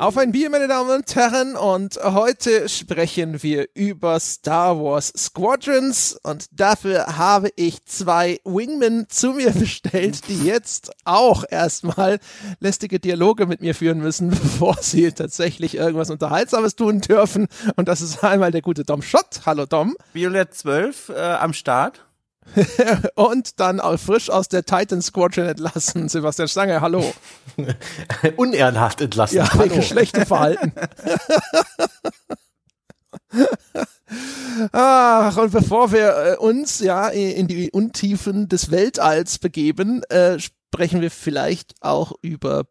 Auf ein Bier, meine Damen und Herren, und heute sprechen wir über Star Wars Squadrons und dafür habe ich zwei Wingmen zu mir bestellt, die jetzt auch erstmal lästige Dialoge mit mir führen müssen, bevor sie tatsächlich irgendwas Unterhaltsames tun dürfen. Und das ist einmal der gute Dom Schott. Hallo Dom. Violett 12 äh, am Start. und dann auch frisch aus der Titan Squadron entlassen, Sebastian Stange, hallo. Unehrenhaft entlassen. Ja, wegen schlechtem Verhalten. Ach, und bevor wir äh, uns ja in die Untiefen des Weltalls begeben, äh, sprechen wir vielleicht auch über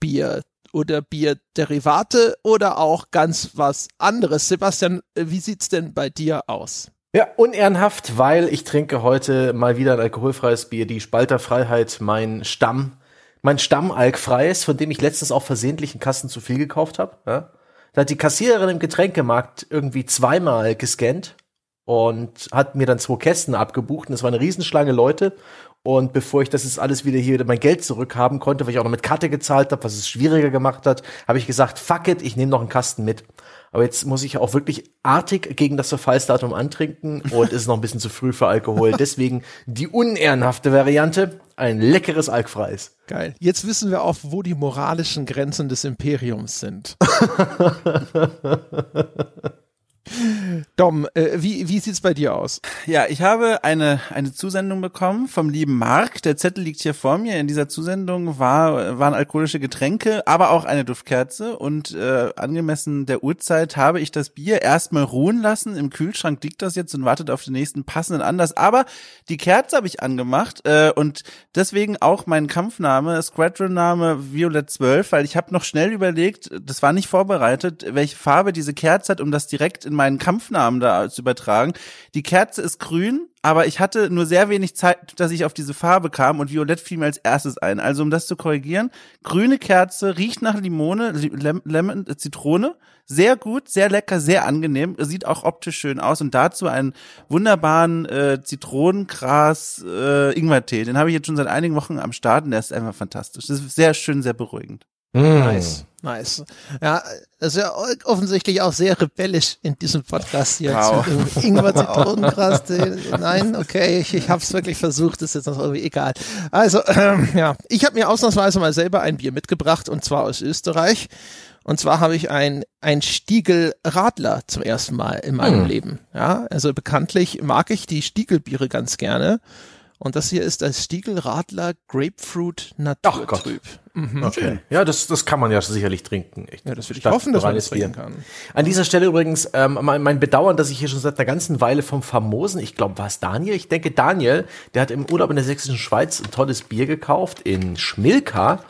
Bier oder Bierderivate oder auch ganz was anderes. Sebastian, äh, wie sieht's denn bei dir aus? Ja, unehrenhaft, weil ich trinke heute mal wieder ein alkoholfreies Bier, die Spalterfreiheit, mein Stamm, mein Stammalkfreies, von dem ich letztens auch versehentlich einen Kasten zu viel gekauft habe. Ja? Da hat die Kassiererin im Getränkemarkt irgendwie zweimal gescannt und hat mir dann zwei Kästen abgebucht und es war eine Riesenschlange Leute und bevor ich das jetzt alles wieder hier mein Geld zurückhaben konnte, weil ich auch noch mit Karte gezahlt habe, was es schwieriger gemacht hat, habe ich gesagt, fuck it, ich nehme noch einen Kasten mit. Aber jetzt muss ich auch wirklich artig gegen das Verfallsdatum antrinken und es ist noch ein bisschen zu früh für Alkohol. Deswegen die unehrenhafte Variante, ein leckeres Alkfreies. Geil. Jetzt wissen wir auch, wo die moralischen Grenzen des Imperiums sind. Dom, äh, wie, wie sieht's bei dir aus? Ja, ich habe eine, eine Zusendung bekommen vom lieben Mark. Der Zettel liegt hier vor mir. In dieser Zusendung war, waren alkoholische Getränke, aber auch eine Duftkerze. Und äh, angemessen der Uhrzeit habe ich das Bier erstmal ruhen lassen. Im Kühlschrank liegt das jetzt und wartet auf den nächsten passenden Anlass. Aber die Kerze habe ich angemacht äh, und deswegen auch mein Kampfname, Squadron-Name Violet 12, weil ich habe noch schnell überlegt, das war nicht vorbereitet, welche Farbe diese Kerze hat, um das direkt in meinen Kampfnamen da zu übertragen. Die Kerze ist grün, aber ich hatte nur sehr wenig Zeit, dass ich auf diese Farbe kam und Violett fiel mir als erstes ein. Also um das zu korrigieren, grüne Kerze riecht nach Limone, Lemon, äh, Zitrone, sehr gut, sehr lecker, sehr angenehm, sieht auch optisch schön aus und dazu einen wunderbaren äh, Zitronengras äh, Ingwertee. Den habe ich jetzt schon seit einigen Wochen am Start und der ist einfach fantastisch. Das ist sehr schön, sehr beruhigend. Mm. Nice, nice. Ja, das ist ja offensichtlich auch sehr rebellisch in diesem Podcast jetzt. Wow. Ingwer Zitronengras. Nein, okay, ich, ich habe es wirklich versucht, ist jetzt noch irgendwie egal. Also, ähm, ja, ich habe mir ausnahmsweise mal selber ein Bier mitgebracht und zwar aus Österreich. Und zwar habe ich ein, ein Stiegel Radler zum ersten Mal in meinem hm. Leben. Ja, also bekanntlich mag ich die Stiegelbiere ganz gerne. Und das hier ist das Stiegelradler Grapefruit Naturtrüb. Mhm. Okay. Ja, das, das kann man ja sicherlich trinken. Echt. Ja, das würde ich hoffen, dass man das trinken kann. An dieser Stelle übrigens ähm, mein, mein Bedauern, dass ich hier schon seit einer ganzen Weile vom famosen, ich glaube, war es Daniel? Ich denke Daniel, der hat im Urlaub in der sächsischen Schweiz ein tolles Bier gekauft in Schmilka.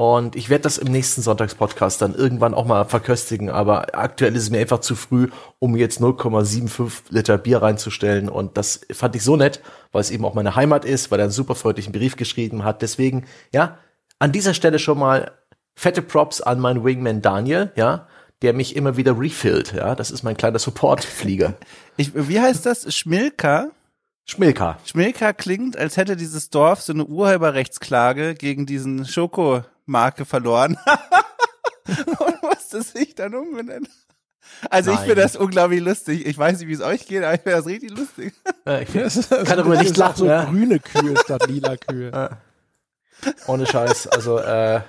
Und ich werde das im nächsten Sonntagspodcast dann irgendwann auch mal verköstigen. Aber aktuell ist es mir einfach zu früh, um jetzt 0,75 Liter Bier reinzustellen. Und das fand ich so nett, weil es eben auch meine Heimat ist, weil er einen super freundlichen Brief geschrieben hat. Deswegen, ja, an dieser Stelle schon mal fette Props an meinen Wingman Daniel, ja, der mich immer wieder refillt. Ja, das ist mein kleiner Supportflieger. Ich, wie heißt das? Schmilka? Schmilka. Schmilka klingt, als hätte dieses Dorf so eine Urheberrechtsklage gegen diesen Schoko Marke verloren. und musste sich dann umbenennen. Also Nein. ich finde das unglaublich lustig. Ich weiß nicht, wie es euch geht, aber ich finde das richtig lustig. Ja, ich das, kann darüber nicht lachen. So ja? grüne Kühe statt lila Kühe. Ja. Ohne Scheiß. Also äh,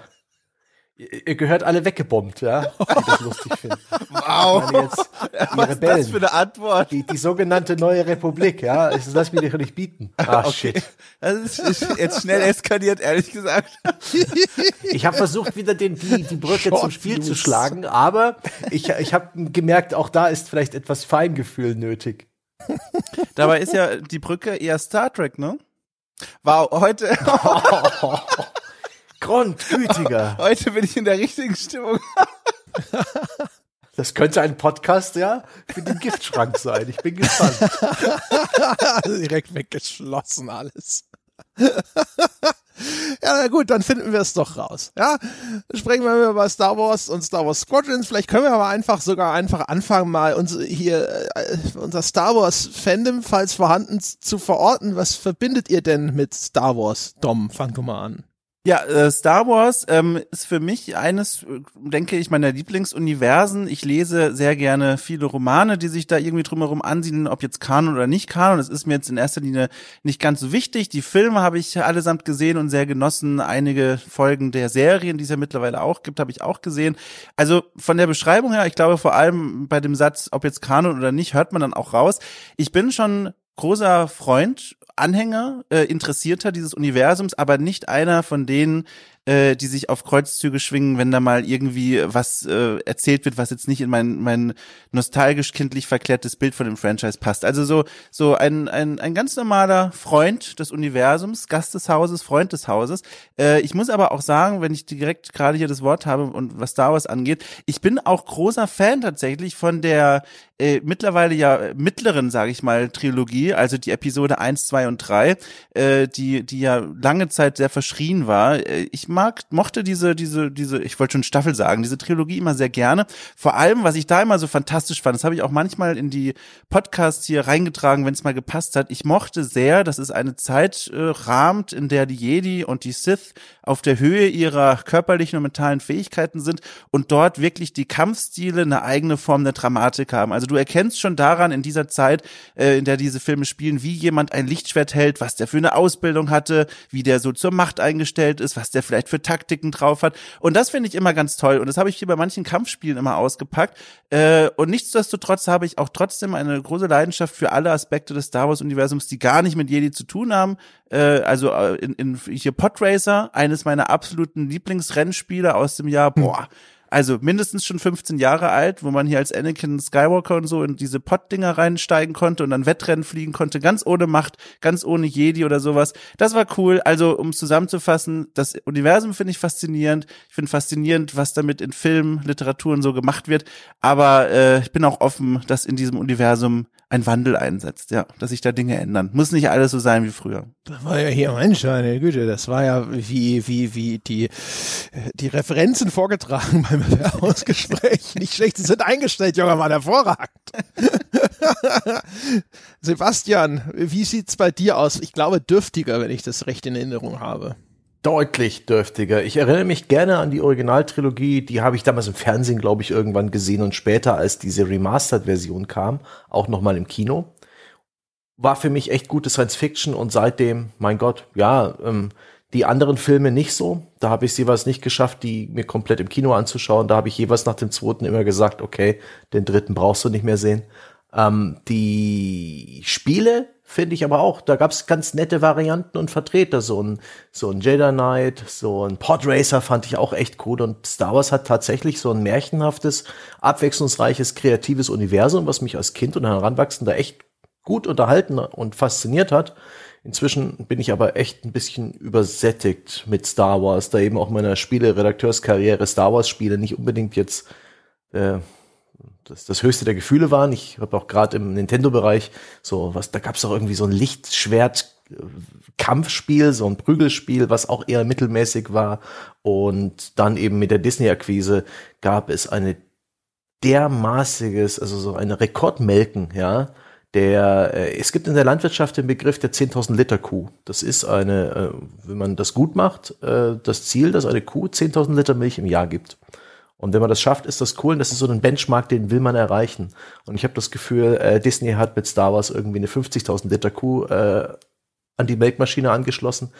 ihr gehört alle weggebombt, ja, die das lustig finden. Wow. Jetzt, die Was Rebellen, ist das für eine Antwort? Die, die sogenannte neue Republik, ja, das lass mir nicht bieten. Ah, okay. shit. Das ist jetzt schnell eskaliert, ehrlich gesagt. Ich habe versucht, wieder den, die, die Brücke Short zum Spiel news. zu schlagen, aber ich, ich habe gemerkt, auch da ist vielleicht etwas Feingefühl nötig. Dabei ist ja die Brücke eher Star Trek, ne? Wow, heute. Grundgütiger. Heute bin ich in der richtigen Stimmung. Das könnte ein Podcast, ja, für den Giftschrank sein. Ich bin gespannt. Direkt weggeschlossen alles. Ja, na gut, dann finden wir es doch raus. Ja, sprechen wir über Star Wars und Star Wars Squadrons. Vielleicht können wir aber einfach sogar einfach anfangen, mal uns hier äh, unser Star Wars Fandom, falls vorhanden, zu verorten. Was verbindet ihr denn mit Star Wars? Dom, fang du mal an. Ja, äh, Star Wars ähm, ist für mich eines, äh, denke ich, meiner Lieblingsuniversen. Ich lese sehr gerne viele Romane, die sich da irgendwie drumherum ansiedeln, ob jetzt Kanon oder nicht Kanon. Das ist mir jetzt in erster Linie nicht ganz so wichtig. Die Filme habe ich allesamt gesehen und sehr genossen. Einige Folgen der Serien, die es ja mittlerweile auch gibt, habe ich auch gesehen. Also von der Beschreibung her, ich glaube vor allem bei dem Satz, ob jetzt Kanon oder nicht, hört man dann auch raus. Ich bin schon großer Freund Anhänger, äh, Interessierter dieses Universums, aber nicht einer von denen, äh, die sich auf Kreuzzüge schwingen, wenn da mal irgendwie was äh, erzählt wird, was jetzt nicht in mein, mein nostalgisch-kindlich verklärtes Bild von dem Franchise passt. Also so, so ein, ein, ein ganz normaler Freund des Universums, Gast des Hauses, Freund des Hauses. Äh, ich muss aber auch sagen, wenn ich direkt gerade hier das Wort habe und was Star Wars angeht, ich bin auch großer Fan tatsächlich von der äh, mittlerweile ja mittleren, sage ich mal, Trilogie, also die Episode 1, 2 und 3, äh, die, die ja lange Zeit sehr verschrien war. Äh, ich mag, mochte diese, diese, diese, ich wollte schon Staffel sagen, diese Trilogie immer sehr gerne. Vor allem, was ich da immer so fantastisch fand, das habe ich auch manchmal in die Podcasts hier reingetragen, wenn es mal gepasst hat. Ich mochte sehr, dass es eine Zeit äh, rahmt, in der die Jedi und die Sith auf der Höhe ihrer körperlichen und mentalen Fähigkeiten sind und dort wirklich die Kampfstile eine eigene Form der Dramatik haben. Also du erkennst schon daran in dieser Zeit, äh, in der diese Filme spielen, wie jemand ein Lichtschwert hält, was der für eine Ausbildung hatte, wie der so zur Macht eingestellt ist, was der vielleicht für Taktiken drauf hat. Und das finde ich immer ganz toll. Und das habe ich hier bei manchen Kampfspielen immer ausgepackt. Äh, und nichtsdestotrotz habe ich auch trotzdem eine große Leidenschaft für alle Aspekte des Star Wars-Universums, die gar nicht mit Jedi zu tun haben. Äh, also äh, in, in hier Podracer, eines meiner absoluten Lieblingsrennspiele aus dem Jahr, boah, also mindestens schon 15 Jahre alt, wo man hier als Anakin Skywalker und so in diese Pott-Dinger reinsteigen konnte und dann Wettrennen fliegen konnte, ganz ohne Macht, ganz ohne Jedi oder sowas. Das war cool. Also, um zusammenzufassen, das Universum finde ich faszinierend. Ich finde faszinierend, was damit in Film, Literatur und so gemacht wird. Aber äh, ich bin auch offen, dass in diesem Universum ein Wandel einsetzt, ja, dass sich da Dinge ändern. Muss nicht alles so sein wie früher. Das war ja hier, Mensch, meine Güte, das war ja wie, wie, wie die, die Referenzen vorgetragen beim Bewerbungsgespräch. nicht schlecht, sie sind eingestellt, junger Mann, hervorragend. Sebastian, wie sieht's bei dir aus? Ich glaube, dürftiger, wenn ich das recht in Erinnerung habe deutlich dürftiger. Ich erinnere mich gerne an die Originaltrilogie, die habe ich damals im Fernsehen, glaube ich, irgendwann gesehen und später, als diese Remastered-Version kam, auch nochmal im Kino. War für mich echt gute Science Fiction und seitdem, mein Gott, ja, ähm, die anderen Filme nicht so. Da habe ich jeweils nicht geschafft, die mir komplett im Kino anzuschauen. Da habe ich jeweils nach dem zweiten immer gesagt, okay, den dritten brauchst du nicht mehr sehen. Ähm, die Spiele finde ich aber auch. Da gab es ganz nette Varianten und Vertreter. So ein, so ein Jedi Knight, so ein Podracer fand ich auch echt cool. Und Star Wars hat tatsächlich so ein märchenhaftes, abwechslungsreiches, kreatives Universum, was mich als Kind und Heranwachsender echt gut unterhalten und fasziniert hat. Inzwischen bin ich aber echt ein bisschen übersättigt mit Star Wars, da eben auch meiner Spiele-Redakteurskarriere Star Wars-Spiele nicht unbedingt jetzt äh, das, das höchste der Gefühle waren. Ich habe auch gerade im Nintendo-Bereich so was, da gab es auch irgendwie so ein Lichtschwert. Kampfspiel, so ein Prügelspiel, was auch eher mittelmäßig war. Und dann eben mit der Disney-Akquise gab es eine dermaßiges, also so eine Rekordmelken, ja. Der, äh, es gibt in der Landwirtschaft den Begriff der 10.000 Liter Kuh. Das ist eine, äh, wenn man das gut macht, äh, das Ziel, dass eine Kuh 10.000 Liter Milch im Jahr gibt. Und wenn man das schafft, ist das cool. Und das ist so ein Benchmark, den will man erreichen. Und ich habe das Gefühl, äh, Disney hat mit Star Wars irgendwie eine 50.000 Liter Kuh äh, an die Melkmaschine angeschlossen.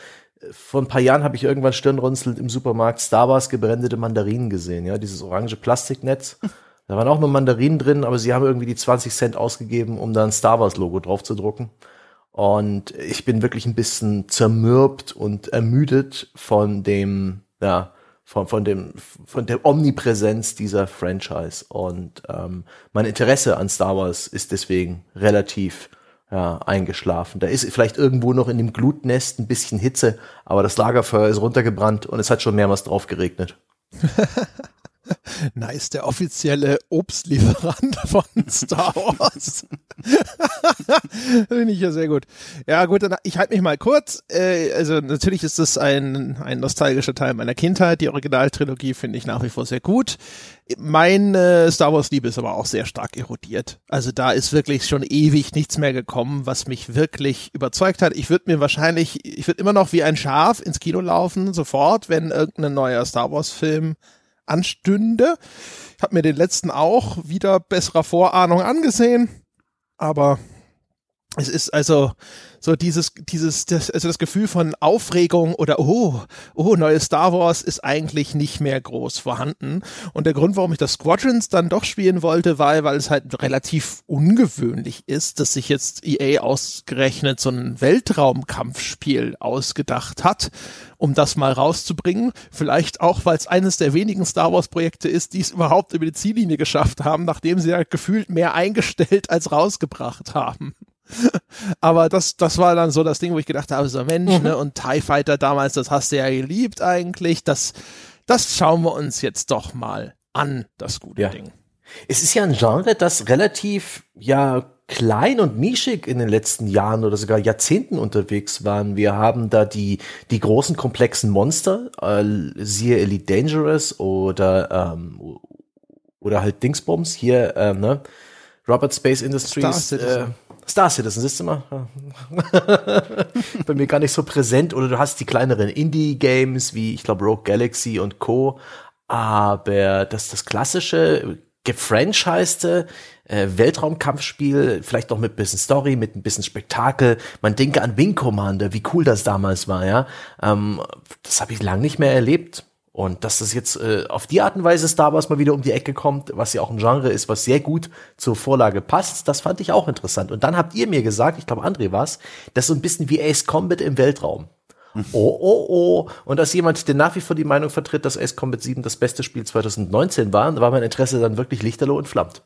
Vor ein paar Jahren habe ich irgendwann stirnrunzelnd im Supermarkt Star Wars gebrandete Mandarinen gesehen. Ja, dieses orange Plastiknetz. Da waren auch nur Mandarinen drin, aber sie haben irgendwie die 20 Cent ausgegeben, um da ein Star Wars Logo drauf zu drucken. Und ich bin wirklich ein bisschen zermürbt und ermüdet von dem, ja, von, von, dem, von der Omnipräsenz dieser Franchise. Und ähm, mein Interesse an Star Wars ist deswegen relativ ja, eingeschlafen. Da ist vielleicht irgendwo noch in dem Glutnest ein bisschen Hitze, aber das Lagerfeuer ist runtergebrannt und es hat schon mehrmals drauf geregnet. nice, der offizielle Obstlieferant von Star Wars. Finde ich ja sehr gut. Ja, gut, dann, ich halte mich mal kurz. Äh, also natürlich ist das ein, ein nostalgischer Teil meiner Kindheit. Die Originaltrilogie finde ich nach wie vor sehr gut. Meine äh, Star Wars Liebe ist aber auch sehr stark erodiert. Also da ist wirklich schon ewig nichts mehr gekommen, was mich wirklich überzeugt hat. Ich würde mir wahrscheinlich, ich würde immer noch wie ein Schaf ins Kino laufen, sofort, wenn irgendein neuer Star Wars Film anstünde. Ich habe mir den letzten auch wieder besserer Vorahnung angesehen, aber es ist also so dieses, dieses, das, also das Gefühl von Aufregung oder oh, oh, neues Star Wars ist eigentlich nicht mehr groß vorhanden. Und der Grund, warum ich das Squadrons dann doch spielen wollte, war, weil es halt relativ ungewöhnlich ist, dass sich jetzt EA ausgerechnet so ein Weltraumkampfspiel ausgedacht hat, um das mal rauszubringen. Vielleicht auch, weil es eines der wenigen Star Wars Projekte ist, die es überhaupt über die Ziellinie geschafft haben, nachdem sie ja gefühlt mehr eingestellt als rausgebracht haben. Aber das, das war dann so das Ding, wo ich gedacht habe, so Mensch, mhm. ne, und TIE Fighter damals, das hast du ja geliebt eigentlich, das, das schauen wir uns jetzt doch mal an, das gute ja. Ding. Es ist ja ein Genre, das relativ, ja, klein und nischig in den letzten Jahren oder sogar Jahrzehnten unterwegs waren. Wir haben da die, die großen komplexen Monster, äh, siehe Elite Dangerous oder, ähm, oder halt Dingsbombs hier, äh, ne? Robert Space Industries, Star Citizen. Äh, Star Citizen, siehst du mal? Bei mir gar nicht so präsent. Oder du hast die kleineren Indie-Games wie, ich glaube, Rogue Galaxy und Co. Aber das, das klassische, gefranchised äh, Weltraumkampfspiel, vielleicht noch mit bisschen Story, mit ein bisschen Spektakel. Man denke an Wing Commander, wie cool das damals war, ja. Ähm, das habe ich lang nicht mehr erlebt. Und dass das jetzt äh, auf die Art und Weise Star Wars mal wieder um die Ecke kommt, was ja auch ein Genre ist, was sehr gut zur Vorlage passt, das fand ich auch interessant. Und dann habt ihr mir gesagt, ich glaube André war's, das ist so ein bisschen wie Ace Combat im Weltraum. Oh, oh, oh. Und als jemand, der nach wie vor die Meinung vertritt, dass Ace Combat 7 das beste Spiel 2019 war, war mein Interesse dann wirklich lichterloh und flammt.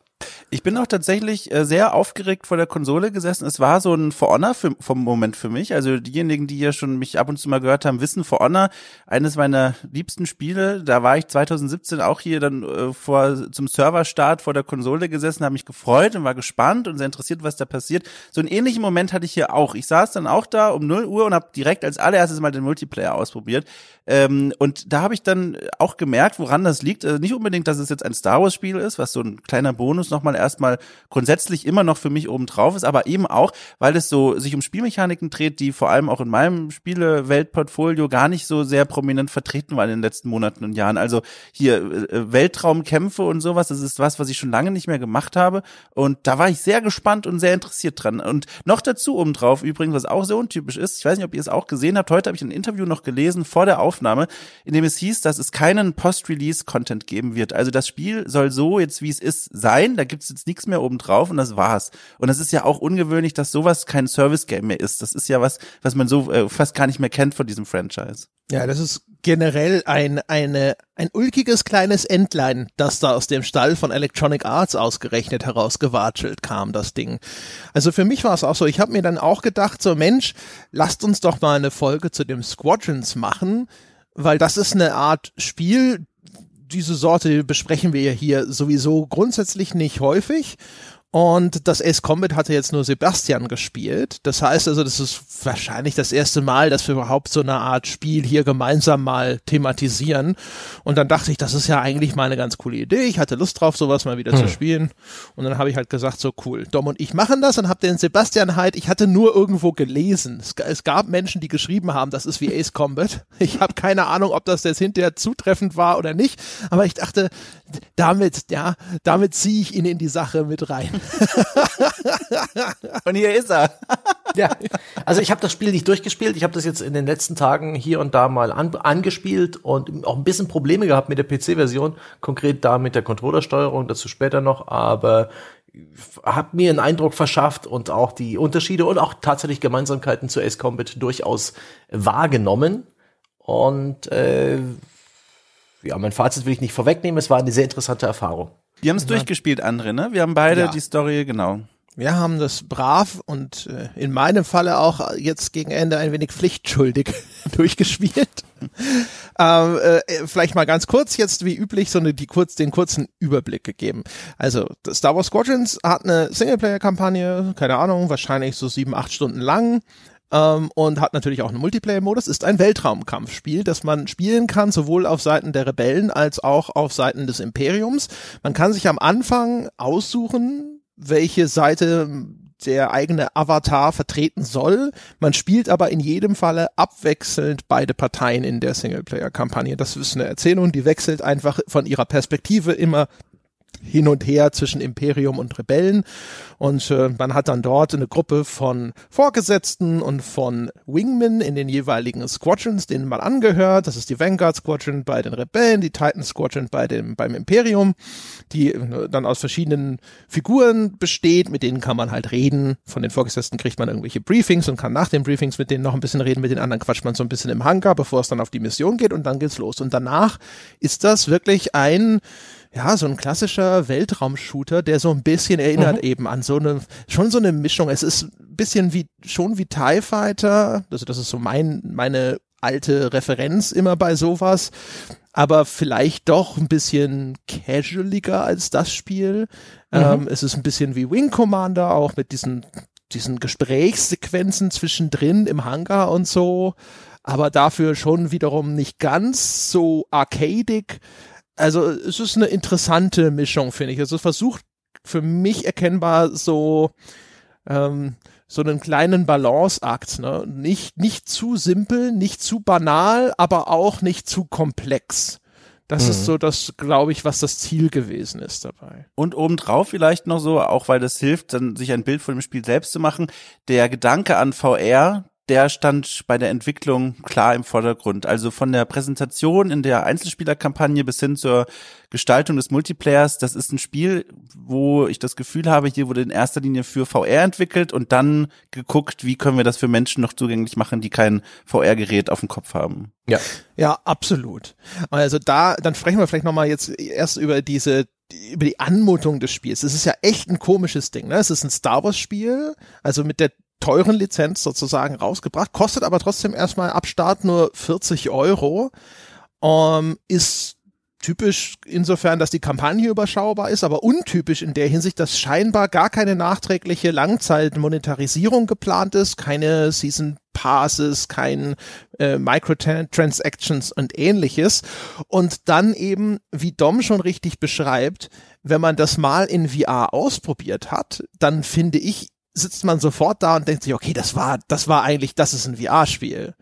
Ich bin auch tatsächlich äh, sehr aufgeregt vor der Konsole gesessen. Es war so ein For Honor für, vom Moment für mich. Also diejenigen, die ja schon mich ab und zu mal gehört haben, wissen For Honor, eines meiner liebsten Spiele. Da war ich 2017 auch hier dann äh, vor zum Serverstart vor der Konsole gesessen, habe mich gefreut und war gespannt und sehr interessiert, was da passiert. So einen ähnlichen Moment hatte ich hier auch. Ich saß dann auch da um 0 Uhr und habe direkt als allererstes mal den Multiplayer ausprobiert. Ähm, und da habe ich dann auch gemerkt, woran das liegt. Also nicht unbedingt, dass es jetzt ein Star Wars Spiel ist, was so ein kleiner Bonus nochmal erstmal grundsätzlich immer noch für mich oben drauf ist, aber eben auch, weil es so sich um Spielmechaniken dreht, die vor allem auch in meinem Spieleweltportfolio gar nicht so sehr prominent vertreten waren in den letzten Monaten und Jahren. Also hier äh, Weltraumkämpfe und sowas, das ist was, was ich schon lange nicht mehr gemacht habe. Und da war ich sehr gespannt und sehr interessiert dran. Und noch dazu oben drauf übrigens, was auch sehr untypisch ist, ich weiß nicht, ob ihr es auch gesehen habt, heute habe ich ein Interview noch gelesen vor der Aufnahme, in dem es hieß, dass es keinen Post-Release-Content geben wird. Also das Spiel soll so jetzt, wie es ist, sein. Da gibt es jetzt nichts mehr oben drauf und das war's. Und das ist ja auch ungewöhnlich, dass sowas kein Service-Game mehr ist. Das ist ja was, was man so äh, fast gar nicht mehr kennt von diesem Franchise. Ja, das ist generell ein, eine, ein ulkiges kleines Entlein, das da aus dem Stall von Electronic Arts ausgerechnet herausgewatschelt kam, das Ding. Also für mich war es auch so, ich habe mir dann auch gedacht, so Mensch, lasst uns doch mal eine Folge zu dem Squadrons machen, weil das ist eine Art Spiel, diese Sorte besprechen wir ja hier sowieso grundsätzlich nicht häufig. Und das Ace Combat hatte jetzt nur Sebastian gespielt. Das heißt also, das ist wahrscheinlich das erste Mal, dass wir überhaupt so eine Art Spiel hier gemeinsam mal thematisieren. Und dann dachte ich, das ist ja eigentlich mal eine ganz coole Idee. Ich hatte Lust drauf, sowas mal wieder hm. zu spielen. Und dann habe ich halt gesagt, so cool, Dom und ich machen das und habe den Sebastian halt, ich hatte nur irgendwo gelesen. Es, es gab Menschen, die geschrieben haben, das ist wie Ace Combat. Ich habe keine Ahnung, ob das jetzt hinterher zutreffend war oder nicht. Aber ich dachte, damit, ja, damit ziehe ich ihn in die Sache mit rein. Und hier ist er. ja, also ich habe das Spiel nicht durchgespielt. Ich habe das jetzt in den letzten Tagen hier und da mal an, angespielt und auch ein bisschen Probleme gehabt mit der PC-Version, konkret da mit der Controllersteuerung, dazu später noch, aber hat mir einen Eindruck verschafft und auch die Unterschiede und auch tatsächlich Gemeinsamkeiten zu Ace Combat durchaus wahrgenommen. Und äh, ja, mein Fazit will ich nicht vorwegnehmen. Es war eine sehr interessante Erfahrung. Wir haben es ja. durchgespielt, André, ne? Wir haben beide ja. die Story, genau. Wir haben das brav und äh, in meinem Falle auch jetzt gegen Ende ein wenig pflichtschuldig durchgespielt. ähm, äh, vielleicht mal ganz kurz jetzt wie üblich so eine, die kurz, den kurzen Überblick gegeben. Also Star Wars Squadrons hat eine Singleplayer-Kampagne, keine Ahnung, wahrscheinlich so sieben, acht Stunden lang ähm, und hat natürlich auch einen Multiplayer-Modus. Ist ein Weltraumkampfspiel, das man spielen kann, sowohl auf Seiten der Rebellen als auch auf Seiten des Imperiums. Man kann sich am Anfang aussuchen, welche Seite der eigene Avatar vertreten soll. Man spielt aber in jedem Falle abwechselnd beide Parteien in der Singleplayer-Kampagne. Das ist eine Erzählung, die wechselt einfach von ihrer Perspektive immer hin und her zwischen Imperium und Rebellen. Und äh, man hat dann dort eine Gruppe von Vorgesetzten und von Wingmen in den jeweiligen Squadrons, denen man angehört. Das ist die Vanguard Squadron bei den Rebellen, die Titan Squadron bei dem, beim Imperium, die äh, dann aus verschiedenen Figuren besteht, mit denen kann man halt reden. Von den Vorgesetzten kriegt man irgendwelche Briefings und kann nach den Briefings mit denen noch ein bisschen reden. Mit den anderen quatscht man so ein bisschen im Hangar, bevor es dann auf die Mission geht und dann geht's los. Und danach ist das wirklich ein ja, so ein klassischer Weltraumshooter, der so ein bisschen erinnert mhm. eben an so eine, schon so eine Mischung. Es ist ein bisschen wie, schon wie TIE Fighter. Also das ist so mein, meine alte Referenz immer bei sowas. Aber vielleicht doch ein bisschen casualiger als das Spiel. Mhm. Ähm, es ist ein bisschen wie Wing Commander, auch mit diesen, diesen Gesprächssequenzen zwischendrin im Hangar und so. Aber dafür schon wiederum nicht ganz so arcadig also es ist eine interessante Mischung, finde ich. Also es versucht für mich erkennbar so ähm, so einen kleinen Balanceakt, ne? Nicht nicht zu simpel, nicht zu banal, aber auch nicht zu komplex. Das mhm. ist so das, glaube ich, was das Ziel gewesen ist dabei. Und obendrauf vielleicht noch so, auch weil das hilft, dann sich ein Bild von dem Spiel selbst zu machen. Der Gedanke an VR, der stand bei der Entwicklung klar im Vordergrund. Also von der Präsentation in der Einzelspielerkampagne bis hin zur Gestaltung des Multiplayers, das ist ein Spiel, wo ich das Gefühl habe, hier wurde in erster Linie für VR entwickelt und dann geguckt, wie können wir das für Menschen noch zugänglich machen, die kein VR-Gerät auf dem Kopf haben. Ja. Ja, absolut. Also da, dann sprechen wir vielleicht nochmal jetzt erst über diese über die Anmutung des Spiels. Es ist ja echt ein komisches Ding. Ne? Es ist ein Star Wars Spiel, also mit der teuren Lizenz sozusagen rausgebracht, kostet aber trotzdem erstmal ab Start nur 40 Euro, ähm, ist typisch insofern, dass die Kampagne überschaubar ist, aber untypisch in der Hinsicht, dass scheinbar gar keine nachträgliche Langzeitmonetarisierung geplant ist, keine Season Passes, kein äh, Microtransactions und ähnliches. Und dann eben, wie Dom schon richtig beschreibt, wenn man das mal in VR ausprobiert hat, dann finde ich, sitzt man sofort da und denkt sich, okay, das war, das war eigentlich, das ist ein VR-Spiel.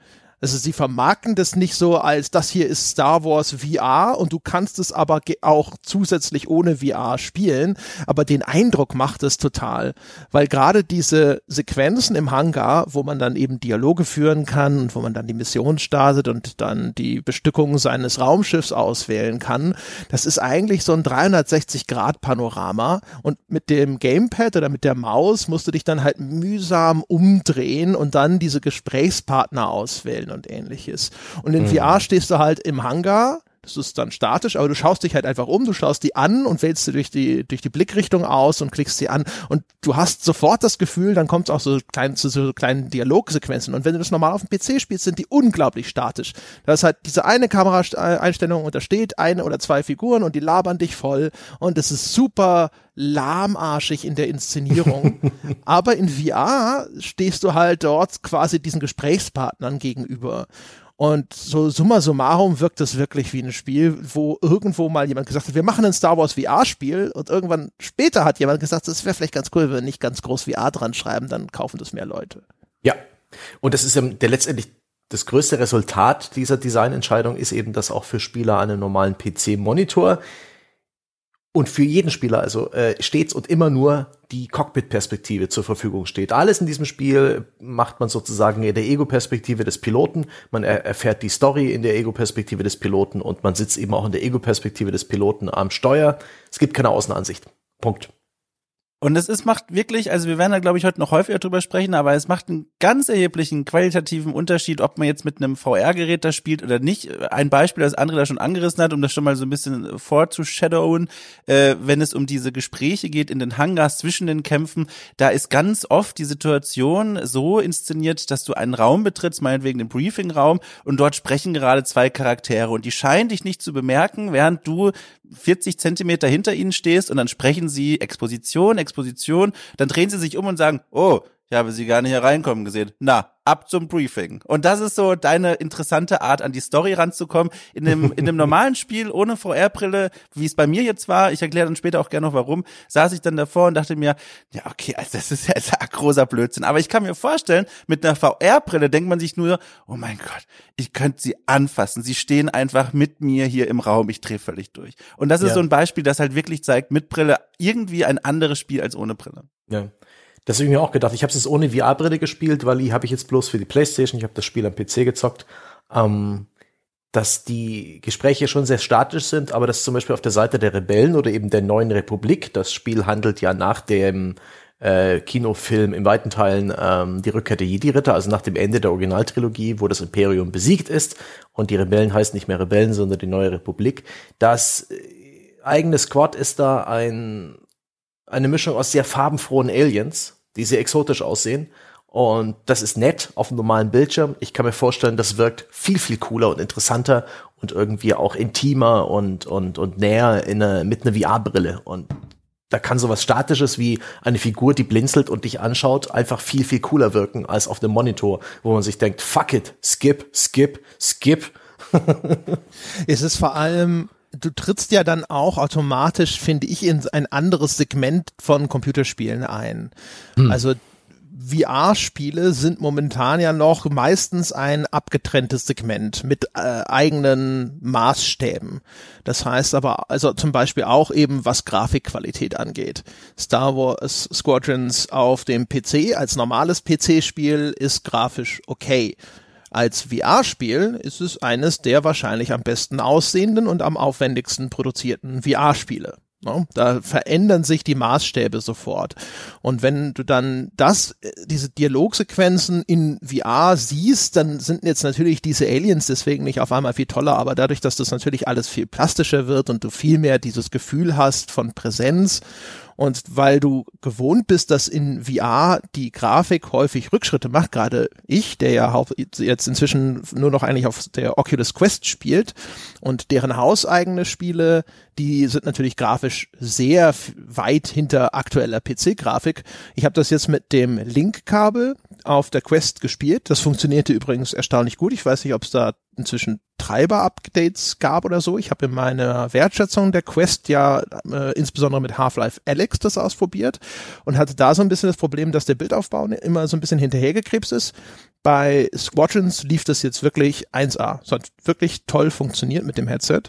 Also sie vermarkten das nicht so als das hier ist Star Wars VR und du kannst es aber auch zusätzlich ohne VR spielen, aber den Eindruck macht es total, weil gerade diese Sequenzen im Hangar, wo man dann eben Dialoge führen kann und wo man dann die Mission startet und dann die Bestückung seines Raumschiffs auswählen kann, das ist eigentlich so ein 360 Grad Panorama und mit dem Gamepad oder mit der Maus musst du dich dann halt mühsam umdrehen und dann diese Gesprächspartner auswählen und ähnliches. Und in mhm. VR stehst du halt im Hangar, das ist dann statisch, aber du schaust dich halt einfach um, du schaust die an und wählst sie durch die, durch die Blickrichtung aus und klickst sie an und du hast sofort das Gefühl, dann kommt es auch so klein, zu so kleinen Dialogsequenzen und wenn du das normal auf dem PC spielst, sind die unglaublich statisch. Da ist halt diese eine Kameraeinstellung und da steht eine oder zwei Figuren und die labern dich voll und es ist super lahmarschig in der Inszenierung. aber in VR stehst du halt dort quasi diesen Gesprächspartnern gegenüber. Und so summa summarum wirkt es wirklich wie ein Spiel, wo irgendwo mal jemand gesagt hat, wir machen ein Star Wars VR-Spiel und irgendwann später hat jemand gesagt, das wäre vielleicht ganz cool, wenn wir nicht ganz groß VR dran schreiben, dann kaufen das mehr Leute. Ja. Und das ist der letztendlich das größte Resultat dieser Designentscheidung ist eben, dass auch für Spieler an einem normalen PC-Monitor und für jeden Spieler also äh, stets und immer nur die Cockpit-Perspektive zur Verfügung steht. Alles in diesem Spiel macht man sozusagen in der Ego-Perspektive des Piloten. Man er erfährt die Story in der Ego-Perspektive des Piloten und man sitzt eben auch in der Ego-Perspektive des Piloten am Steuer. Es gibt keine Außenansicht. Punkt. Und es ist, macht wirklich, also wir werden da glaube ich heute noch häufiger drüber sprechen, aber es macht einen ganz erheblichen qualitativen Unterschied, ob man jetzt mit einem VR-Gerät da spielt oder nicht. Ein Beispiel, das andere da schon angerissen hat, um das schon mal so ein bisschen vorzushadowen, äh, wenn es um diese Gespräche geht in den Hangars zwischen den Kämpfen, da ist ganz oft die Situation so inszeniert, dass du einen Raum betrittst, meinetwegen den Briefingraum, und dort sprechen gerade zwei Charaktere und die scheinen dich nicht zu bemerken, während du 40 Zentimeter hinter ihnen stehst und dann sprechen sie Exposition, Exposition, dann drehen sie sich um und sagen, oh, ich habe sie gar nicht hereinkommen gesehen. Na, ab zum Briefing. Und das ist so deine interessante Art, an die Story ranzukommen. In dem, in dem normalen Spiel ohne VR-Brille, wie es bei mir jetzt war, ich erkläre dann später auch gerne noch warum, saß ich dann davor und dachte mir, ja, okay, also das ist ja ein großer Blödsinn. Aber ich kann mir vorstellen, mit einer VR-Brille denkt man sich nur, oh mein Gott, ich könnte sie anfassen. Sie stehen einfach mit mir hier im Raum. Ich drehe völlig durch. Und das ist ja. so ein Beispiel, das halt wirklich zeigt, mit Brille irgendwie ein anderes Spiel als ohne Brille. Ja. Das habe ich mir auch gedacht. Ich habe es ohne VR-Brille gespielt, weil die habe ich jetzt bloß für die Playstation. Ich habe das Spiel am PC gezockt. Ähm, dass die Gespräche schon sehr statisch sind, aber dass zum Beispiel auf der Seite der Rebellen oder eben der Neuen Republik, das Spiel handelt ja nach dem äh, Kinofilm in weiten Teilen ähm, die Rückkehr der Jedi-Ritter, also nach dem Ende der Originaltrilogie, wo das Imperium besiegt ist und die Rebellen heißen nicht mehr Rebellen, sondern die Neue Republik. Das äh, eigene Squad ist da ein eine Mischung aus sehr farbenfrohen Aliens, die sehr exotisch aussehen. Und das ist nett auf dem normalen Bildschirm. Ich kann mir vorstellen, das wirkt viel, viel cooler und interessanter und irgendwie auch intimer und, und, und näher in eine, mit einer VR-Brille. Und da kann sowas Statisches wie eine Figur, die blinzelt und dich anschaut, einfach viel, viel cooler wirken als auf dem Monitor, wo man sich denkt, fuck it, skip, skip, skip. es ist vor allem du trittst ja dann auch automatisch, finde ich, in ein anderes Segment von Computerspielen ein. Hm. Also VR-Spiele sind momentan ja noch meistens ein abgetrenntes Segment mit äh, eigenen Maßstäben. Das heißt aber, also zum Beispiel auch eben, was Grafikqualität angeht. Star Wars Squadrons auf dem PC als normales PC-Spiel ist grafisch okay. Als VR-Spiel ist es eines der wahrscheinlich am besten aussehenden und am aufwendigsten produzierten VR-Spiele. Ne? Da verändern sich die Maßstäbe sofort. Und wenn du dann das, äh, diese Dialogsequenzen in VR siehst, dann sind jetzt natürlich diese Aliens deswegen nicht auf einmal viel toller, aber dadurch, dass das natürlich alles viel plastischer wird und du viel mehr dieses Gefühl hast von Präsenz und weil du gewohnt bist, dass in VR die Grafik häufig Rückschritte macht, gerade ich, der ja jetzt inzwischen nur noch eigentlich auf der Oculus Quest spielt und deren hauseigene Spiele, die sind natürlich grafisch sehr weit hinter aktueller PC-Grafik. Ich habe das jetzt mit dem Link-Kabel auf der Quest gespielt. Das funktionierte übrigens erstaunlich gut. Ich weiß nicht, ob es da inzwischen Treiber-Updates gab oder so. Ich habe in meiner Wertschätzung der Quest ja äh, insbesondere mit Half-Life Alex das ausprobiert und hatte da so ein bisschen das Problem, dass der Bildaufbau immer so ein bisschen hinterhergekrebst ist. Bei Squadrons lief das jetzt wirklich 1A. Es hat wirklich toll funktioniert mit dem Headset.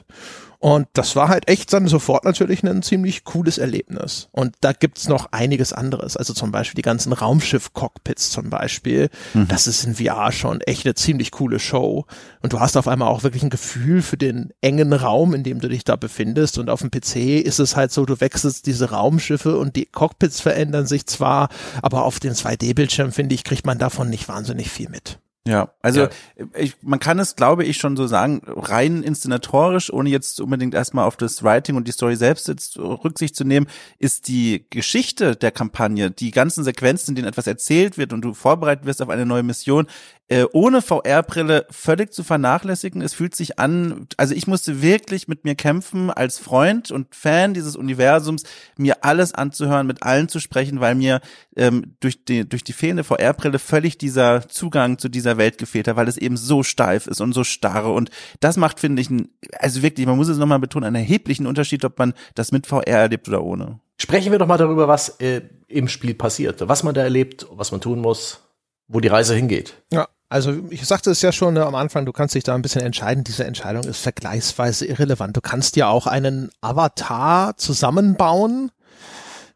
Und das war halt echt dann sofort natürlich ein ziemlich cooles Erlebnis. Und da gibt's noch einiges anderes. Also zum Beispiel die ganzen Raumschiff-Cockpits zum Beispiel. Mhm. Das ist in VR schon echt eine ziemlich coole Show. Und du hast auf einmal auch wirklich ein Gefühl für den engen Raum, in dem du dich da befindest. Und auf dem PC ist es halt so, du wechselst diese Raumschiffe und die Cockpits verändern sich zwar, aber auf den 2D-Bildschirm, finde ich, kriegt man davon nicht wahnsinnig viel mit. Ja, also ja. Ich, man kann es, glaube ich, schon so sagen, rein inszenatorisch, ohne jetzt unbedingt erstmal auf das Writing und die Story selbst jetzt Rücksicht zu nehmen, ist die Geschichte der Kampagne, die ganzen Sequenzen, in denen etwas erzählt wird und du vorbereitet wirst auf eine neue Mission, äh, ohne VR-Brille völlig zu vernachlässigen. Es fühlt sich an, also ich musste wirklich mit mir kämpfen als Freund und Fan dieses Universums, mir alles anzuhören, mit allen zu sprechen, weil mir ähm, durch die durch die fehlende VR-Brille völlig dieser Zugang zu dieser Welt gefehlt hat, weil es eben so steif ist und so starre und das macht finde ich, ein, also wirklich, man muss es nochmal betonen, einen erheblichen Unterschied, ob man das mit VR erlebt oder ohne. Sprechen wir doch mal darüber, was äh, im Spiel passiert, was man da erlebt, was man tun muss, wo die Reise hingeht. Ja, also ich sagte es ja schon ne, am Anfang, du kannst dich da ein bisschen entscheiden. Diese Entscheidung ist vergleichsweise irrelevant. Du kannst ja auch einen Avatar zusammenbauen,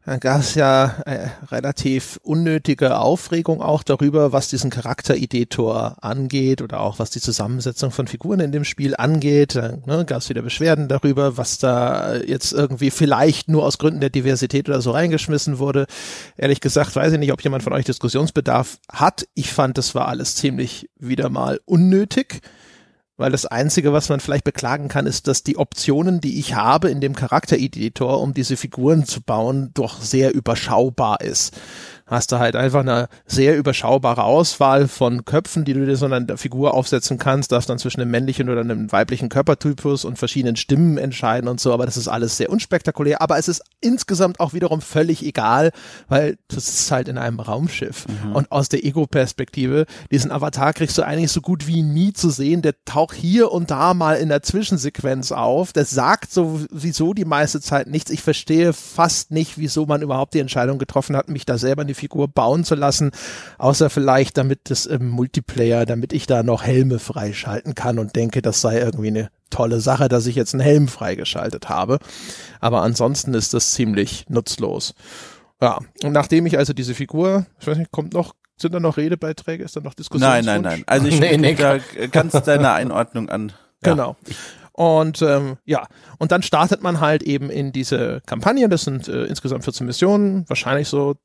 Da gab es ja äh, relativ unnötige Aufregung auch darüber, was diesen Charaktereditor angeht oder auch was die Zusammensetzung von Figuren in dem Spiel angeht. Da ne, gab es wieder Beschwerden darüber, was da jetzt irgendwie vielleicht nur aus Gründen der Diversität oder so reingeschmissen wurde. Ehrlich gesagt weiß ich nicht, ob jemand von euch Diskussionsbedarf hat. Ich fand, das war alles ziemlich wieder mal unnötig weil das Einzige, was man vielleicht beklagen kann, ist, dass die Optionen, die ich habe in dem Charaktereditor, um diese Figuren zu bauen, doch sehr überschaubar ist hast du halt einfach eine sehr überschaubare Auswahl von Köpfen, die du dir so eine Figur aufsetzen kannst, darfst dann zwischen einem männlichen oder einem weiblichen Körpertypus und verschiedenen Stimmen entscheiden und so, aber das ist alles sehr unspektakulär, aber es ist insgesamt auch wiederum völlig egal, weil das ist halt in einem Raumschiff. Mhm. und aus der Ego-Perspektive, diesen Avatar kriegst du eigentlich so gut wie nie zu sehen, der taucht hier und da mal in der Zwischensequenz auf, der sagt sowieso die meiste Zeit nichts, ich verstehe fast nicht, wieso man überhaupt die Entscheidung getroffen hat, mich da selber in die Figur bauen zu lassen, außer vielleicht damit das im Multiplayer, damit ich da noch Helme freischalten kann und denke, das sei irgendwie eine tolle Sache, dass ich jetzt einen Helm freigeschaltet habe. Aber ansonsten ist das ziemlich nutzlos. Ja, und nachdem ich also diese Figur, ich weiß nicht, kommt noch, sind da noch Redebeiträge, ist da noch Diskussion? Nein, nein, nein. Also ich nee, nee, da kannst deine Einordnung an. Ja. Genau. Und ähm, ja, und dann startet man halt eben in diese Kampagne. Das sind äh, insgesamt 14 Missionen, wahrscheinlich so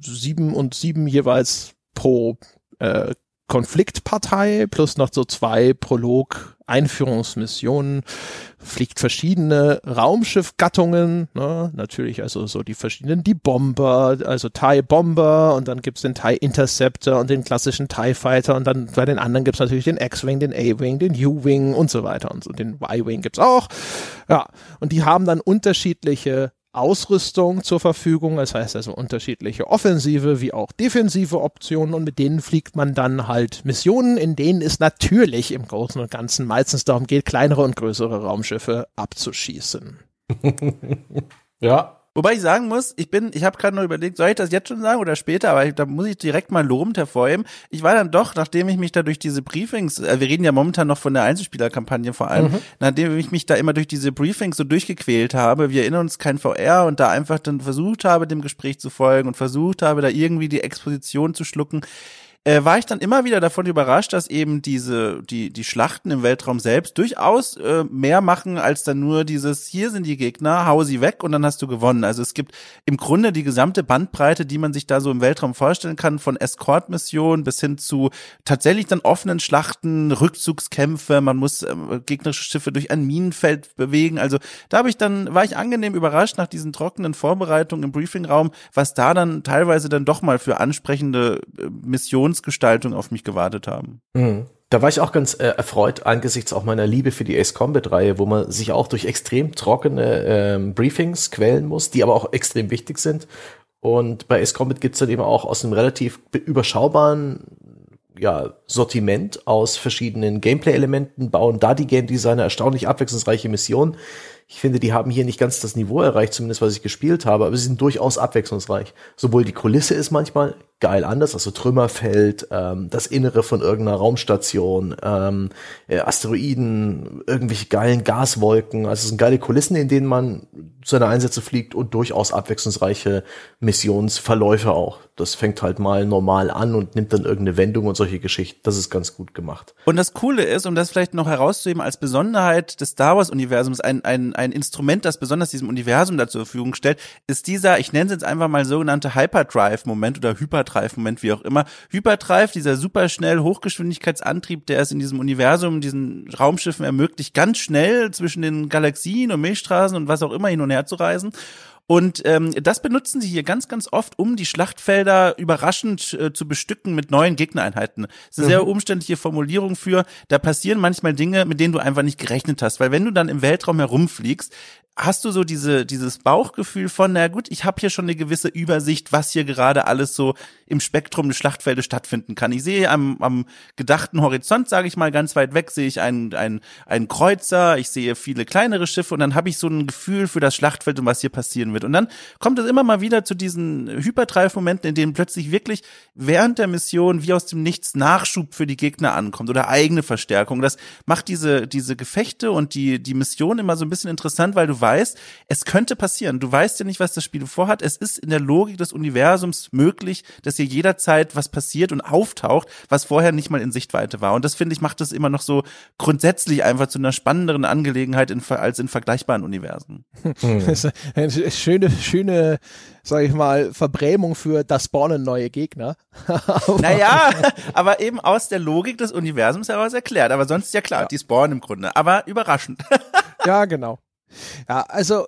sieben und sieben jeweils pro äh, Konfliktpartei plus noch so zwei Prolog Einführungsmissionen, fliegt verschiedene Raumschiffgattungen, ne? natürlich also so die verschiedenen, die Bomber, also TIE Bomber und dann gibt's den TIE Interceptor und den klassischen TIE Fighter und dann bei den anderen gibt's natürlich den X-Wing, den A-Wing, den U-Wing und so weiter und so, den Y-Wing gibt's auch. Ja, und die haben dann unterschiedliche Ausrüstung zur Verfügung. Das heißt also unterschiedliche offensive wie auch defensive Optionen und mit denen fliegt man dann halt Missionen, in denen es natürlich im Großen und Ganzen meistens darum geht, kleinere und größere Raumschiffe abzuschießen. ja, Wobei ich sagen muss, ich bin, ich habe gerade noch überlegt, soll ich das jetzt schon sagen oder später, aber ich, da muss ich direkt mal lobend hervorheben. Ich war dann doch, nachdem ich mich da durch diese Briefings, äh, wir reden ja momentan noch von der Einzelspielerkampagne vor allem, mhm. nachdem ich mich da immer durch diese Briefings so durchgequält habe, wir erinnern uns kein VR und da einfach dann versucht habe, dem Gespräch zu folgen und versucht habe, da irgendwie die Exposition zu schlucken äh, war ich dann immer wieder davon überrascht, dass eben diese, die, die Schlachten im Weltraum selbst durchaus äh, mehr machen als dann nur dieses, hier sind die Gegner, hau sie weg und dann hast du gewonnen. Also es gibt im Grunde die gesamte Bandbreite, die man sich da so im Weltraum vorstellen kann, von Escort-Missionen bis hin zu tatsächlich dann offenen Schlachten, Rückzugskämpfe, man muss äh, gegnerische Schiffe durch ein Minenfeld bewegen. Also da habe ich dann, war ich angenehm überrascht nach diesen trockenen Vorbereitungen im Briefingraum, was da dann teilweise dann doch mal für ansprechende äh, Missionen Lebensgestaltung auf mich gewartet haben. Mhm. Da war ich auch ganz äh, erfreut angesichts auch meiner Liebe für die Ace Combat Reihe, wo man sich auch durch extrem trockene ähm, Briefings quälen muss, die aber auch extrem wichtig sind. Und bei Ace Combat gibt's dann eben auch aus einem relativ überschaubaren ja, Sortiment aus verschiedenen Gameplay-Elementen, bauen da die Game Designer erstaunlich abwechslungsreiche Missionen, ich finde, die haben hier nicht ganz das Niveau erreicht, zumindest was ich gespielt habe, aber sie sind durchaus abwechslungsreich. Sowohl die Kulisse ist manchmal geil anders, also Trümmerfeld, ähm, das Innere von irgendeiner Raumstation, ähm, äh, Asteroiden, irgendwelche geilen Gaswolken. Also es sind geile Kulissen, in denen man seine Einsätze fliegt und durchaus abwechslungsreiche Missionsverläufe auch. Das fängt halt mal normal an und nimmt dann irgendeine Wendung und solche Geschichten. Das ist ganz gut gemacht. Und das Coole ist, um das vielleicht noch herauszuheben als Besonderheit des Star Wars Universums, ein, ein, ein Instrument, das besonders diesem Universum da zur Verfügung stellt, ist dieser, ich nenne es jetzt einfach mal sogenannte Hyperdrive-Moment oder Hyperdrive-Moment, wie auch immer. Hyperdrive, dieser superschnell Hochgeschwindigkeitsantrieb, der es in diesem Universum, diesen Raumschiffen ermöglicht, ganz schnell zwischen den Galaxien und Milchstraßen und was auch immer hin und her zu reisen. Und ähm, das benutzen sie hier ganz, ganz oft, um die Schlachtfelder überraschend äh, zu bestücken mit neuen Gegnereinheiten. Das ist eine mhm. sehr umständliche Formulierung für, da passieren manchmal Dinge, mit denen du einfach nicht gerechnet hast. Weil wenn du dann im Weltraum herumfliegst, hast du so diese, dieses Bauchgefühl von, na gut, ich habe hier schon eine gewisse Übersicht, was hier gerade alles so im Spektrum des Schlachtfeldes stattfinden kann. Ich sehe am, am gedachten Horizont, sage ich mal, ganz weit weg, sehe ich einen, einen, einen Kreuzer, ich sehe viele kleinere Schiffe und dann habe ich so ein Gefühl für das Schlachtfeld und was hier passieren wird. Und dann kommt es immer mal wieder zu diesen Hyperdrive-Momenten, in denen plötzlich wirklich während der Mission wie aus dem Nichts Nachschub für die Gegner ankommt oder eigene Verstärkung. Das macht diese, diese Gefechte und die, die Mission immer so ein bisschen interessant, weil du weißt, es könnte passieren. Du weißt ja nicht, was das Spiel vorhat. Es ist in der Logik des Universums möglich, dass hier jederzeit was passiert und auftaucht, was vorher nicht mal in Sichtweite war. Und das finde ich macht das immer noch so grundsätzlich einfach zu einer spannenderen Angelegenheit in, als in vergleichbaren Universen. Hm. Das ist eine schöne, schöne, sag ich mal, Verbrämung für das spawnen neue Gegner. naja, aber eben aus der Logik des Universums heraus erklärt. Aber sonst ja klar, ja. die spawnen im Grunde. Aber überraschend. ja, genau. Ja, also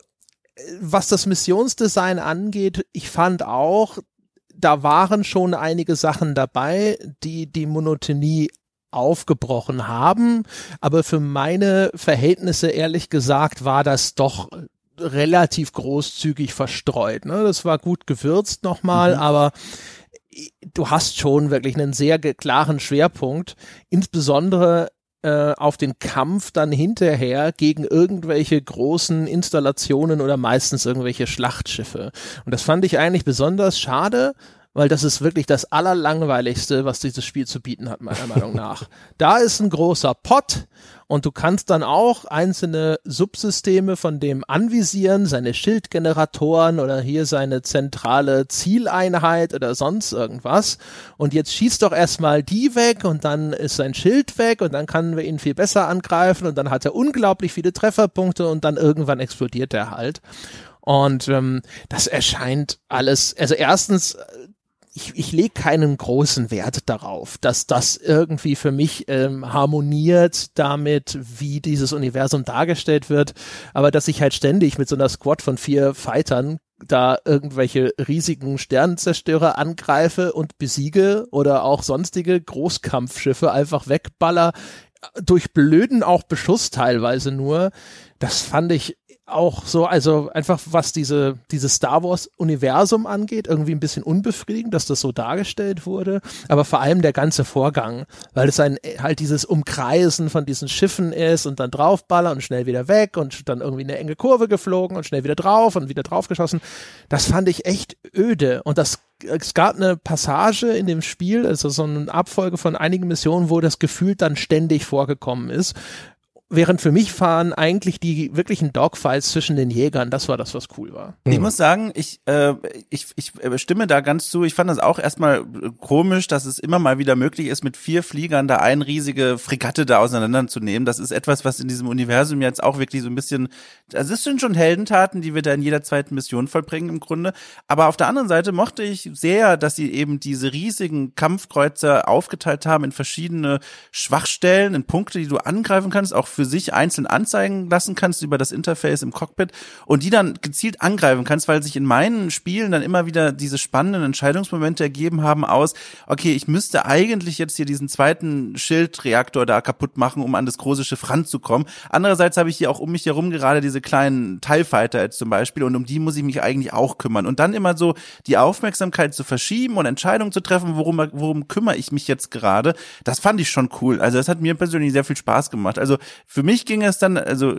was das Missionsdesign angeht, ich fand auch, da waren schon einige Sachen dabei, die die Monotonie aufgebrochen haben. Aber für meine Verhältnisse, ehrlich gesagt, war das doch relativ großzügig verstreut. Ne? Das war gut gewürzt nochmal, mhm. aber du hast schon wirklich einen sehr klaren Schwerpunkt, insbesondere äh, auf den Kampf dann hinterher gegen irgendwelche großen Installationen oder meistens irgendwelche Schlachtschiffe. Und das fand ich eigentlich besonders schade, weil das ist wirklich das allerlangweiligste, was dieses Spiel zu bieten hat, meiner Meinung nach. Da ist ein großer Pot und du kannst dann auch einzelne Subsysteme von dem anvisieren, seine Schildgeneratoren oder hier seine zentrale Zieleinheit oder sonst irgendwas. Und jetzt schießt doch erstmal die weg und dann ist sein Schild weg und dann können wir ihn viel besser angreifen und dann hat er unglaublich viele Trefferpunkte und dann irgendwann explodiert er halt. Und ähm, das erscheint alles, also erstens ich, ich lege keinen großen Wert darauf, dass das irgendwie für mich ähm, harmoniert damit, wie dieses Universum dargestellt wird, aber dass ich halt ständig mit so einer Squad von vier Fightern da irgendwelche riesigen Sternenzerstörer angreife und besiege oder auch sonstige Großkampfschiffe einfach wegballer, durch blöden auch Beschuss teilweise nur, das fand ich auch so, also einfach was diese, dieses Star Wars Universum angeht, irgendwie ein bisschen unbefriedigend, dass das so dargestellt wurde, aber vor allem der ganze Vorgang, weil es ein, halt dieses Umkreisen von diesen Schiffen ist und dann draufballern und schnell wieder weg und dann irgendwie eine enge Kurve geflogen und schnell wieder drauf und wieder draufgeschossen. Das fand ich echt öde. Und das es gab eine Passage in dem Spiel, also so eine Abfolge von einigen Missionen, wo das Gefühl dann ständig vorgekommen ist, während für mich fahren eigentlich die wirklichen Dogfights zwischen den Jägern, das war das, was cool war. Ich muss sagen, ich, äh, ich, ich stimme da ganz zu. Ich fand das auch erstmal komisch, dass es immer mal wieder möglich ist, mit vier Fliegern da eine riesige Fregatte da auseinanderzunehmen. Das ist etwas, was in diesem Universum jetzt auch wirklich so ein bisschen, das sind schon Heldentaten, die wir da in jeder zweiten Mission vollbringen im Grunde. Aber auf der anderen Seite mochte ich sehr, dass sie eben diese riesigen Kampfkreuzer aufgeteilt haben in verschiedene Schwachstellen, in Punkte, die du angreifen kannst, auch für sich einzeln anzeigen lassen kannst über das Interface im Cockpit und die dann gezielt angreifen kannst, weil sich in meinen Spielen dann immer wieder diese spannenden Entscheidungsmomente ergeben haben aus, okay, ich müsste eigentlich jetzt hier diesen zweiten Schildreaktor da kaputt machen, um an das große Schiff ranzukommen. Andererseits habe ich hier auch um mich herum gerade diese kleinen Teilfighter jetzt zum Beispiel und um die muss ich mich eigentlich auch kümmern. Und dann immer so die Aufmerksamkeit zu verschieben und Entscheidungen zu treffen, worum, worum kümmere ich mich jetzt gerade, das fand ich schon cool. Also das hat mir persönlich sehr viel Spaß gemacht. Also für mich ging es dann, also,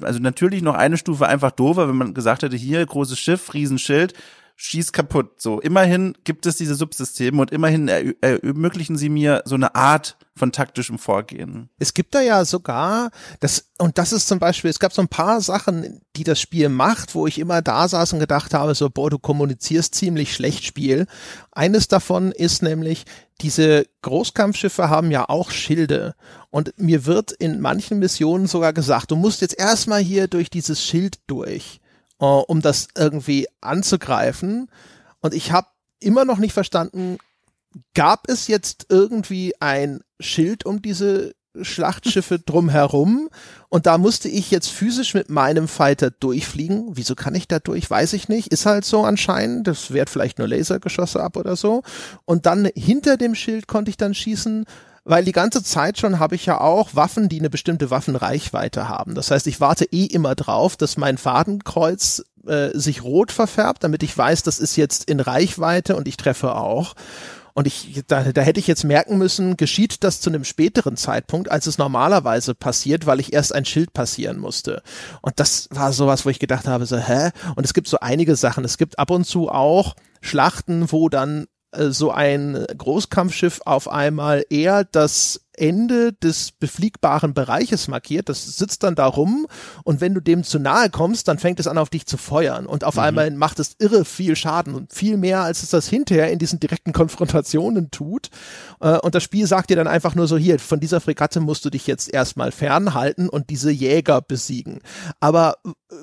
also natürlich noch eine Stufe einfach doofer, wenn man gesagt hätte, hier großes Schiff, Riesenschild, schieß kaputt. So, immerhin gibt es diese Subsysteme und immerhin ermöglichen sie mir so eine Art von taktischem Vorgehen. Es gibt da ja sogar, das, und das ist zum Beispiel, es gab so ein paar Sachen, die das Spiel macht, wo ich immer da saß und gedacht habe, so, boah, du kommunizierst ziemlich schlecht Spiel. Eines davon ist nämlich, diese Großkampfschiffe haben ja auch Schilde. Und mir wird in manchen Missionen sogar gesagt, du musst jetzt erstmal hier durch dieses Schild durch, uh, um das irgendwie anzugreifen. Und ich habe immer noch nicht verstanden, gab es jetzt irgendwie ein Schild um diese Schlachtschiffe drumherum und da musste ich jetzt physisch mit meinem Fighter durchfliegen. Wieso kann ich da durch? Weiß ich nicht. Ist halt so anscheinend. Das wehrt vielleicht nur Lasergeschosse ab oder so. Und dann hinter dem Schild konnte ich dann schießen, weil die ganze Zeit schon habe ich ja auch Waffen, die eine bestimmte Waffenreichweite haben. Das heißt, ich warte eh immer drauf, dass mein Fadenkreuz äh, sich rot verfärbt, damit ich weiß, das ist jetzt in Reichweite und ich treffe auch. Und ich, da, da hätte ich jetzt merken müssen, geschieht das zu einem späteren Zeitpunkt, als es normalerweise passiert, weil ich erst ein Schild passieren musste. Und das war sowas, wo ich gedacht habe, so, hä? Und es gibt so einige Sachen. Es gibt ab und zu auch Schlachten, wo dann so ein Großkampfschiff auf einmal eher das Ende des befliegbaren Bereiches markiert. Das sitzt dann da rum und wenn du dem zu nahe kommst, dann fängt es an auf dich zu feuern und auf mhm. einmal macht es irre viel Schaden und viel mehr, als es das hinterher in diesen direkten Konfrontationen tut. Äh, und das Spiel sagt dir dann einfach nur so, hier, von dieser Fregatte musst du dich jetzt erstmal fernhalten und diese Jäger besiegen. Aber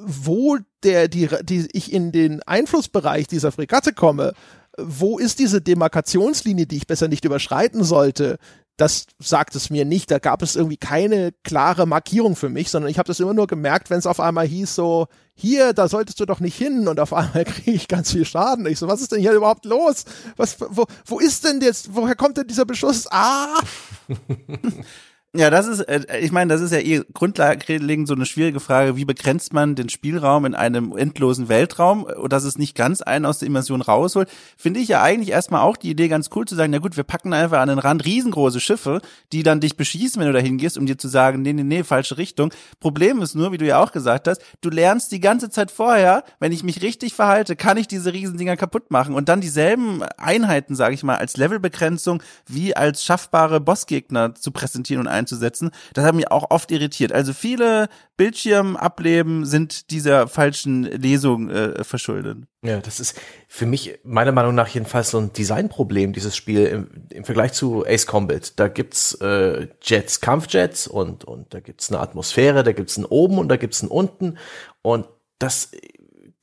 wo der, die, die ich in den Einflussbereich dieser Fregatte komme, wo ist diese Demarkationslinie, die ich besser nicht überschreiten sollte? Das sagt es mir nicht. Da gab es irgendwie keine klare Markierung für mich, sondern ich habe das immer nur gemerkt, wenn es auf einmal hieß so, hier, da solltest du doch nicht hin und auf einmal kriege ich ganz viel Schaden. Ich so, was ist denn hier überhaupt los? Was, wo, wo ist denn jetzt, woher kommt denn dieser Beschluss? Ah! Ja, das ist, äh, ich meine, das ist ja eh grundlegend so eine schwierige Frage, wie begrenzt man den Spielraum in einem endlosen Weltraum, und dass es nicht ganz einen aus der Immersion rausholt, finde ich ja eigentlich erstmal auch die Idee ganz cool zu sagen, na gut, wir packen einfach an den Rand riesengroße Schiffe, die dann dich beschießen, wenn du da hingehst, um dir zu sagen, nee, nee, nee, falsche Richtung. Problem ist nur, wie du ja auch gesagt hast, du lernst die ganze Zeit vorher, wenn ich mich richtig verhalte, kann ich diese Riesendinger kaputt machen. Und dann dieselben Einheiten, sage ich mal, als Levelbegrenzung wie als schaffbare Bossgegner zu präsentieren und einzusetzen. Das hat mich auch oft irritiert. Also viele Bildschirmableben sind dieser falschen Lesung äh, verschuldet. Ja, das ist für mich meiner Meinung nach jedenfalls so ein Designproblem, dieses Spiel im, im Vergleich zu Ace Combat. Da gibt's äh, Jets, Kampfjets und, und da gibt's eine Atmosphäre, da gibt's einen oben und da gibt's einen unten und das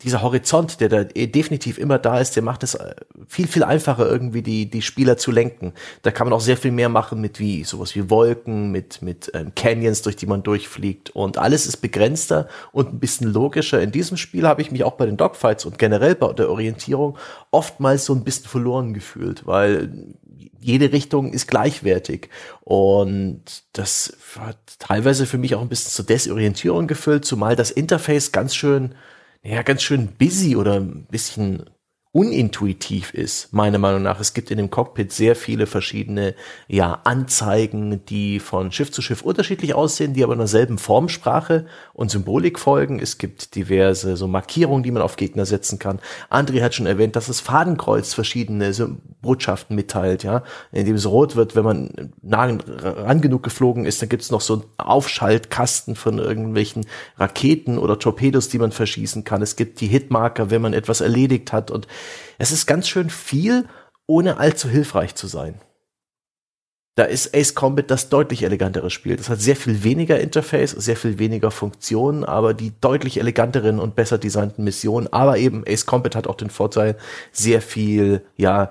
dieser Horizont, der da eh definitiv immer da ist, der macht es äh, viel, viel einfacher, irgendwie die, die Spieler zu lenken. Da kann man auch sehr viel mehr machen mit wie sowas wie Wolken, mit, mit ähm, Canyons, durch die man durchfliegt. Und alles ist begrenzter und ein bisschen logischer. In diesem Spiel habe ich mich auch bei den Dogfights und generell bei der Orientierung oftmals so ein bisschen verloren gefühlt, weil jede Richtung ist gleichwertig. Und das hat teilweise für mich auch ein bisschen zur Desorientierung gefüllt, zumal das Interface ganz schön ja, ganz schön busy oder ein bisschen unintuitiv ist, meiner Meinung nach. Es gibt in dem Cockpit sehr viele verschiedene ja, Anzeigen, die von Schiff zu Schiff unterschiedlich aussehen, die aber in derselben Formsprache und Symbolik folgen. Es gibt diverse so Markierungen, die man auf Gegner setzen kann. André hat schon erwähnt, dass das Fadenkreuz verschiedene Botschaften mitteilt, ja, indem es rot wird, wenn man nah ran genug geflogen ist, dann gibt es noch so einen Aufschaltkasten von irgendwelchen Raketen oder Torpedos, die man verschießen kann. Es gibt die Hitmarker, wenn man etwas erledigt hat und es ist ganz schön viel, ohne allzu hilfreich zu sein. Da ist Ace Combat das deutlich elegantere Spiel. Das hat sehr viel weniger Interface, sehr viel weniger Funktionen, aber die deutlich eleganteren und besser designten Missionen. Aber eben Ace Combat hat auch den Vorteil, sehr viel, ja,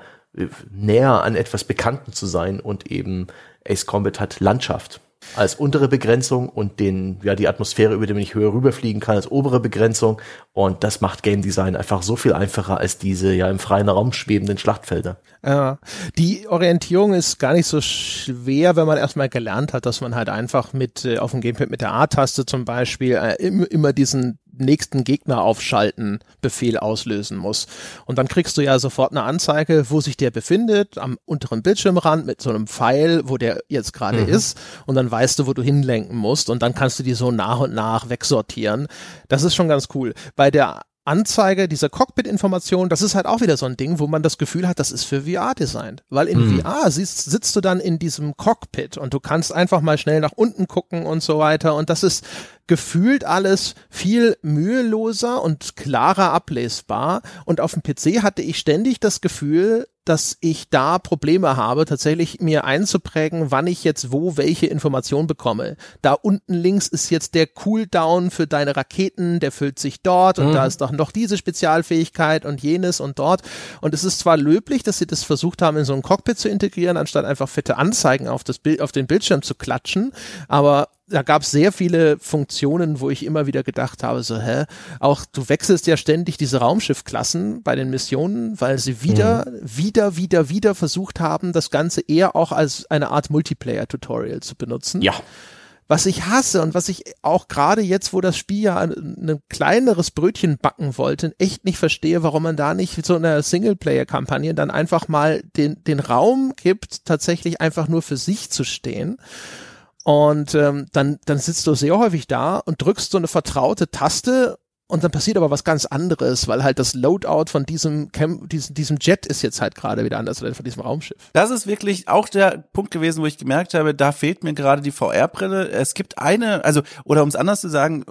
näher an etwas Bekannten zu sein und eben Ace Combat hat Landschaft als untere Begrenzung und den, ja, die Atmosphäre, über die nicht höher rüberfliegen kann, als obere Begrenzung. Und das macht Game Design einfach so viel einfacher als diese ja im freien Raum schwebenden Schlachtfelder. Ja, die Orientierung ist gar nicht so schwer, wenn man erstmal gelernt hat, dass man halt einfach mit äh, auf dem Gamepad mit der A-Taste zum Beispiel äh, immer diesen nächsten Gegner aufschalten Befehl auslösen muss. Und dann kriegst du ja sofort eine Anzeige, wo sich der befindet, am unteren Bildschirmrand mit so einem Pfeil, wo der jetzt gerade mhm. ist. Und dann weißt du, wo du hinlenken musst. Und dann kannst du die so nach und nach wegsortieren. Das ist schon ganz cool. Bei der Anzeige dieser Cockpit-Information, das ist halt auch wieder so ein Ding, wo man das Gefühl hat, das ist für VR designt. Weil in hm. VR siehst, sitzt du dann in diesem Cockpit und du kannst einfach mal schnell nach unten gucken und so weiter. Und das ist gefühlt alles viel müheloser und klarer ablesbar. Und auf dem PC hatte ich ständig das Gefühl, dass ich da Probleme habe, tatsächlich mir einzuprägen, wann ich jetzt wo welche Information bekomme. Da unten links ist jetzt der Cooldown für deine Raketen, der füllt sich dort und mhm. da ist doch noch diese Spezialfähigkeit und jenes und dort. Und es ist zwar löblich, dass sie das versucht haben, in so ein Cockpit zu integrieren, anstatt einfach fette Anzeigen auf das Bild, auf den Bildschirm zu klatschen, aber da gab es sehr viele Funktionen, wo ich immer wieder gedacht habe, so, hä, auch du wechselst ja ständig diese Raumschiffklassen bei den Missionen, weil sie wieder, mhm. wieder, wieder, wieder versucht haben, das Ganze eher auch als eine Art Multiplayer-Tutorial zu benutzen. Ja. Was ich hasse und was ich auch gerade jetzt, wo das Spiel ja ein, ein kleineres Brötchen backen wollte, echt nicht verstehe, warum man da nicht so einer Singleplayer-Kampagne dann einfach mal den, den Raum gibt, tatsächlich einfach nur für sich zu stehen und ähm, dann, dann sitzt du sehr häufig da und drückst so eine vertraute Taste und dann passiert aber was ganz anderes, weil halt das Loadout von diesem, Cam diesem, diesem Jet ist jetzt halt gerade wieder anders oder von diesem Raumschiff. Das ist wirklich auch der Punkt gewesen, wo ich gemerkt habe, da fehlt mir gerade die VR-Brille. Es gibt eine, also, oder um es anders zu sagen,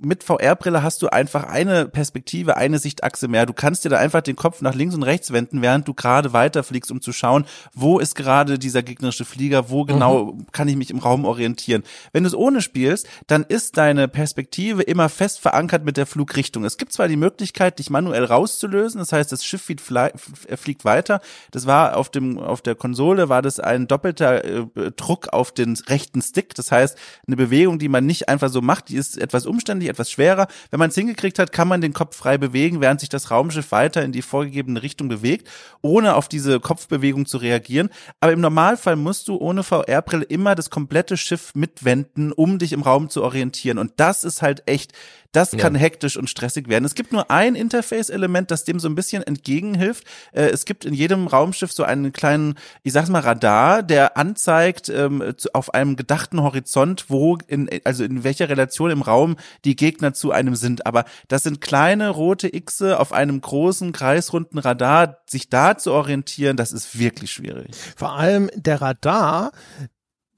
mit VR-Brille hast du einfach eine Perspektive, eine Sichtachse mehr. Du kannst dir da einfach den Kopf nach links und rechts wenden, während du gerade weiterfliegst, um zu schauen, wo ist gerade dieser gegnerische Flieger, wo genau mhm. kann ich mich im Raum orientieren. Wenn du es ohne spielst, dann ist deine Perspektive immer fest verankert mit der Flug Flugrichtung. Es gibt zwar die Möglichkeit, dich manuell rauszulösen, das heißt, das Schiff fliegt weiter. Das war auf dem auf der Konsole war das ein doppelter äh, Druck auf den rechten Stick. Das heißt, eine Bewegung, die man nicht einfach so macht, die ist etwas umständlich, etwas schwerer. Wenn man es hingekriegt hat, kann man den Kopf frei bewegen, während sich das Raumschiff weiter in die vorgegebene Richtung bewegt, ohne auf diese Kopfbewegung zu reagieren. Aber im Normalfall musst du ohne VR-Brille immer das komplette Schiff mitwenden, um dich im Raum zu orientieren. Und das ist halt echt das kann ja. hektisch und stressig werden. Es gibt nur ein Interface-Element, das dem so ein bisschen entgegenhilft. Äh, es gibt in jedem Raumschiff so einen kleinen, ich sag's mal, Radar, der anzeigt ähm, auf einem gedachten Horizont, wo in, also in welcher Relation im Raum die Gegner zu einem sind. Aber das sind kleine rote Xe auf einem großen kreisrunden Radar. Sich da zu orientieren, das ist wirklich schwierig. Vor allem der Radar,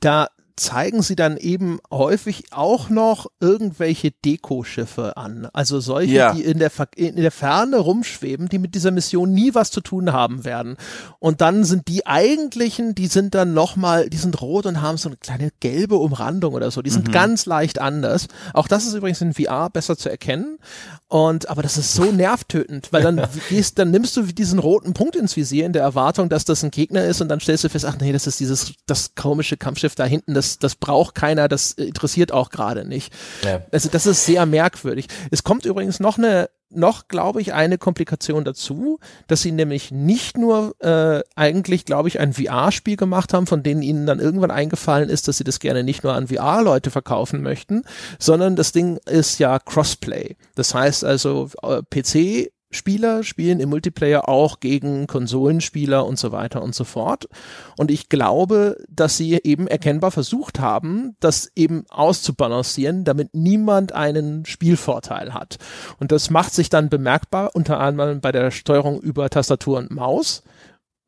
da zeigen sie dann eben häufig auch noch irgendwelche Dekoschiffe an. Also solche, ja. die in der, in der Ferne rumschweben, die mit dieser Mission nie was zu tun haben werden. Und dann sind die eigentlichen, die sind dann nochmal, die sind rot und haben so eine kleine gelbe Umrandung oder so. Die sind mhm. ganz leicht anders. Auch das ist übrigens in VR besser zu erkennen. Und, aber das ist so nervtötend, weil dann gehst, dann nimmst du diesen roten Punkt ins Visier in der Erwartung, dass das ein Gegner ist und dann stellst du fest, ach nee, das ist dieses, das komische Kampfschiff da hinten, das das, das braucht keiner, das interessiert auch gerade nicht. Ja. Also das ist sehr merkwürdig. Es kommt übrigens noch eine noch, glaube ich, eine Komplikation dazu, dass sie nämlich nicht nur äh, eigentlich, glaube ich, ein VR-Spiel gemacht haben, von denen ihnen dann irgendwann eingefallen ist, dass sie das gerne nicht nur an VR-Leute verkaufen möchten, sondern das Ding ist ja Crossplay. Das heißt also, äh, PC Spieler spielen im Multiplayer auch gegen Konsolenspieler und so weiter und so fort. Und ich glaube, dass sie eben erkennbar versucht haben, das eben auszubalancieren, damit niemand einen Spielvorteil hat. Und das macht sich dann bemerkbar, unter anderem bei der Steuerung über Tastatur und Maus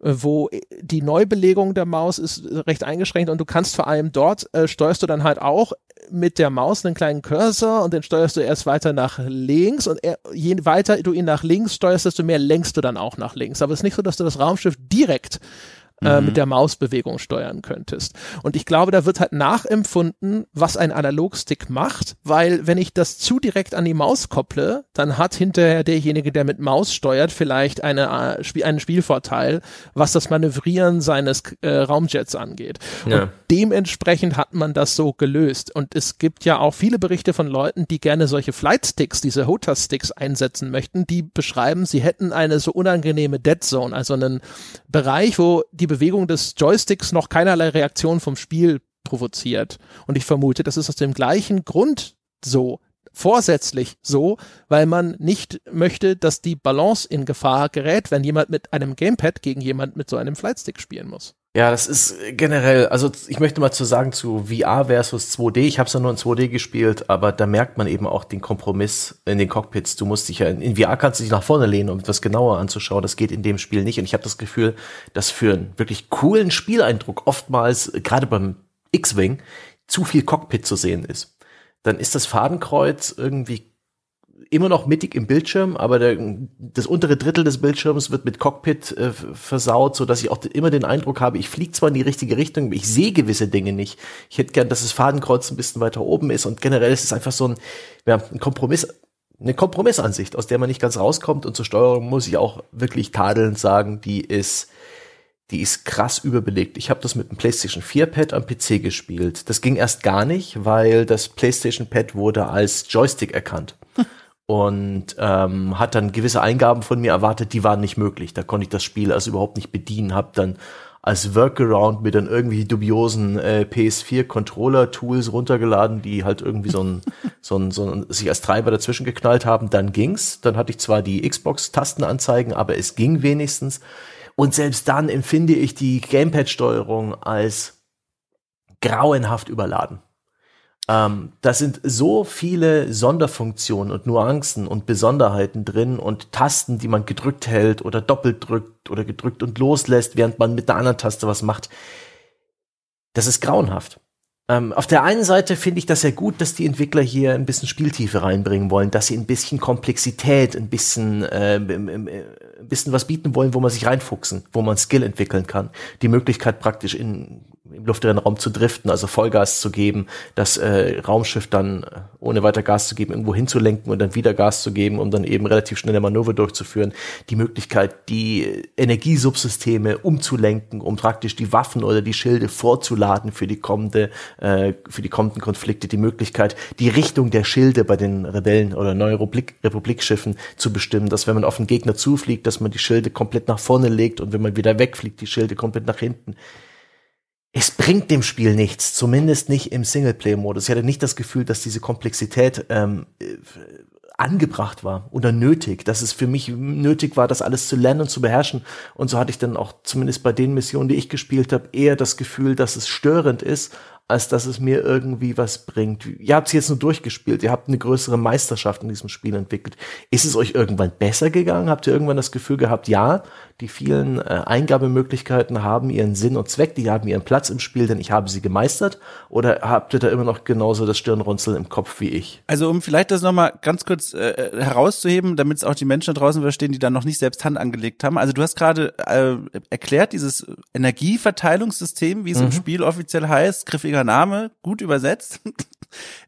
wo die Neubelegung der Maus ist recht eingeschränkt und du kannst vor allem dort äh, steuerst du dann halt auch mit der Maus einen kleinen Cursor und den steuerst du erst weiter nach links und er, je weiter du ihn nach links steuerst, desto mehr lenkst du dann auch nach links. Aber es ist nicht so, dass du das Raumschiff direkt äh, mhm. mit der Mausbewegung steuern könntest. Und ich glaube, da wird halt nachempfunden, was ein Analogstick macht, weil wenn ich das zu direkt an die Maus kopple, dann hat hinterher derjenige, der mit Maus steuert, vielleicht eine, äh, einen Spielvorteil, was das Manövrieren seines äh, Raumjets angeht. Ja. Und dementsprechend hat man das so gelöst. Und es gibt ja auch viele Berichte von Leuten, die gerne solche Flightsticks, diese HOTAS-Sticks einsetzen möchten, die beschreiben, sie hätten eine so unangenehme Dead Zone, also einen Bereich, wo die Bewegung des Joysticks noch keinerlei Reaktion vom Spiel provoziert. Und ich vermute, das ist aus dem gleichen Grund so, vorsätzlich so, weil man nicht möchte, dass die Balance in Gefahr gerät, wenn jemand mit einem Gamepad gegen jemand mit so einem Flightstick spielen muss. Ja, das ist generell, also ich möchte mal zu sagen zu VR versus 2D. Ich habe es ja nur in 2D gespielt, aber da merkt man eben auch den Kompromiss in den Cockpits. Du musst dich ja in, VR kannst du dich nach vorne lehnen, um etwas genauer anzuschauen. Das geht in dem Spiel nicht. Und ich habe das Gefühl, dass für einen wirklich coolen Spieleindruck oftmals gerade beim X-Wing zu viel Cockpit zu sehen ist. Dann ist das Fadenkreuz irgendwie immer noch mittig im Bildschirm, aber der, das untere Drittel des Bildschirms wird mit Cockpit äh, versaut, so dass ich auch immer den Eindruck habe, ich fliege zwar in die richtige Richtung, ich sehe gewisse Dinge nicht. Ich hätte gern, dass das Fadenkreuz ein bisschen weiter oben ist und generell ist es einfach so ein, ja, ein Kompromiss, eine Kompromissansicht, aus der man nicht ganz rauskommt und zur Steuerung muss ich auch wirklich tadelnd sagen, die ist die ist krass überbelegt. Ich habe das mit dem PlayStation 4 Pad am PC gespielt. Das ging erst gar nicht, weil das PlayStation Pad wurde als Joystick erkannt und ähm, hat dann gewisse Eingaben von mir erwartet, die waren nicht möglich. Da konnte ich das Spiel also überhaupt nicht bedienen, habe dann als Workaround mir dann irgendwie dubiosen äh, PS4 Controller Tools runtergeladen, die halt irgendwie so ein, so ein, so ein sich als Treiber dazwischen geknallt haben. Dann ging's. Dann hatte ich zwar die Xbox Tastenanzeigen, aber es ging wenigstens. Und selbst dann empfinde ich die Gamepad Steuerung als grauenhaft überladen. Ähm, da sind so viele Sonderfunktionen und Nuancen und Besonderheiten drin und Tasten, die man gedrückt hält oder doppelt drückt oder gedrückt und loslässt, während man mit der anderen Taste was macht. Das ist grauenhaft. Ähm, auf der einen Seite finde ich das ja gut, dass die Entwickler hier ein bisschen Spieltiefe reinbringen wollen, dass sie ein bisschen Komplexität, ein bisschen, äh, ein bisschen was bieten wollen, wo man sich reinfuchsen, wo man Skill entwickeln kann. Die Möglichkeit praktisch in im luftleeren Raum zu driften, also Vollgas zu geben, das äh, Raumschiff dann äh, ohne weiter Gas zu geben irgendwo hinzulenken und dann wieder Gas zu geben, um dann eben relativ schnelle Manöver durchzuführen. Die Möglichkeit, die Energiesubsysteme umzulenken, um praktisch die Waffen oder die Schilde vorzuladen für die kommende, äh, für die kommenden Konflikte. Die Möglichkeit, die Richtung der Schilde bei den Rebellen oder Neue Republik, Republikschiffen zu bestimmen, dass wenn man auf den Gegner zufliegt, dass man die Schilde komplett nach vorne legt und wenn man wieder wegfliegt, die Schilde komplett nach hinten es bringt dem Spiel nichts, zumindest nicht im Singleplay-Modus. Ich hatte nicht das Gefühl, dass diese Komplexität ähm, äh, angebracht war oder nötig, dass es für mich nötig war, das alles zu lernen und zu beherrschen. Und so hatte ich dann auch zumindest bei den Missionen, die ich gespielt habe, eher das Gefühl, dass es störend ist, als dass es mir irgendwie was bringt. Ihr habt es jetzt nur durchgespielt, ihr habt eine größere Meisterschaft in diesem Spiel entwickelt. Ist es euch irgendwann besser gegangen? Habt ihr irgendwann das Gefühl gehabt, ja, die vielen äh, Eingabemöglichkeiten haben ihren Sinn und Zweck, die haben ihren Platz im Spiel, denn ich habe sie gemeistert? Oder habt ihr da immer noch genauso das Stirnrunzeln im Kopf wie ich? Also um vielleicht das nochmal ganz kurz äh, herauszuheben, damit es auch die Menschen da draußen verstehen, die da noch nicht selbst Hand angelegt haben. Also du hast gerade äh, erklärt, dieses Energieverteilungssystem, wie es mhm. im Spiel offiziell heißt, griffiger Name, gut übersetzt.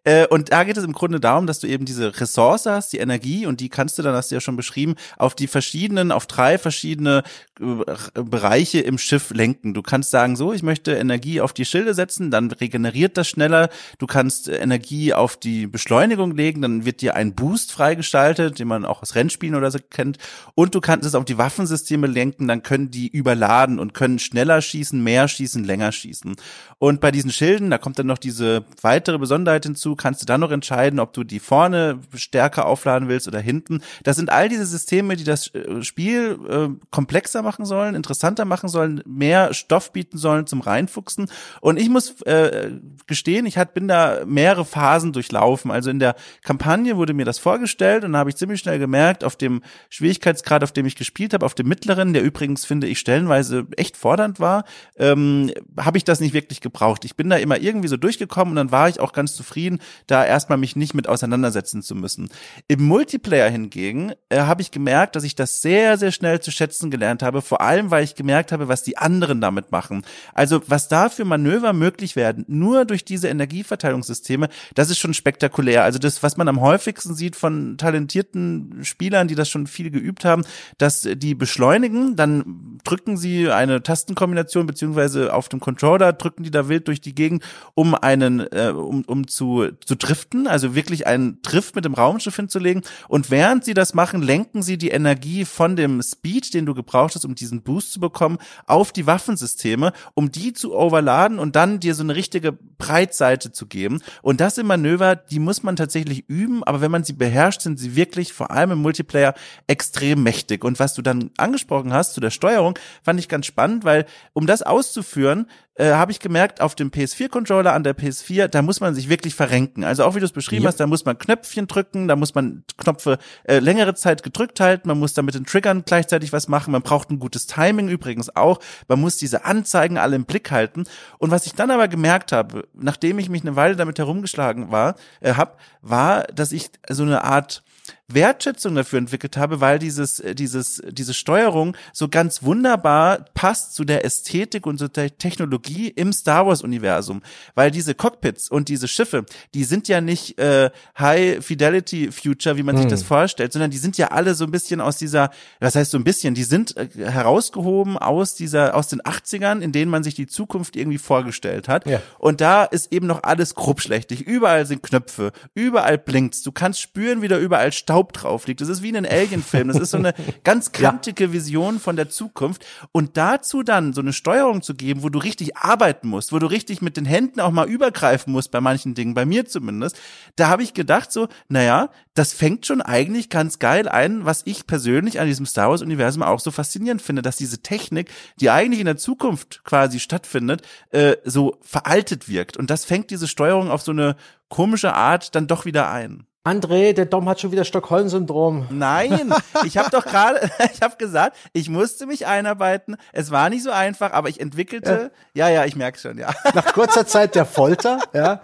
Äh, und da geht es im Grunde darum, dass du eben diese Ressource hast, die Energie, und die kannst du dann, hast du ja schon beschrieben, auf die verschiedenen, auf drei verschiedene äh, Bereiche im Schiff lenken. Du kannst sagen, so, ich möchte Energie auf die Schilde setzen, dann regeneriert das schneller. Du kannst Energie auf die Beschleunigung legen, dann wird dir ein Boost freigestaltet, den man auch aus Rennspielen oder so kennt. Und du kannst es auf die Waffensysteme lenken, dann können die überladen und können schneller schießen, mehr schießen, länger schießen. Und bei diesen Schilden, da kommt dann noch diese weitere Besonderheit hinzu, kannst du dann noch entscheiden, ob du die vorne stärker aufladen willst oder hinten. Das sind all diese Systeme, die das äh, Spiel äh, komplexer machen sollen, interessanter machen sollen, mehr Stoff bieten sollen zum Reinfuchsen. Und ich muss äh, gestehen, ich hat, bin da mehrere Phasen durchlaufen. Also in der Kampagne wurde mir das vorgestellt und da habe ich ziemlich schnell gemerkt, auf dem Schwierigkeitsgrad, auf dem ich gespielt habe, auf dem mittleren, der übrigens finde ich stellenweise echt fordernd war, ähm, habe ich das nicht wirklich gebraucht. Ich bin da immer irgendwie so durchgekommen und dann war ich auch ganz zufrieden, da erstmal mich nicht mit auseinandersetzen zu müssen. Im Multiplayer hingegen äh, habe ich gemerkt, dass ich das sehr, sehr schnell zu schätzen gelernt habe, vor allem weil ich gemerkt habe, was die anderen damit machen. Also was da für Manöver möglich werden, nur durch diese Energieverteilungssysteme, das ist schon spektakulär. Also das, was man am häufigsten sieht von talentierten Spielern, die das schon viel geübt haben, dass die beschleunigen, dann drücken sie eine Tastenkombination beziehungsweise auf dem Controller drücken die da wild durch die Gegend, um einen, äh, um, um zu, zu driften, also wirklich einen Drift mit dem Raumschiff hinzulegen. Und während sie das machen, lenken sie die Energie von dem Speed, den du gebraucht hast, um diesen Boost zu bekommen, auf die Waffensysteme, um die zu overladen und dann dir so eine richtige Breitseite zu geben. Und das sind Manöver, die muss man tatsächlich üben, aber wenn man sie beherrscht, sind sie wirklich, vor allem im Multiplayer, extrem mächtig. Und was du dann angesprochen hast zu der Steuerung, fand ich ganz spannend, weil um das auszuführen, äh, habe ich gemerkt, auf dem PS4-Controller an der PS4, da muss man sich wirklich verrenken. Also auch wie du es beschrieben ja. hast, da muss man Knöpfchen drücken, da muss man Knöpfe äh, längere Zeit gedrückt halten, man muss da mit den Triggern gleichzeitig was machen, man braucht ein gutes Timing übrigens auch, man muss diese Anzeigen alle im Blick halten. Und was ich dann aber gemerkt habe, nachdem ich mich eine Weile damit herumgeschlagen war, äh, hab, war, dass ich so eine Art Wertschätzung dafür entwickelt habe, weil dieses, äh, dieses, diese Steuerung so ganz wunderbar passt zu der Ästhetik und zu der Technologie im Star Wars Universum. Weil diese Cockpits und diese Schiffe, die sind ja nicht äh, High Fidelity Future, wie man hm. sich das vorstellt, sondern die sind ja alle so ein bisschen aus dieser, was heißt so ein bisschen, die sind äh, herausgehoben aus dieser, aus den 80ern, in denen man sich die Zukunft irgendwie vorgestellt hat. Ja. Und da ist eben noch alles grobschlächtig. Überall sind Knöpfe, überall blinkt's. Du kannst spüren, wie da überall Staub Staub drauf liegt. Das ist wie in einem Alien-Film. Das ist so eine ganz kantige ja. Vision von der Zukunft. Und dazu dann so eine Steuerung zu geben, wo du richtig arbeiten musst, wo du richtig mit den Händen auch mal übergreifen musst bei manchen Dingen, bei mir zumindest, da habe ich gedacht so, naja, das fängt schon eigentlich ganz geil ein, was ich persönlich an diesem Star Wars-Universum auch so faszinierend finde, dass diese Technik, die eigentlich in der Zukunft quasi stattfindet, äh, so veraltet wirkt. Und das fängt diese Steuerung auf so eine komische Art dann doch wieder ein. André, der Dom hat schon wieder Stockholm-Syndrom. Nein, ich habe doch gerade, ich habe gesagt, ich musste mich einarbeiten. Es war nicht so einfach, aber ich entwickelte, ja, ja, ja ich merke schon, ja. Nach kurzer Zeit der Folter, ja,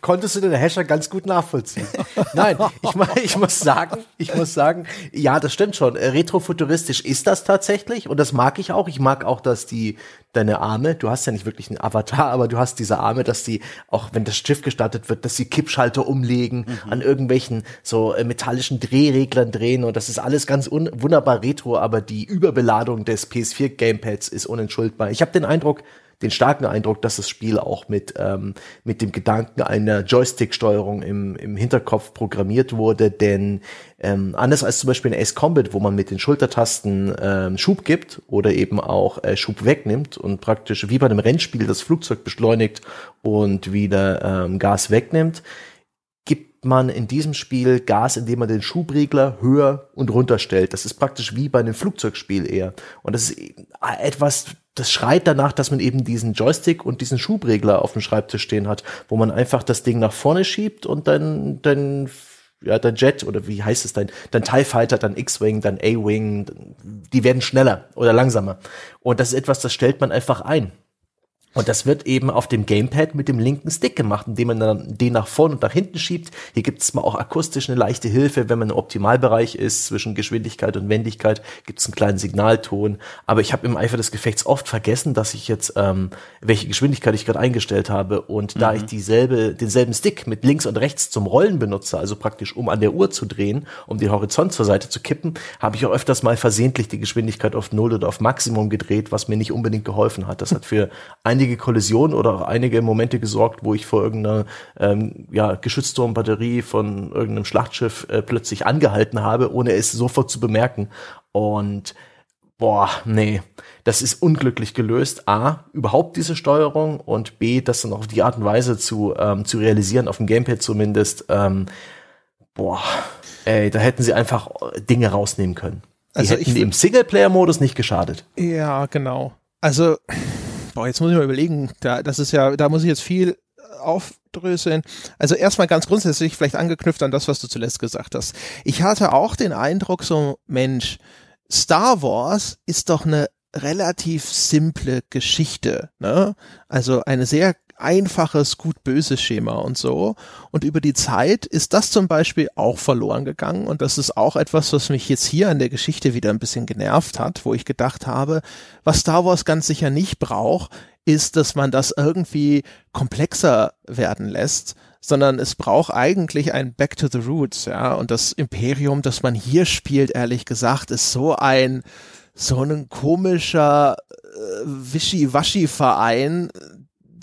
konntest du den Hasher ganz gut nachvollziehen. Nein, ich, ich muss sagen, ich muss sagen, ja, das stimmt schon. Retrofuturistisch ist das tatsächlich und das mag ich auch. Ich mag auch, dass die deine Arme, du hast ja nicht wirklich einen Avatar, aber du hast diese Arme, dass die auch wenn das Schiff gestartet wird, dass die Kippschalter umlegen, mhm. an irgendwelchen so äh, metallischen Drehreglern drehen und das ist alles ganz wunderbar retro, aber die Überbeladung des PS4 Gamepads ist unentschuldbar. Ich habe den Eindruck, den starken Eindruck, dass das Spiel auch mit, ähm, mit dem Gedanken einer Joystick-Steuerung im, im Hinterkopf programmiert wurde, denn ähm, anders als zum Beispiel in Ace Combat, wo man mit den Schultertasten ähm, Schub gibt oder eben auch äh, Schub wegnimmt und praktisch wie bei einem Rennspiel das Flugzeug beschleunigt und wieder ähm, Gas wegnimmt, gibt man in diesem Spiel Gas, indem man den Schubregler höher und runter stellt. Das ist praktisch wie bei einem Flugzeugspiel eher. Und das ist etwas, das schreit danach, dass man eben diesen Joystick und diesen Schubregler auf dem Schreibtisch stehen hat, wo man einfach das Ding nach vorne schiebt und dann, dann ja, dein Jet oder wie heißt es, dein, dein TIE Fighter, dein X-Wing, dein A-Wing, die werden schneller oder langsamer. Und das ist etwas, das stellt man einfach ein. Und das wird eben auf dem Gamepad mit dem linken Stick gemacht, indem man dann den nach vorne und nach hinten schiebt. Hier gibt es mal auch akustisch eine leichte Hilfe, wenn man im Optimalbereich ist, zwischen Geschwindigkeit und Wendigkeit, gibt es einen kleinen Signalton. Aber ich habe im Eifer des Gefechts oft vergessen, dass ich jetzt, ähm, welche Geschwindigkeit ich gerade eingestellt habe. Und mhm. da ich dieselbe, denselben Stick mit links und rechts zum Rollen benutze, also praktisch um an der Uhr zu drehen, um den Horizont zur Seite zu kippen, habe ich auch öfters mal versehentlich die Geschwindigkeit auf Null oder auf Maximum gedreht, was mir nicht unbedingt geholfen hat. Das hat für einige einige Kollisionen oder auch einige Momente gesorgt, wo ich vor irgendeiner ähm, ja, Geschützturmbatterie von irgendeinem Schlachtschiff äh, plötzlich angehalten habe, ohne es sofort zu bemerken. Und boah, nee, das ist unglücklich gelöst. A, überhaupt diese Steuerung und B, das dann auf die Art und Weise zu, ähm, zu realisieren, auf dem Gamepad zumindest. Ähm, boah, ey, da hätten sie einfach Dinge rausnehmen können. Die also hätten ich im Singleplayer-Modus nicht geschadet. Ja, genau. Also boah, jetzt muss ich mal überlegen, da, das ist ja, da muss ich jetzt viel aufdröseln. Also erstmal ganz grundsätzlich vielleicht angeknüpft an das, was du zuletzt gesagt hast. Ich hatte auch den Eindruck, so Mensch, Star Wars ist doch eine relativ simple Geschichte, ne? Also eine sehr einfaches Gut-Böse Schema und so. Und über die Zeit ist das zum Beispiel auch verloren gegangen. Und das ist auch etwas, was mich jetzt hier an der Geschichte wieder ein bisschen genervt hat, wo ich gedacht habe, was Star Wars ganz sicher nicht braucht, ist, dass man das irgendwie komplexer werden lässt, sondern es braucht eigentlich ein Back to the Roots, ja. Und das Imperium, das man hier spielt, ehrlich gesagt, ist so ein, so ein komischer äh, Wischi-Waschi-Verein,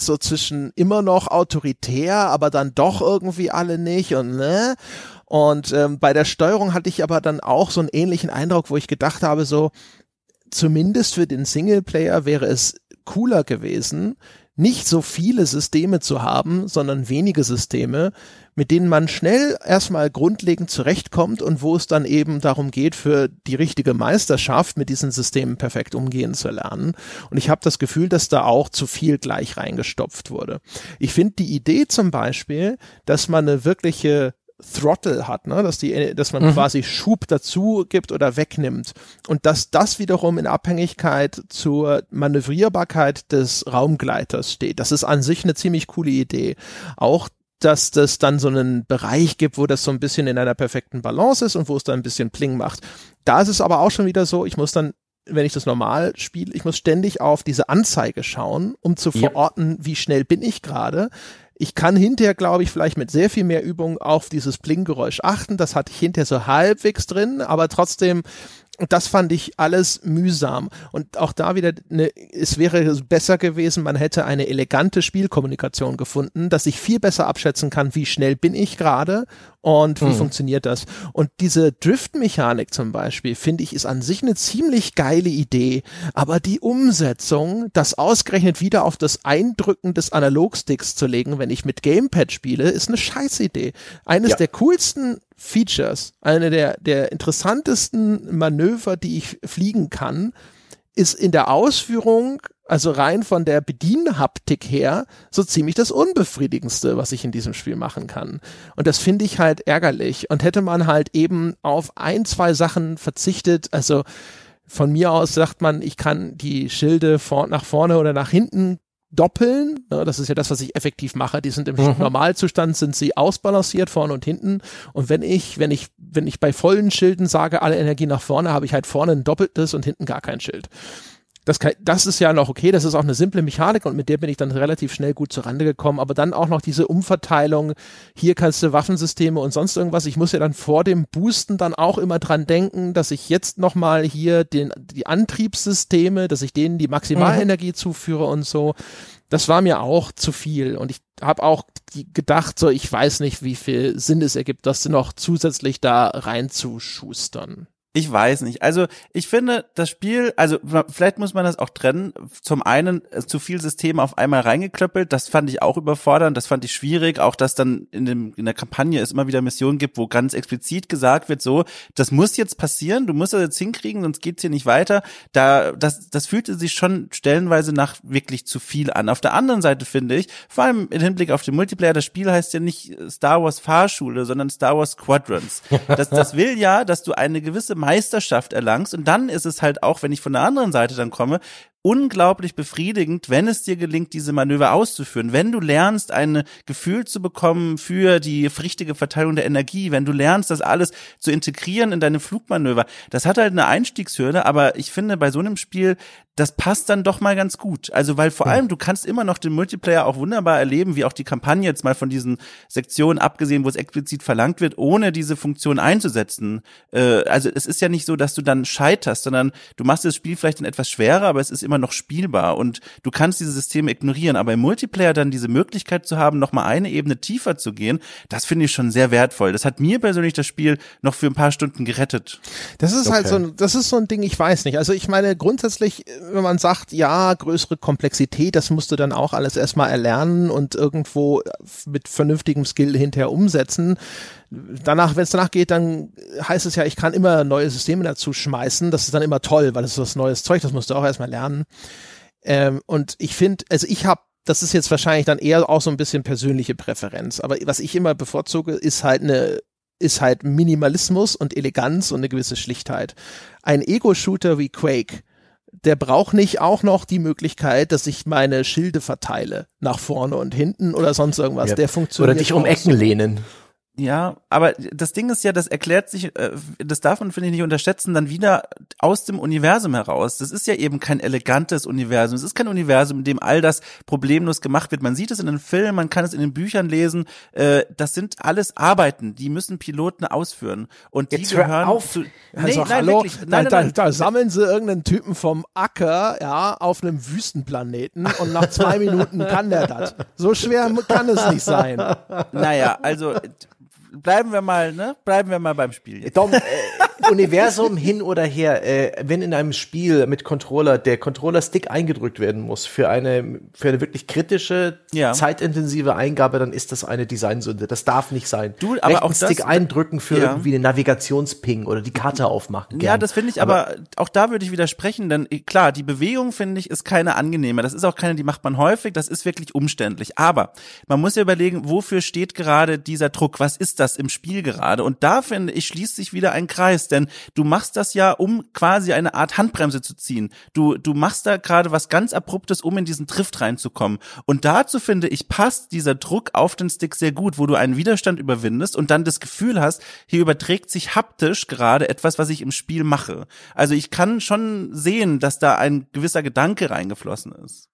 so zwischen immer noch autoritär, aber dann doch irgendwie alle nicht und ne? Und ähm, bei der Steuerung hatte ich aber dann auch so einen ähnlichen Eindruck, wo ich gedacht habe, so zumindest für den Singleplayer wäre es cooler gewesen, nicht so viele Systeme zu haben, sondern wenige Systeme, mit denen man schnell erstmal grundlegend zurechtkommt und wo es dann eben darum geht, für die richtige Meisterschaft mit diesen Systemen perfekt umgehen zu lernen. Und ich habe das Gefühl, dass da auch zu viel gleich reingestopft wurde. Ich finde die Idee zum Beispiel, dass man eine wirkliche Throttle hat, ne? dass die, dass man mhm. quasi Schub dazu gibt oder wegnimmt und dass das wiederum in Abhängigkeit zur Manövrierbarkeit des Raumgleiters steht. Das ist an sich eine ziemlich coole Idee. Auch dass das dann so einen Bereich gibt, wo das so ein bisschen in einer perfekten Balance ist und wo es dann ein bisschen Pling macht. Da ist es aber auch schon wieder so, ich muss dann wenn ich das normal spiele, ich muss ständig auf diese Anzeige schauen, um zu verorten, wie schnell bin ich gerade. Ich kann hinterher, glaube ich, vielleicht mit sehr viel mehr Übung auf dieses Blinggeräusch achten. Das hatte ich hinterher so halbwegs drin, aber trotzdem das fand ich alles mühsam. Und auch da wieder, ne, es wäre besser gewesen, man hätte eine elegante Spielkommunikation gefunden, dass ich viel besser abschätzen kann, wie schnell bin ich gerade und wie mhm. funktioniert das? Und diese Drift-Mechanik zum Beispiel, finde ich, ist an sich eine ziemlich geile Idee, aber die Umsetzung, das ausgerechnet wieder auf das Eindrücken des Analogsticks zu legen, wenn ich mit Gamepad spiele, ist eine Scheißidee. Eines ja. der coolsten Features, eine der, der interessantesten Manöver, die ich fliegen kann, ist in der Ausführung also rein von der Bedienhaptik her, so ziemlich das Unbefriedigendste, was ich in diesem Spiel machen kann. Und das finde ich halt ärgerlich. Und hätte man halt eben auf ein, zwei Sachen verzichtet, also von mir aus sagt man, ich kann die Schilde vor, nach vorne oder nach hinten doppeln. Ne, das ist ja das, was ich effektiv mache. Die sind im mhm. Normalzustand sind sie ausbalanciert vorne und hinten. Und wenn ich, wenn ich, wenn ich bei vollen Schilden sage, alle Energie nach vorne, habe ich halt vorne ein doppeltes und hinten gar kein Schild. Das, kann, das ist ja noch okay, das ist auch eine simple Mechanik und mit der bin ich dann relativ schnell gut zur Rande gekommen, aber dann auch noch diese Umverteilung, hier kannst du Waffensysteme und sonst irgendwas, ich muss ja dann vor dem Boosten dann auch immer dran denken, dass ich jetzt nochmal hier den, die Antriebssysteme, dass ich denen die Maximalenergie mhm. zuführe und so. Das war mir auch zu viel und ich habe auch gedacht, so ich weiß nicht, wie viel Sinn es ergibt, das noch zusätzlich da reinzuschustern. Ich weiß nicht. Also ich finde das Spiel, also vielleicht muss man das auch trennen. Zum einen äh, zu viel Systeme auf einmal reingeklöppelt, das fand ich auch überfordernd, das fand ich schwierig. Auch dass dann in, dem, in der Kampagne es immer wieder Missionen gibt, wo ganz explizit gesagt wird, so, das muss jetzt passieren, du musst das jetzt hinkriegen, sonst geht's hier nicht weiter. Da, das, das fühlte sich schon stellenweise nach wirklich zu viel an. Auf der anderen Seite finde ich, vor allem im Hinblick auf den Multiplayer, das Spiel heißt ja nicht Star Wars Fahrschule, sondern Star Wars Squadrons. Das, das will ja, dass du eine gewisse Meisterschaft erlangst. Und dann ist es halt auch, wenn ich von der anderen Seite dann komme, unglaublich befriedigend, wenn es dir gelingt, diese Manöver auszuführen. Wenn du lernst, ein Gefühl zu bekommen für die richtige Verteilung der Energie, wenn du lernst, das alles zu integrieren in deine Flugmanöver. Das hat halt eine Einstiegshürde, aber ich finde, bei so einem Spiel, das passt dann doch mal ganz gut. Also, weil vor allem, du kannst immer noch den Multiplayer auch wunderbar erleben, wie auch die Kampagne jetzt mal von diesen Sektionen abgesehen, wo es explizit verlangt wird, ohne diese Funktion einzusetzen. Äh, also, es ist ja nicht so, dass du dann scheiterst, sondern du machst das Spiel vielleicht dann etwas schwerer, aber es ist immer noch spielbar und du kannst diese Systeme ignorieren. Aber im Multiplayer dann diese Möglichkeit zu haben, noch mal eine Ebene tiefer zu gehen, das finde ich schon sehr wertvoll. Das hat mir persönlich das Spiel noch für ein paar Stunden gerettet. Das ist halt okay. halt so ein, das ist so ein Ding, ich weiß nicht. Also ich meine, grundsätzlich, wenn man sagt, ja, größere Komplexität, das musst du dann auch alles erstmal erlernen und irgendwo mit vernünftigem Skill hinterher umsetzen danach, wenn es danach geht, dann heißt es ja, ich kann immer neue Systeme dazu schmeißen. Das ist dann immer toll, weil das ist was neues Zeug, das musst du auch erstmal lernen. Ähm, und ich finde, also ich habe, das ist jetzt wahrscheinlich dann eher auch so ein bisschen persönliche Präferenz, aber was ich immer bevorzuge, ist halt eine ist halt Minimalismus und Eleganz und eine gewisse Schlichtheit. Ein Ego-Shooter wie Quake, der braucht nicht auch noch die Möglichkeit, dass ich meine Schilde verteile nach vorne und hinten oder sonst irgendwas. Ja. Der funktioniert. Oder dich um Ecken lehnen. Ja, aber das Ding ist ja, das erklärt sich, äh, das darf man, finde ich, nicht unterschätzen, dann wieder aus dem Universum heraus. Das ist ja eben kein elegantes Universum. Es ist kein Universum, in dem all das problemlos gemacht wird. Man sieht es in den Filmen, man kann es in den Büchern lesen. Äh, das sind alles Arbeiten, die müssen Piloten ausführen. Und die Jetzt gehören auf. zu. Also, nee, nein, hallo, wirklich. Nein, da, nein, da, da sammeln sie irgendeinen Typen vom Acker, ja, auf einem Wüstenplaneten und nach zwei Minuten kann der das. So schwer kann es nicht sein. Naja, also bleiben wir mal, ne? Bleiben wir mal beim Spiel. Jetzt. Dom, äh, Universum hin oder her, äh, wenn in einem Spiel mit Controller der Controller-Stick eingedrückt werden muss für eine, für eine wirklich kritische, ja. zeitintensive Eingabe, dann ist das eine Designsünde. Das darf nicht sein. Du, aber Rechten auch das, Stick eindrücken für ja. irgendwie eine Navigationsping oder die Karte aufmachen. Gern. Ja, das finde ich, aber, aber, auch da würde ich widersprechen, denn äh, klar, die Bewegung finde ich ist keine angenehme. Das ist auch keine, die macht man häufig. Das ist wirklich umständlich. Aber man muss ja überlegen, wofür steht gerade dieser Druck? Was ist das im Spiel gerade? Und da finde ich schließt sich wieder ein Kreis denn du machst das ja, um quasi eine Art Handbremse zu ziehen. Du, du machst da gerade was ganz Abruptes, um in diesen Drift reinzukommen. Und dazu finde ich, passt dieser Druck auf den Stick sehr gut, wo du einen Widerstand überwindest und dann das Gefühl hast, hier überträgt sich haptisch gerade etwas, was ich im Spiel mache. Also ich kann schon sehen, dass da ein gewisser Gedanke reingeflossen ist.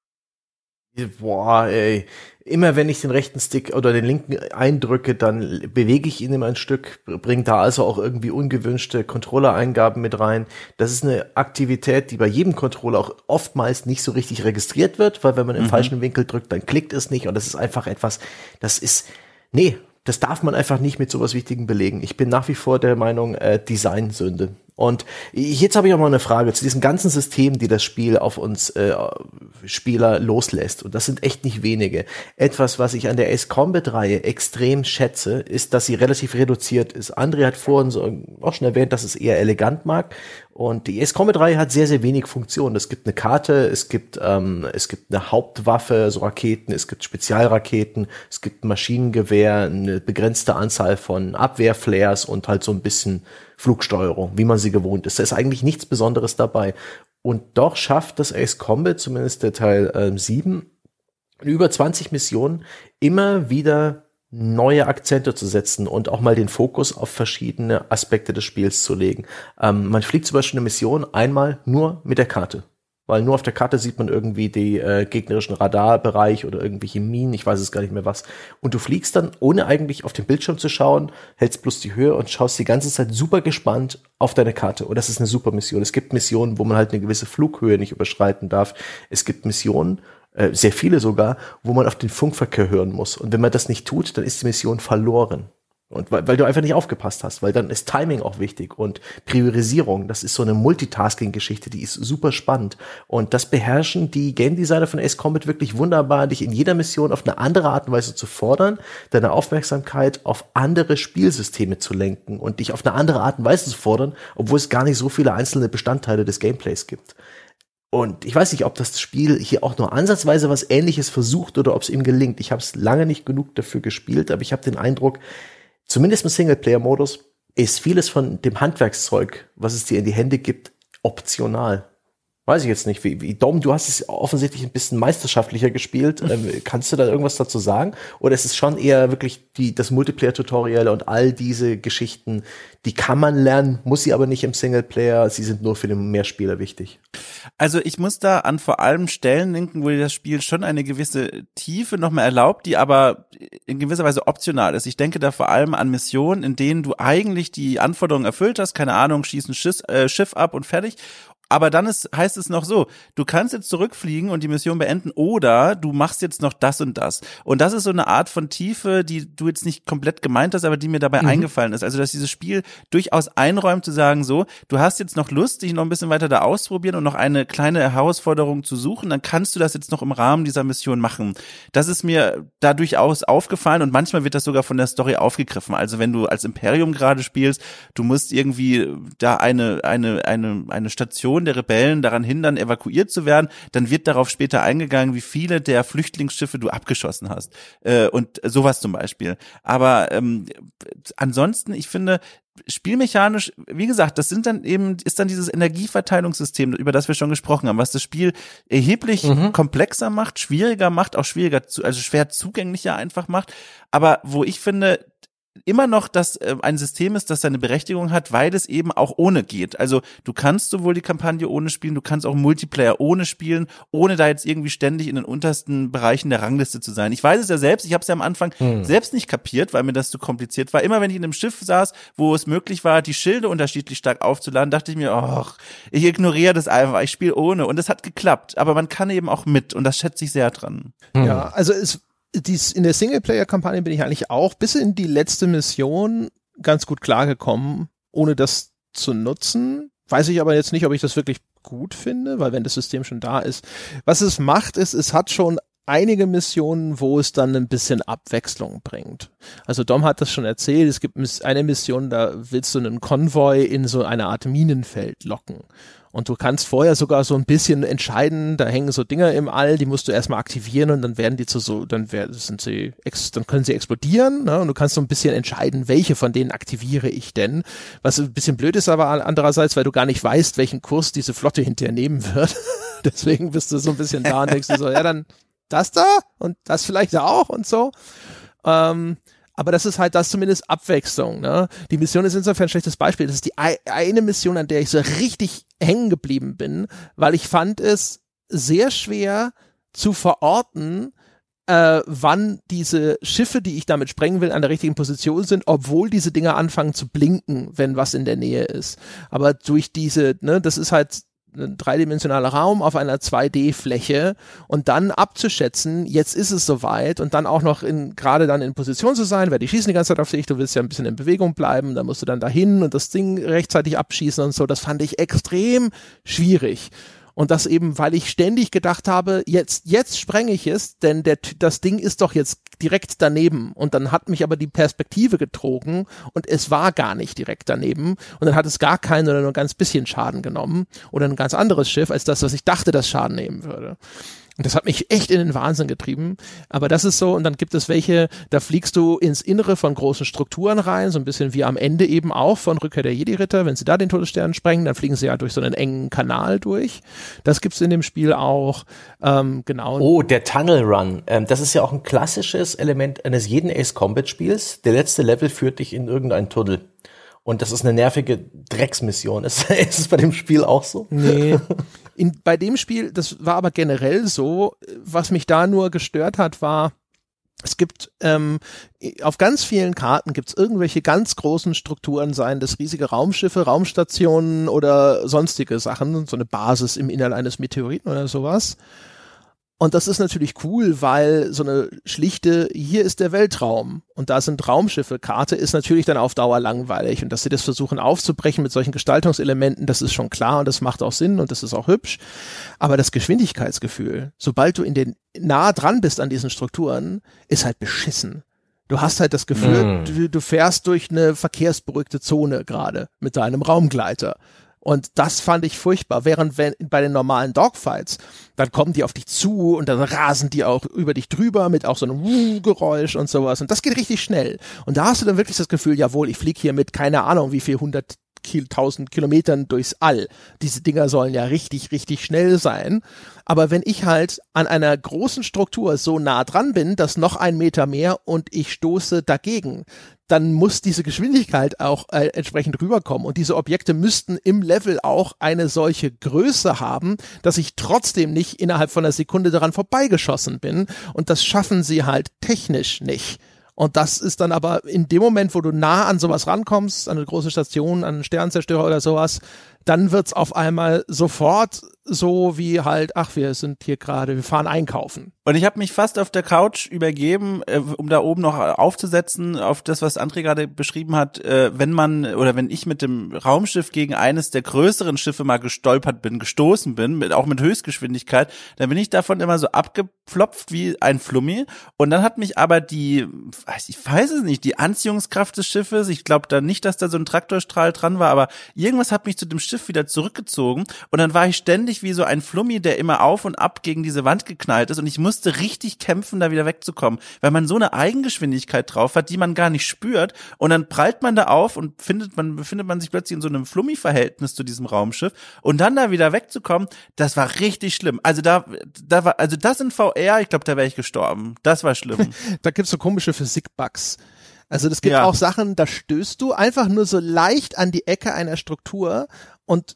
Boah, ey. Immer wenn ich den rechten Stick oder den linken eindrücke, dann bewege ich ihn immer ein Stück, bringe da also auch irgendwie ungewünschte Controller-Eingaben mit rein. Das ist eine Aktivität, die bei jedem Controller auch oftmals nicht so richtig registriert wird, weil wenn man im mhm. falschen Winkel drückt, dann klickt es nicht und das ist einfach etwas, das ist, nee, das darf man einfach nicht mit sowas Wichtigem belegen. Ich bin nach wie vor der Meinung, äh, Designsünde. Und jetzt habe ich auch mal eine Frage zu diesen ganzen Systemen, die das Spiel auf uns äh, Spieler loslässt. Und das sind echt nicht wenige. Etwas, was ich an der Ace Combat Reihe extrem schätze, ist, dass sie relativ reduziert ist. André hat vorhin so auch schon erwähnt, dass es eher elegant mag. Und die Combat Reihe hat sehr, sehr wenig Funktionen. Es gibt eine Karte, es gibt, ähm, es gibt eine Hauptwaffe, so Raketen, es gibt Spezialraketen, es gibt Maschinengewehr, eine begrenzte Anzahl von Abwehrflares und halt so ein bisschen Flugsteuerung, wie man sie gewohnt ist. Da ist eigentlich nichts Besonderes dabei. Und doch schafft das Ace Combat, zumindest der Teil ähm, 7, über 20 Missionen immer wieder neue Akzente zu setzen und auch mal den Fokus auf verschiedene Aspekte des Spiels zu legen. Ähm, man fliegt zum Beispiel eine Mission einmal nur mit der Karte weil nur auf der Karte sieht man irgendwie die äh, gegnerischen Radarbereich oder irgendwelche Minen, ich weiß es gar nicht mehr was. Und du fliegst dann, ohne eigentlich auf den Bildschirm zu schauen, hältst bloß die Höhe und schaust die ganze Zeit super gespannt auf deine Karte. Und das ist eine super Mission. Es gibt Missionen, wo man halt eine gewisse Flughöhe nicht überschreiten darf. Es gibt Missionen, äh, sehr viele sogar, wo man auf den Funkverkehr hören muss. Und wenn man das nicht tut, dann ist die Mission verloren. Und weil, weil du einfach nicht aufgepasst hast, weil dann ist Timing auch wichtig und Priorisierung, das ist so eine Multitasking-Geschichte, die ist super spannend. Und das beherrschen die Game Designer von Ace Combat wirklich wunderbar, dich in jeder Mission auf eine andere Art und Weise zu fordern, deine Aufmerksamkeit auf andere Spielsysteme zu lenken und dich auf eine andere Art und Weise zu fordern, obwohl es gar nicht so viele einzelne Bestandteile des Gameplays gibt. Und ich weiß nicht, ob das Spiel hier auch nur ansatzweise was Ähnliches versucht oder ob es ihm gelingt. Ich habe es lange nicht genug dafür gespielt, aber ich habe den Eindruck, zumindest im Singleplayer-Modus, ist vieles von dem Handwerkszeug, was es dir in die Hände gibt, optional. Weiß ich jetzt nicht, wie, wie Dom, du hast es offensichtlich ein bisschen meisterschaftlicher gespielt. Ähm, kannst du da irgendwas dazu sagen? Oder ist es schon eher wirklich die, das Multiplayer-Tutorial und all diese Geschichten, die kann man lernen, muss sie aber nicht im Singleplayer, sie sind nur für den Mehrspieler wichtig. Also ich muss da an vor allem Stellen denken, wo dir das Spiel schon eine gewisse Tiefe nochmal erlaubt, die aber in gewisser Weise optional ist. Ich denke da vor allem an Missionen, in denen du eigentlich die Anforderungen erfüllt hast, keine Ahnung, schieß ein Schiff, äh, Schiff ab und fertig aber dann ist, heißt es noch so, du kannst jetzt zurückfliegen und die Mission beenden oder du machst jetzt noch das und das. Und das ist so eine Art von Tiefe, die du jetzt nicht komplett gemeint hast, aber die mir dabei mhm. eingefallen ist. Also, dass dieses Spiel durchaus einräumt zu sagen, so, du hast jetzt noch Lust, dich noch ein bisschen weiter da ausprobieren und noch eine kleine Herausforderung zu suchen, dann kannst du das jetzt noch im Rahmen dieser Mission machen. Das ist mir da durchaus aufgefallen und manchmal wird das sogar von der Story aufgegriffen. Also, wenn du als Imperium gerade spielst, du musst irgendwie da eine, eine, eine, eine Station Rebellion der Rebellen daran hindern, evakuiert zu werden, dann wird darauf später eingegangen, wie viele der Flüchtlingsschiffe du abgeschossen hast. Äh, und sowas zum Beispiel. Aber ähm, ansonsten, ich finde, spielmechanisch, wie gesagt, das sind dann eben, ist dann dieses Energieverteilungssystem, über das wir schon gesprochen haben, was das Spiel erheblich mhm. komplexer macht, schwieriger macht, auch schwieriger, zu, also schwer zugänglicher einfach macht. Aber wo ich finde, immer noch das äh, ein System ist, das seine Berechtigung hat, weil es eben auch ohne geht. Also du kannst sowohl die Kampagne ohne spielen, du kannst auch Multiplayer ohne spielen, ohne da jetzt irgendwie ständig in den untersten Bereichen der Rangliste zu sein. Ich weiß es ja selbst, ich habe es ja am Anfang hm. selbst nicht kapiert, weil mir das zu kompliziert war. Immer wenn ich in einem Schiff saß, wo es möglich war, die Schilde unterschiedlich stark aufzuladen, dachte ich mir, ach, ich ignoriere das einfach, ich spiele ohne und es hat geklappt, aber man kann eben auch mit und das schätze ich sehr dran. Ja, also es dies, in der Singleplayer-Kampagne bin ich eigentlich auch bis in die letzte Mission ganz gut klargekommen, ohne das zu nutzen. Weiß ich aber jetzt nicht, ob ich das wirklich gut finde, weil wenn das System schon da ist. Was es macht, ist, es hat schon einige Missionen, wo es dann ein bisschen Abwechslung bringt. Also Dom hat das schon erzählt, es gibt eine Mission, da willst du einen Konvoi in so eine Art Minenfeld locken. Und du kannst vorher sogar so ein bisschen entscheiden, da hängen so Dinger im All, die musst du erstmal aktivieren und dann werden die zu so, dann werden, sind sie, dann können sie explodieren, ne? Und du kannst so ein bisschen entscheiden, welche von denen aktiviere ich denn. Was ein bisschen blöd ist aber andererseits, weil du gar nicht weißt, welchen Kurs diese Flotte hinterher nehmen wird. Deswegen bist du so ein bisschen da und denkst du so, ja, dann das da und das vielleicht auch und so. Ähm, aber das ist halt das zumindest Abwechslung. Ne? Die Mission ist insofern ein schlechtes Beispiel. Das ist die eine Mission, an der ich so richtig hängen geblieben bin, weil ich fand es sehr schwer zu verorten, äh, wann diese Schiffe, die ich damit sprengen will, an der richtigen Position sind, obwohl diese Dinger anfangen zu blinken, wenn was in der Nähe ist. Aber durch diese, ne, das ist halt ein dreidimensionaler Raum auf einer 2D-Fläche und dann abzuschätzen, jetzt ist es soweit und dann auch noch in, gerade dann in Position zu sein, weil die schießen die ganze Zeit auf dich, du willst ja ein bisschen in Bewegung bleiben, dann musst du dann dahin und das Ding rechtzeitig abschießen und so, das fand ich extrem schwierig. Und das eben, weil ich ständig gedacht habe, jetzt, jetzt sprenge ich es, denn der, das Ding ist doch jetzt direkt daneben. Und dann hat mich aber die Perspektive getrogen und es war gar nicht direkt daneben. Und dann hat es gar keinen oder nur ein ganz bisschen Schaden genommen oder ein ganz anderes Schiff als das, was ich dachte, das Schaden nehmen würde. Und das hat mich echt in den Wahnsinn getrieben. Aber das ist so, und dann gibt es welche, da fliegst du ins Innere von großen Strukturen rein, so ein bisschen wie am Ende eben auch von Rückkehr der Jedi-Ritter. Wenn sie da den Todesstern sprengen, dann fliegen sie ja durch so einen engen Kanal durch. Das gibt's in dem Spiel auch. Ähm, genau. Oh, der Tunnel Run. Ähm, das ist ja auch ein klassisches Element eines jeden Ace Combat Spiels. Der letzte Level führt dich in irgendeinen Tunnel. Und das ist eine nervige Drecksmission. Ist, ist es bei dem Spiel auch so? Nee. In, bei dem Spiel, das war aber generell so, was mich da nur gestört hat, war, es gibt ähm, auf ganz vielen Karten gibt es irgendwelche ganz großen Strukturen, seien das riesige Raumschiffe, Raumstationen oder sonstige Sachen, so eine Basis im Innern eines Meteoriten oder sowas. Und das ist natürlich cool, weil so eine schlichte, hier ist der Weltraum und da sind Raumschiffe, Karte ist natürlich dann auf Dauer langweilig. Und dass sie das versuchen aufzubrechen mit solchen Gestaltungselementen, das ist schon klar und das macht auch Sinn und das ist auch hübsch. Aber das Geschwindigkeitsgefühl, sobald du in den nah dran bist an diesen Strukturen, ist halt beschissen. Du hast halt das Gefühl, mm. du, du fährst durch eine verkehrsberuhigte Zone gerade mit deinem Raumgleiter. Und das fand ich furchtbar. Während wenn bei den normalen Dogfights, dann kommen die auf dich zu und dann rasen die auch über dich drüber mit auch so einem Geräusch und sowas. Und das geht richtig schnell. Und da hast du dann wirklich das Gefühl, jawohl, ich fliege hier mit keine Ahnung wie viel hundert tausend Kilometern durchs All. Diese Dinger sollen ja richtig, richtig schnell sein. Aber wenn ich halt an einer großen Struktur so nah dran bin, dass noch ein Meter mehr und ich stoße dagegen, dann muss diese Geschwindigkeit auch äh, entsprechend rüberkommen. Und diese Objekte müssten im Level auch eine solche Größe haben, dass ich trotzdem nicht innerhalb von einer Sekunde daran vorbeigeschossen bin. Und das schaffen sie halt technisch nicht. Und das ist dann aber in dem Moment, wo du nah an sowas rankommst, an eine große Station, an einen Sternzerstörer oder sowas, dann wird's auf einmal sofort so wie halt, ach, wir sind hier gerade, wir fahren einkaufen. Und ich habe mich fast auf der Couch übergeben, äh, um da oben noch aufzusetzen, auf das, was André gerade beschrieben hat, äh, wenn man oder wenn ich mit dem Raumschiff gegen eines der größeren Schiffe mal gestolpert bin, gestoßen bin, mit, auch mit Höchstgeschwindigkeit, dann bin ich davon immer so abgeplopft wie ein Flummi. Und dann hat mich aber die, ich weiß es nicht, die Anziehungskraft des Schiffes, ich glaube da nicht, dass da so ein Traktorstrahl dran war, aber irgendwas hat mich zu dem Schiff wieder zurückgezogen und dann war ich ständig wirklich wie so ein Flummi, der immer auf und ab gegen diese Wand geknallt ist und ich musste richtig kämpfen, da wieder wegzukommen, weil man so eine Eigengeschwindigkeit drauf hat, die man gar nicht spürt und dann prallt man da auf und findet man befindet man sich plötzlich in so einem Flummi-Verhältnis zu diesem Raumschiff und dann da wieder wegzukommen, das war richtig schlimm. Also da da war also das in VR, ich glaube, da wäre ich gestorben. Das war schlimm. da gibt's so komische Physik-Bugs. Also das gibt ja. auch Sachen, da stößt du einfach nur so leicht an die Ecke einer Struktur und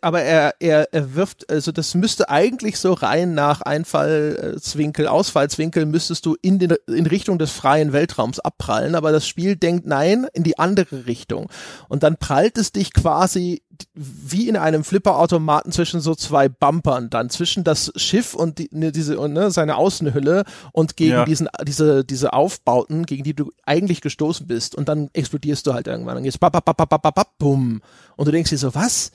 aber er, er, er wirft, also das müsste eigentlich so rein nach Einfallswinkel, Ausfallswinkel müsstest du in, den, in Richtung des freien Weltraums abprallen, aber das Spiel denkt nein, in die andere Richtung. Und dann prallt es dich quasi wie in einem Flipperautomaten zwischen so zwei Bumpern, dann zwischen das Schiff und die, ne, diese, ne, seine Außenhülle und gegen ja. diesen, diese, diese Aufbauten, gegen die du eigentlich gestoßen bist. Und dann explodierst du halt irgendwann. Dann geht's bap, bap, bap, bap, bap, bumm. Und du denkst dir so, was?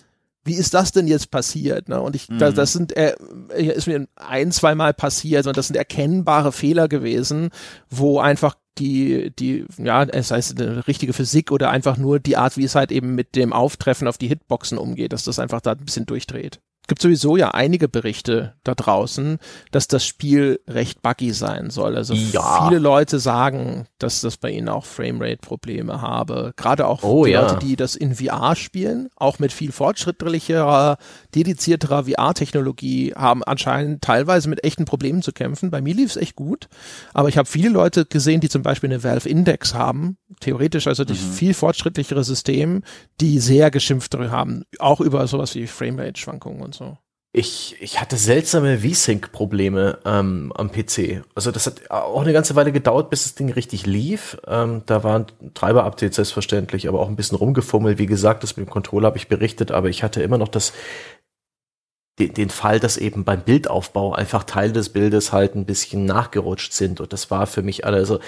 Wie ist das denn jetzt passiert? Ne? Und ich, mhm. das, das sind, äh, ist mir ein, zweimal passiert und das sind erkennbare Fehler gewesen, wo einfach die, die, ja, es heißt eine richtige Physik oder einfach nur die Art, wie es halt eben mit dem Auftreffen auf die Hitboxen umgeht, dass das einfach da ein bisschen durchdreht gibt sowieso ja einige Berichte da draußen, dass das Spiel recht buggy sein soll. Also ja. viele Leute sagen, dass das bei ihnen auch Framerate-Probleme habe. Gerade auch oh, die ja. Leute, die das in VR spielen, auch mit viel fortschrittlicherer, dedizierterer VR-Technologie, haben anscheinend teilweise mit echten Problemen zu kämpfen. Bei mir lief es echt gut, aber ich habe viele Leute gesehen, die zum Beispiel eine Valve Index haben, theoretisch also mhm. viel fortschrittlichere System, die sehr geschimpftere haben, auch über sowas wie Framerate-Schwankungen und so. Ich, ich hatte seltsame V-Sync-Probleme ähm, am PC. Also das hat auch eine ganze Weile gedauert, bis das Ding richtig lief. Ähm, da waren Treiber-Updates selbstverständlich, aber auch ein bisschen rumgefummelt. Wie gesagt, das mit dem Controller habe ich berichtet, aber ich hatte immer noch das den, den Fall, dass eben beim Bildaufbau einfach Teile des Bildes halt ein bisschen nachgerutscht sind. Und das war für mich also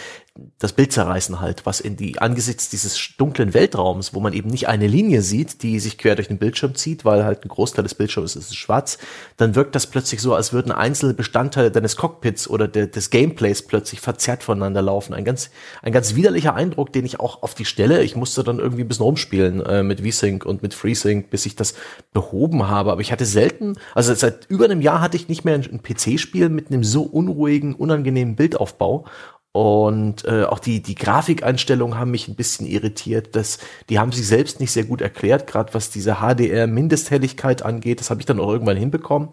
das Bild zerreißen halt, was in die, angesichts dieses dunklen Weltraums, wo man eben nicht eine Linie sieht, die sich quer durch den Bildschirm zieht, weil halt ein Großteil des Bildschirms ist, ist schwarz, dann wirkt das plötzlich so, als würden einzelne Bestandteile deines Cockpits oder de, des Gameplays plötzlich verzerrt voneinander laufen. Ein ganz, ein ganz widerlicher Eindruck, den ich auch auf die Stelle, ich musste dann irgendwie ein bisschen rumspielen äh, mit VSync und mit FreeSync, bis ich das behoben habe. Aber ich hatte selten also seit über einem Jahr hatte ich nicht mehr ein PC-Spiel mit einem so unruhigen, unangenehmen Bildaufbau. Und äh, auch die, die Grafikeinstellungen haben mich ein bisschen irritiert. Das, die haben sich selbst nicht sehr gut erklärt, gerade was diese HDR-Mindesthelligkeit angeht. Das habe ich dann auch irgendwann hinbekommen.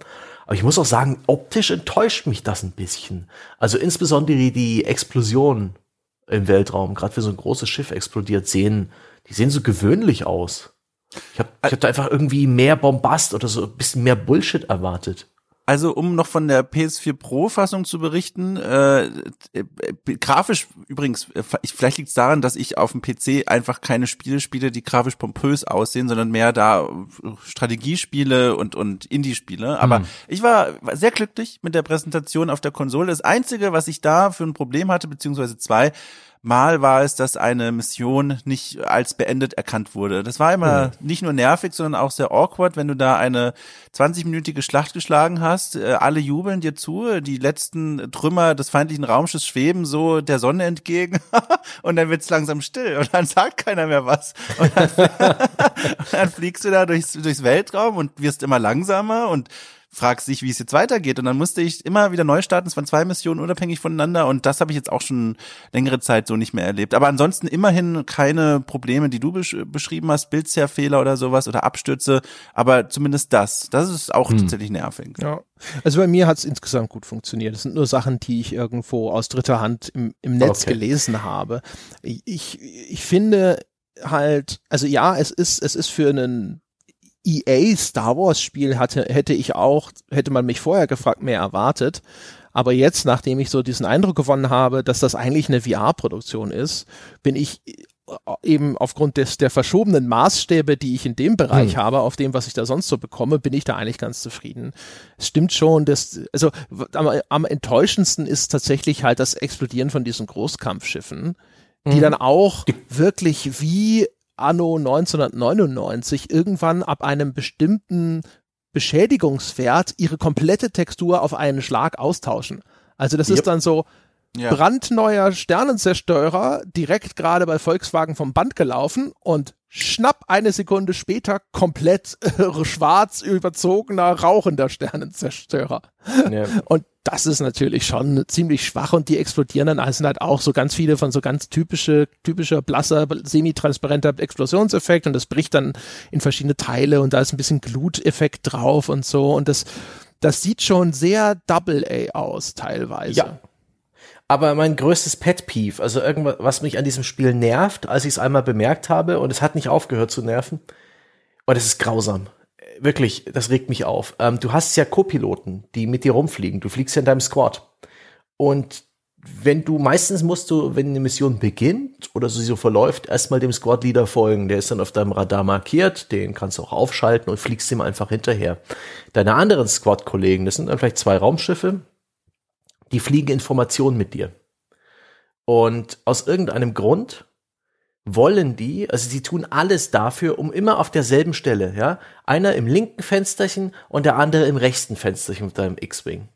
Aber ich muss auch sagen, optisch enttäuscht mich das ein bisschen. Also insbesondere die Explosionen im Weltraum, gerade wenn so ein großes Schiff explodiert, sehen, die sehen so gewöhnlich aus. Ich habe ich hab da einfach irgendwie mehr Bombast oder so ein bisschen mehr Bullshit erwartet. Also um noch von der PS4 Pro Fassung zu berichten, äh, äh, grafisch übrigens, äh, vielleicht liegt es daran, dass ich auf dem PC einfach keine Spiele spiele, die grafisch pompös aussehen, sondern mehr da äh, Strategiespiele und und Indie-Spiele. Aber hm. ich war sehr glücklich mit der Präsentation auf der Konsole. Das einzige, was ich da für ein Problem hatte, beziehungsweise zwei, Mal war es, dass eine Mission nicht als beendet erkannt wurde. Das war immer mhm. nicht nur nervig, sondern auch sehr awkward, wenn du da eine 20-minütige Schlacht geschlagen hast. Äh, alle jubeln dir zu, die letzten Trümmer des feindlichen Raumschiffs schweben so der Sonne entgegen und dann wird's langsam still und dann sagt keiner mehr was. Und dann, und dann fliegst du da durchs, durchs Weltraum und wirst immer langsamer und fragst dich, wie es jetzt weitergeht. Und dann musste ich immer wieder neu starten. Es waren zwei Missionen unabhängig voneinander und das habe ich jetzt auch schon längere Zeit so nicht mehr erlebt. Aber ansonsten immerhin keine Probleme, die du besch beschrieben hast, Bildzerrfehler oder sowas oder Abstürze. Aber zumindest das. Das ist auch hm. tatsächlich nervig. Ja. Also bei mir hat es insgesamt gut funktioniert. Das sind nur Sachen, die ich irgendwo aus dritter Hand im, im Netz okay. gelesen habe. Ich, ich finde halt, also ja, es ist, es ist für einen EA Star Wars Spiel hatte, hätte ich auch, hätte man mich vorher gefragt, mehr erwartet. Aber jetzt, nachdem ich so diesen Eindruck gewonnen habe, dass das eigentlich eine VR-Produktion ist, bin ich äh, eben aufgrund des, der verschobenen Maßstäbe, die ich in dem Bereich hm. habe, auf dem, was ich da sonst so bekomme, bin ich da eigentlich ganz zufrieden. Es stimmt schon, dass, also am, am enttäuschendsten ist tatsächlich halt das Explodieren von diesen Großkampfschiffen, die mhm. dann auch wirklich wie anno 1999 irgendwann ab einem bestimmten Beschädigungswert ihre komplette Textur auf einen Schlag austauschen. Also das yep. ist dann so ja. brandneuer Sternenzerstörer direkt gerade bei Volkswagen vom Band gelaufen und schnapp eine Sekunde später komplett äh, schwarz überzogener rauchender Sternenzerstörer. Ja. Und das ist natürlich schon ziemlich schwach und die explodieren dann, also sind halt auch so ganz viele von so ganz typische, typischer blasser, semi-transparenter Explosionseffekt und das bricht dann in verschiedene Teile und da ist ein bisschen Gluteffekt drauf und so und das, das sieht schon sehr Double A aus teilweise. Ja. Aber mein größtes Pet Peeve, also irgendwas, was mich an diesem Spiel nervt, als ich es einmal bemerkt habe und es hat nicht aufgehört zu nerven, und es ist grausam wirklich, das regt mich auf. Ähm, du hast ja Co-Piloten, die mit dir rumfliegen. Du fliegst ja in deinem Squad. Und wenn du, meistens musst du, wenn eine Mission beginnt oder so, so verläuft, erstmal dem Squad-Leader folgen. Der ist dann auf deinem Radar markiert, den kannst du auch aufschalten und fliegst ihm einfach hinterher. Deine anderen Squad-Kollegen, das sind dann vielleicht zwei Raumschiffe, die fliegen Informationen mit dir. Und aus irgendeinem Grund wollen die, also sie tun alles dafür, um immer auf derselben Stelle, ja, einer im linken Fensterchen und der andere im rechten Fensterchen mit deinem X-Wing.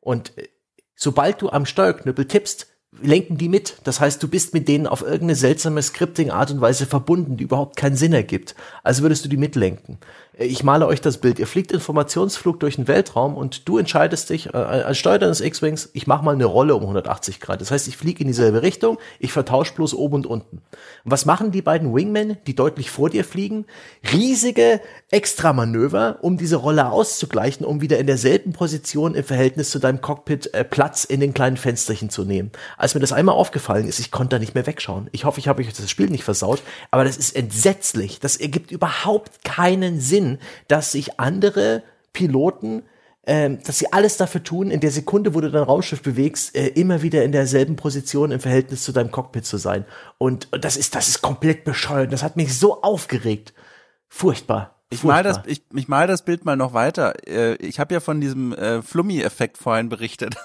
Und äh, sobald du am Steuerknüppel tippst, lenken die mit. Das heißt, du bist mit denen auf irgendeine seltsame Scripting-Art und Weise verbunden, die überhaupt keinen Sinn ergibt. Also würdest du die mitlenken. Ich male euch das Bild. Ihr fliegt Informationsflug durch den Weltraum und du entscheidest dich äh, als Steuer deines X-Wings, ich mache mal eine Rolle um 180 Grad. Das heißt, ich fliege in dieselbe Richtung, ich vertausche bloß oben und unten. Und was machen die beiden Wingmen, die deutlich vor dir fliegen? Riesige Extramanöver, um diese Rolle auszugleichen, um wieder in derselben Position im Verhältnis zu deinem Cockpit äh, Platz in den kleinen Fensterchen zu nehmen. Als mir das einmal aufgefallen ist, ich konnte da nicht mehr wegschauen. Ich hoffe, ich habe euch das Spiel nicht versaut, aber das ist entsetzlich. Das ergibt überhaupt keinen Sinn dass sich andere Piloten ähm, dass sie alles dafür tun, in der Sekunde, wo du dein Raumschiff bewegst, äh, immer wieder in derselben Position im Verhältnis zu deinem Cockpit zu sein. Und das ist, das ist komplett bescheuert. Das hat mich so aufgeregt. Furchtbar. Ich mal das, ich, ich mal das Bild mal noch weiter. Äh, ich habe ja von diesem äh, Flummi-Effekt vorhin berichtet.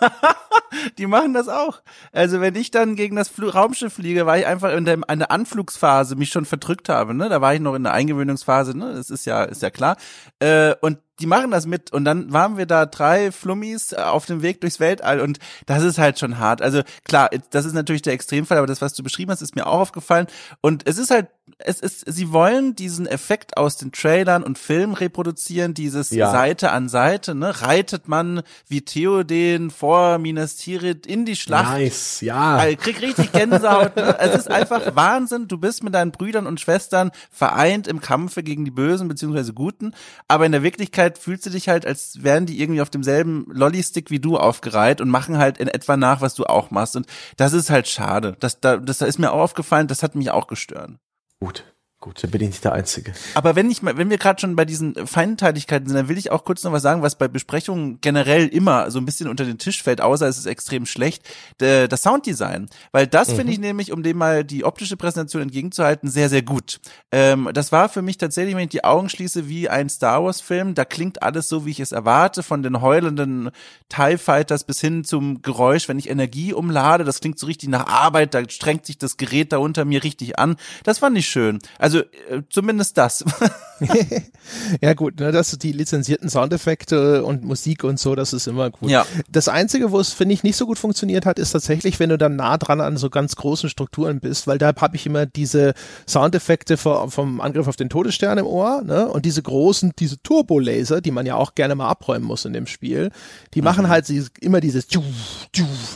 die machen das auch. Also wenn ich dann gegen das Fl Raumschiff fliege, weil ich einfach in der, in der Anflugsphase mich schon verdrückt habe, ne? Da war ich noch in der Eingewöhnungsphase, ne? Das ist ja, ist ja klar. Äh, und die machen das mit und dann waren wir da drei Flummis äh, auf dem Weg durchs Weltall und das ist halt schon hart. Also klar, das ist natürlich der Extremfall, aber das, was du beschrieben hast, ist mir auch aufgefallen und es ist halt, es ist, sie wollen diesen Effekt aus den Trailern und Filmen reproduzieren, dieses ja. Seite an Seite, ne, reitet man wie Theoden vor Minas Tirith in die Schlacht. Nice, ja. Also, krieg richtig Gänsehaut. ne? Es ist einfach Wahnsinn. Du bist mit deinen Brüdern und Schwestern vereint im Kampfe gegen die Bösen beziehungsweise Guten, aber in der Wirklichkeit Zeit fühlst du dich halt, als wären die irgendwie auf demselben Lolly-Stick wie du aufgereiht und machen halt in etwa nach, was du auch machst. Und das ist halt schade. Das, da, das ist mir auch aufgefallen, das hat mich auch gestört. Gut. Gut, dann bin ich nicht der Einzige. Aber wenn ich mal, wenn wir gerade schon bei diesen Feindteiligkeiten sind, dann will ich auch kurz noch was sagen, was bei Besprechungen generell immer so ein bisschen unter den Tisch fällt, außer es ist extrem schlecht, das Sounddesign. Weil das mhm. finde ich nämlich, um dem mal die optische Präsentation entgegenzuhalten, sehr, sehr gut. Ähm, das war für mich tatsächlich, wenn ich die Augen schließe, wie ein Star Wars-Film. Da klingt alles so, wie ich es erwarte, von den heulenden TIE Fighters bis hin zum Geräusch, wenn ich Energie umlade. Das klingt so richtig nach Arbeit, da strengt sich das Gerät da unter mir richtig an. Das fand ich schön. Also also äh, zumindest das. ja gut, ne, dass die lizenzierten Soundeffekte und Musik und so, das ist immer gut. Ja. Das Einzige, wo es, finde ich, nicht so gut funktioniert hat, ist tatsächlich, wenn du dann nah dran an so ganz großen Strukturen bist, weil da habe ich immer diese Soundeffekte vom, vom Angriff auf den Todesstern im Ohr ne, und diese großen, diese Turbolaser, die man ja auch gerne mal abräumen muss in dem Spiel, die mhm. machen halt immer dieses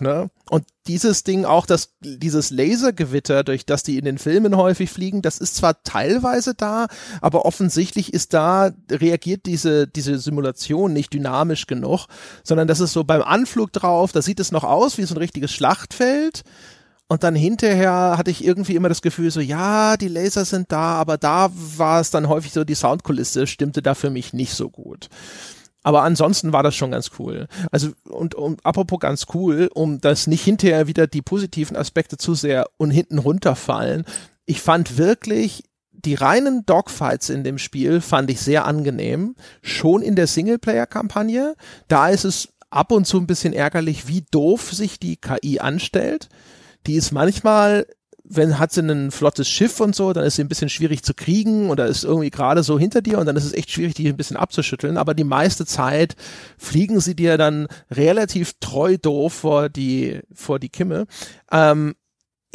ne? Und dieses Ding auch, das, dieses Lasergewitter, durch das die in den Filmen häufig fliegen, das ist zwar teilweise da, aber offensichtlich ist da, reagiert diese, diese Simulation nicht dynamisch genug, sondern das ist so beim Anflug drauf, da sieht es noch aus wie so ein richtiges Schlachtfeld. Und dann hinterher hatte ich irgendwie immer das Gefühl, so, ja, die Laser sind da, aber da war es dann häufig so, die Soundkulisse stimmte da für mich nicht so gut. Aber ansonsten war das schon ganz cool. Also und, und apropos ganz cool, um das nicht hinterher wieder die positiven Aspekte zu sehr und hinten runterfallen. Ich fand wirklich die reinen Dogfights in dem Spiel fand ich sehr angenehm. Schon in der Singleplayer-Kampagne. Da ist es ab und zu ein bisschen ärgerlich, wie doof sich die KI anstellt. Die ist manchmal wenn hat sie ein flottes Schiff und so, dann ist sie ein bisschen schwierig zu kriegen oder ist irgendwie gerade so hinter dir und dann ist es echt schwierig, die ein bisschen abzuschütteln. Aber die meiste Zeit fliegen sie dir dann relativ treu doof vor die, vor die Kimme. Ähm,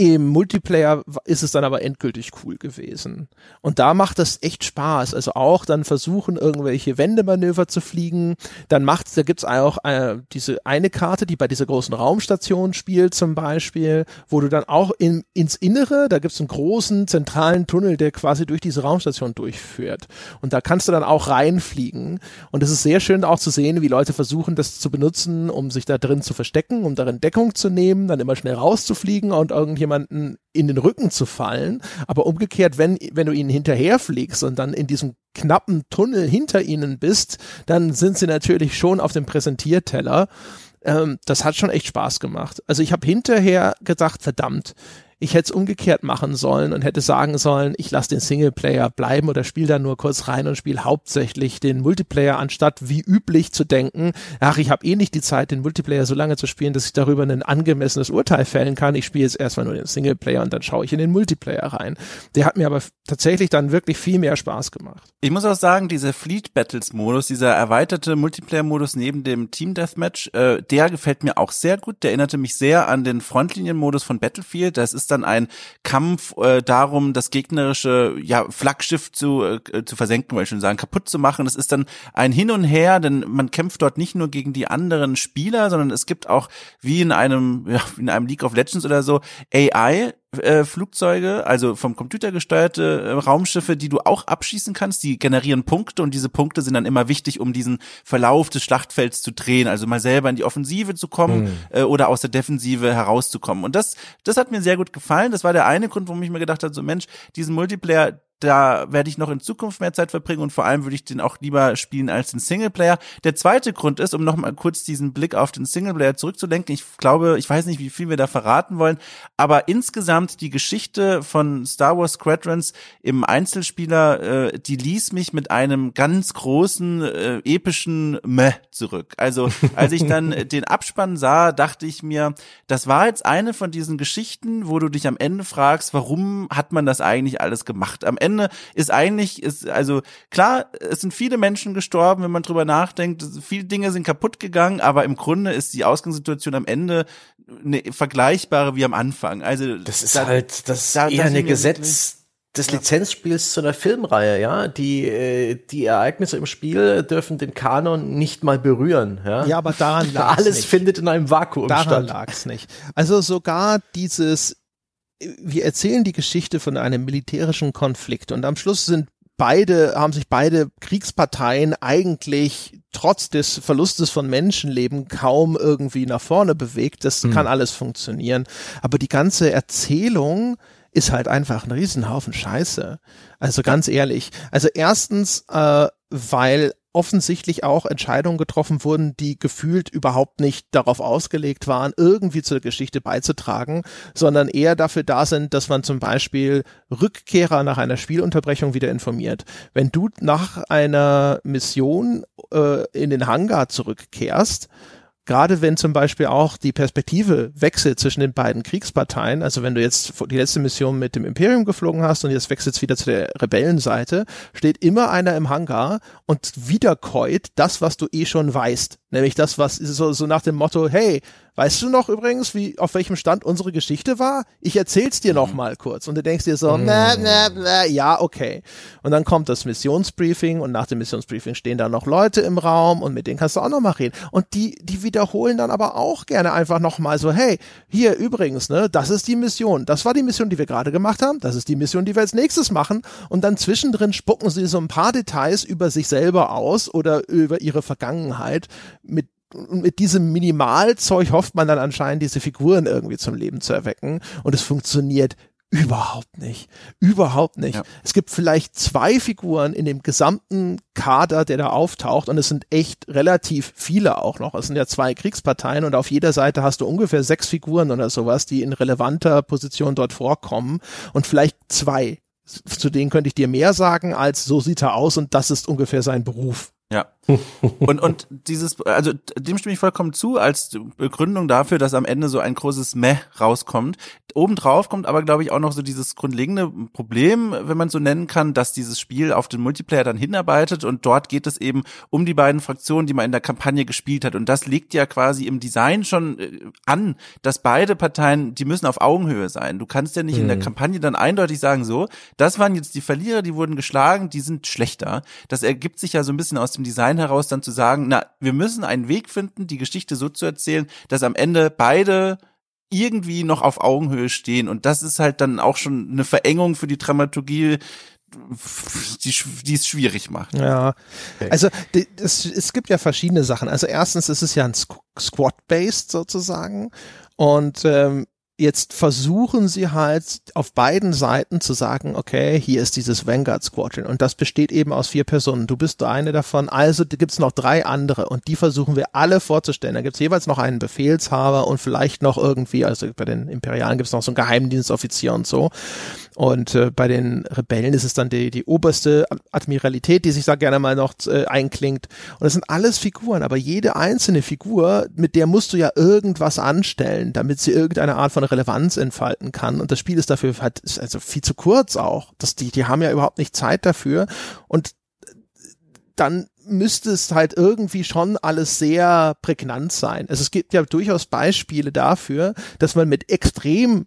im Multiplayer ist es dann aber endgültig cool gewesen. Und da macht das echt Spaß. Also auch dann versuchen, irgendwelche Wendemanöver zu fliegen. Dann macht's, da gibt's auch äh, diese eine Karte, die bei dieser großen Raumstation spielt zum Beispiel, wo du dann auch in, ins Innere, da gibt's einen großen zentralen Tunnel, der quasi durch diese Raumstation durchführt. Und da kannst du dann auch reinfliegen. Und es ist sehr schön auch zu sehen, wie Leute versuchen, das zu benutzen, um sich da drin zu verstecken, um darin Deckung zu nehmen, dann immer schnell rauszufliegen und irgendjemand jemanden in den Rücken zu fallen. Aber umgekehrt, wenn, wenn du ihnen hinterherfliegst und dann in diesem knappen Tunnel hinter ihnen bist, dann sind sie natürlich schon auf dem Präsentierteller. Ähm, das hat schon echt Spaß gemacht. Also ich habe hinterher gedacht, verdammt, ich hätte es umgekehrt machen sollen und hätte sagen sollen, ich lasse den Singleplayer bleiben oder spiele da nur kurz rein und spiele hauptsächlich den Multiplayer, anstatt wie üblich zu denken, ach, ich habe eh nicht die Zeit, den Multiplayer so lange zu spielen, dass ich darüber ein angemessenes Urteil fällen kann. Ich spiele jetzt erstmal nur den Singleplayer und dann schaue ich in den Multiplayer rein. Der hat mir aber tatsächlich dann wirklich viel mehr Spaß gemacht. Ich muss auch sagen, dieser Fleet Battles Modus, dieser erweiterte Multiplayer Modus neben dem Team Deathmatch, äh, der gefällt mir auch sehr gut. Der erinnerte mich sehr an den Frontlinien Modus von Battlefield. Das ist dann ein Kampf äh, darum, das gegnerische ja, Flaggschiff zu, äh, zu versenken, wollte ich schon sagen, kaputt zu machen. Das ist dann ein Hin und Her, denn man kämpft dort nicht nur gegen die anderen Spieler, sondern es gibt auch wie in einem, ja, in einem League of Legends oder so AI, äh, Flugzeuge, also vom Computer gesteuerte äh, Raumschiffe, die du auch abschießen kannst, die generieren Punkte und diese Punkte sind dann immer wichtig, um diesen Verlauf des Schlachtfelds zu drehen, also mal selber in die Offensive zu kommen mhm. äh, oder aus der Defensive herauszukommen. Und das, das hat mir sehr gut gefallen. Das war der eine Grund, warum ich mir gedacht habe, so Mensch, diesen Multiplayer, da werde ich noch in Zukunft mehr Zeit verbringen und vor allem würde ich den auch lieber spielen als den Singleplayer. Der zweite Grund ist, um nochmal kurz diesen Blick auf den Singleplayer zurückzulenken, ich glaube, ich weiß nicht, wie viel wir da verraten wollen, aber insgesamt die Geschichte von Star Wars Squadrons im Einzelspieler, äh, die ließ mich mit einem ganz großen, äh, epischen Meh zurück. Also als ich dann den Abspann sah, dachte ich mir, das war jetzt eine von diesen Geschichten, wo du dich am Ende fragst, warum hat man das eigentlich alles gemacht? Am Ende Ende ist eigentlich, ist, also klar, es sind viele Menschen gestorben, wenn man drüber nachdenkt, viele Dinge sind kaputt gegangen, aber im Grunde ist die Ausgangssituation am Ende eine vergleichbare wie am Anfang. Also das ist da, halt, das ist da, eher eine Gesetz des Lizenzspiels zu einer Filmreihe, ja. Die, äh, die Ereignisse im Spiel dürfen den Kanon nicht mal berühren, ja. Ja, aber daran lag Alles nicht. findet in einem Vakuum daran statt. Daran lag es nicht. Also sogar dieses wir erzählen die Geschichte von einem militärischen Konflikt und am Schluss sind beide, haben sich beide Kriegsparteien eigentlich trotz des Verlustes von Menschenleben kaum irgendwie nach vorne bewegt. Das mhm. kann alles funktionieren. Aber die ganze Erzählung ist halt einfach ein Riesenhaufen Scheiße. Also ganz ehrlich. Also erstens, äh, weil offensichtlich auch Entscheidungen getroffen wurden, die gefühlt überhaupt nicht darauf ausgelegt waren, irgendwie zur Geschichte beizutragen, sondern eher dafür da sind, dass man zum Beispiel Rückkehrer nach einer Spielunterbrechung wieder informiert. Wenn du nach einer Mission äh, in den Hangar zurückkehrst, gerade wenn zum Beispiel auch die Perspektive wechselt zwischen den beiden Kriegsparteien, also wenn du jetzt die letzte Mission mit dem Imperium geflogen hast und jetzt wechselst wieder zu der Rebellenseite, steht immer einer im Hangar und wiederkäut das, was du eh schon weißt. Nämlich das, was so, so nach dem Motto, hey, weißt du noch übrigens, wie, auf welchem Stand unsere Geschichte war? Ich erzähl's dir mhm. noch mal kurz. Und du denkst dir so, mhm. na, na, na, ja, okay. Und dann kommt das Missionsbriefing und nach dem Missionsbriefing stehen da noch Leute im Raum und mit denen kannst du auch noch mal reden. Und die, die wiederholen dann aber auch gerne einfach noch mal so, hey, hier übrigens, ne, das ist die Mission. Das war die Mission, die wir gerade gemacht haben. Das ist die Mission, die wir als nächstes machen. Und dann zwischendrin spucken sie so ein paar Details über sich selber aus oder über ihre Vergangenheit, mit und mit diesem Minimalzeug hofft man dann anscheinend, diese Figuren irgendwie zum Leben zu erwecken. Und es funktioniert überhaupt nicht. Überhaupt nicht. Ja. Es gibt vielleicht zwei Figuren in dem gesamten Kader, der da auftaucht. Und es sind echt relativ viele auch noch. Es sind ja zwei Kriegsparteien und auf jeder Seite hast du ungefähr sechs Figuren oder sowas, die in relevanter Position dort vorkommen. Und vielleicht zwei. Zu denen könnte ich dir mehr sagen, als so sieht er aus und das ist ungefähr sein Beruf. Ja. Und, und dieses, also dem stimme ich vollkommen zu, als Begründung dafür, dass am Ende so ein großes Meh rauskommt. Obendrauf kommt aber, glaube ich, auch noch so dieses grundlegende Problem, wenn man so nennen kann, dass dieses Spiel auf den Multiplayer dann hinarbeitet und dort geht es eben um die beiden Fraktionen, die man in der Kampagne gespielt hat. Und das liegt ja quasi im Design schon äh, an, dass beide Parteien, die müssen auf Augenhöhe sein. Du kannst ja nicht mhm. in der mhm. Kampagne dann eindeutig sagen, so, das waren jetzt die Verlierer, die wurden geschlagen, die sind schlechter. Das ergibt sich ja so ein bisschen aus dem Design heraus dann zu sagen, na, wir müssen einen Weg finden, die Geschichte so zu erzählen, dass am Ende beide irgendwie noch auf Augenhöhe stehen. Und das ist halt dann auch schon eine Verengung für die Dramaturgie, die, die es schwierig macht. Ja, also die, es, es gibt ja verschiedene Sachen. Also erstens ist es ja ein Squad-based sozusagen und ähm, jetzt versuchen sie halt auf beiden Seiten zu sagen, okay, hier ist dieses Vanguard Squadron und das besteht eben aus vier Personen. Du bist eine davon, also gibt es noch drei andere und die versuchen wir alle vorzustellen. Da gibt es jeweils noch einen Befehlshaber und vielleicht noch irgendwie, also bei den Imperialen gibt es noch so einen Geheimdienstoffizier und so. Und äh, bei den Rebellen ist es dann die, die oberste Admiralität, die sich da gerne mal noch äh, einklingt. Und das sind alles Figuren, aber jede einzelne Figur, mit der musst du ja irgendwas anstellen, damit sie irgendeine Art von Relevanz entfalten kann. Und das Spiel ist dafür halt also viel zu kurz auch. Das, die, die haben ja überhaupt nicht Zeit dafür. Und dann müsste es halt irgendwie schon alles sehr prägnant sein. Also es gibt ja durchaus Beispiele dafür, dass man mit extrem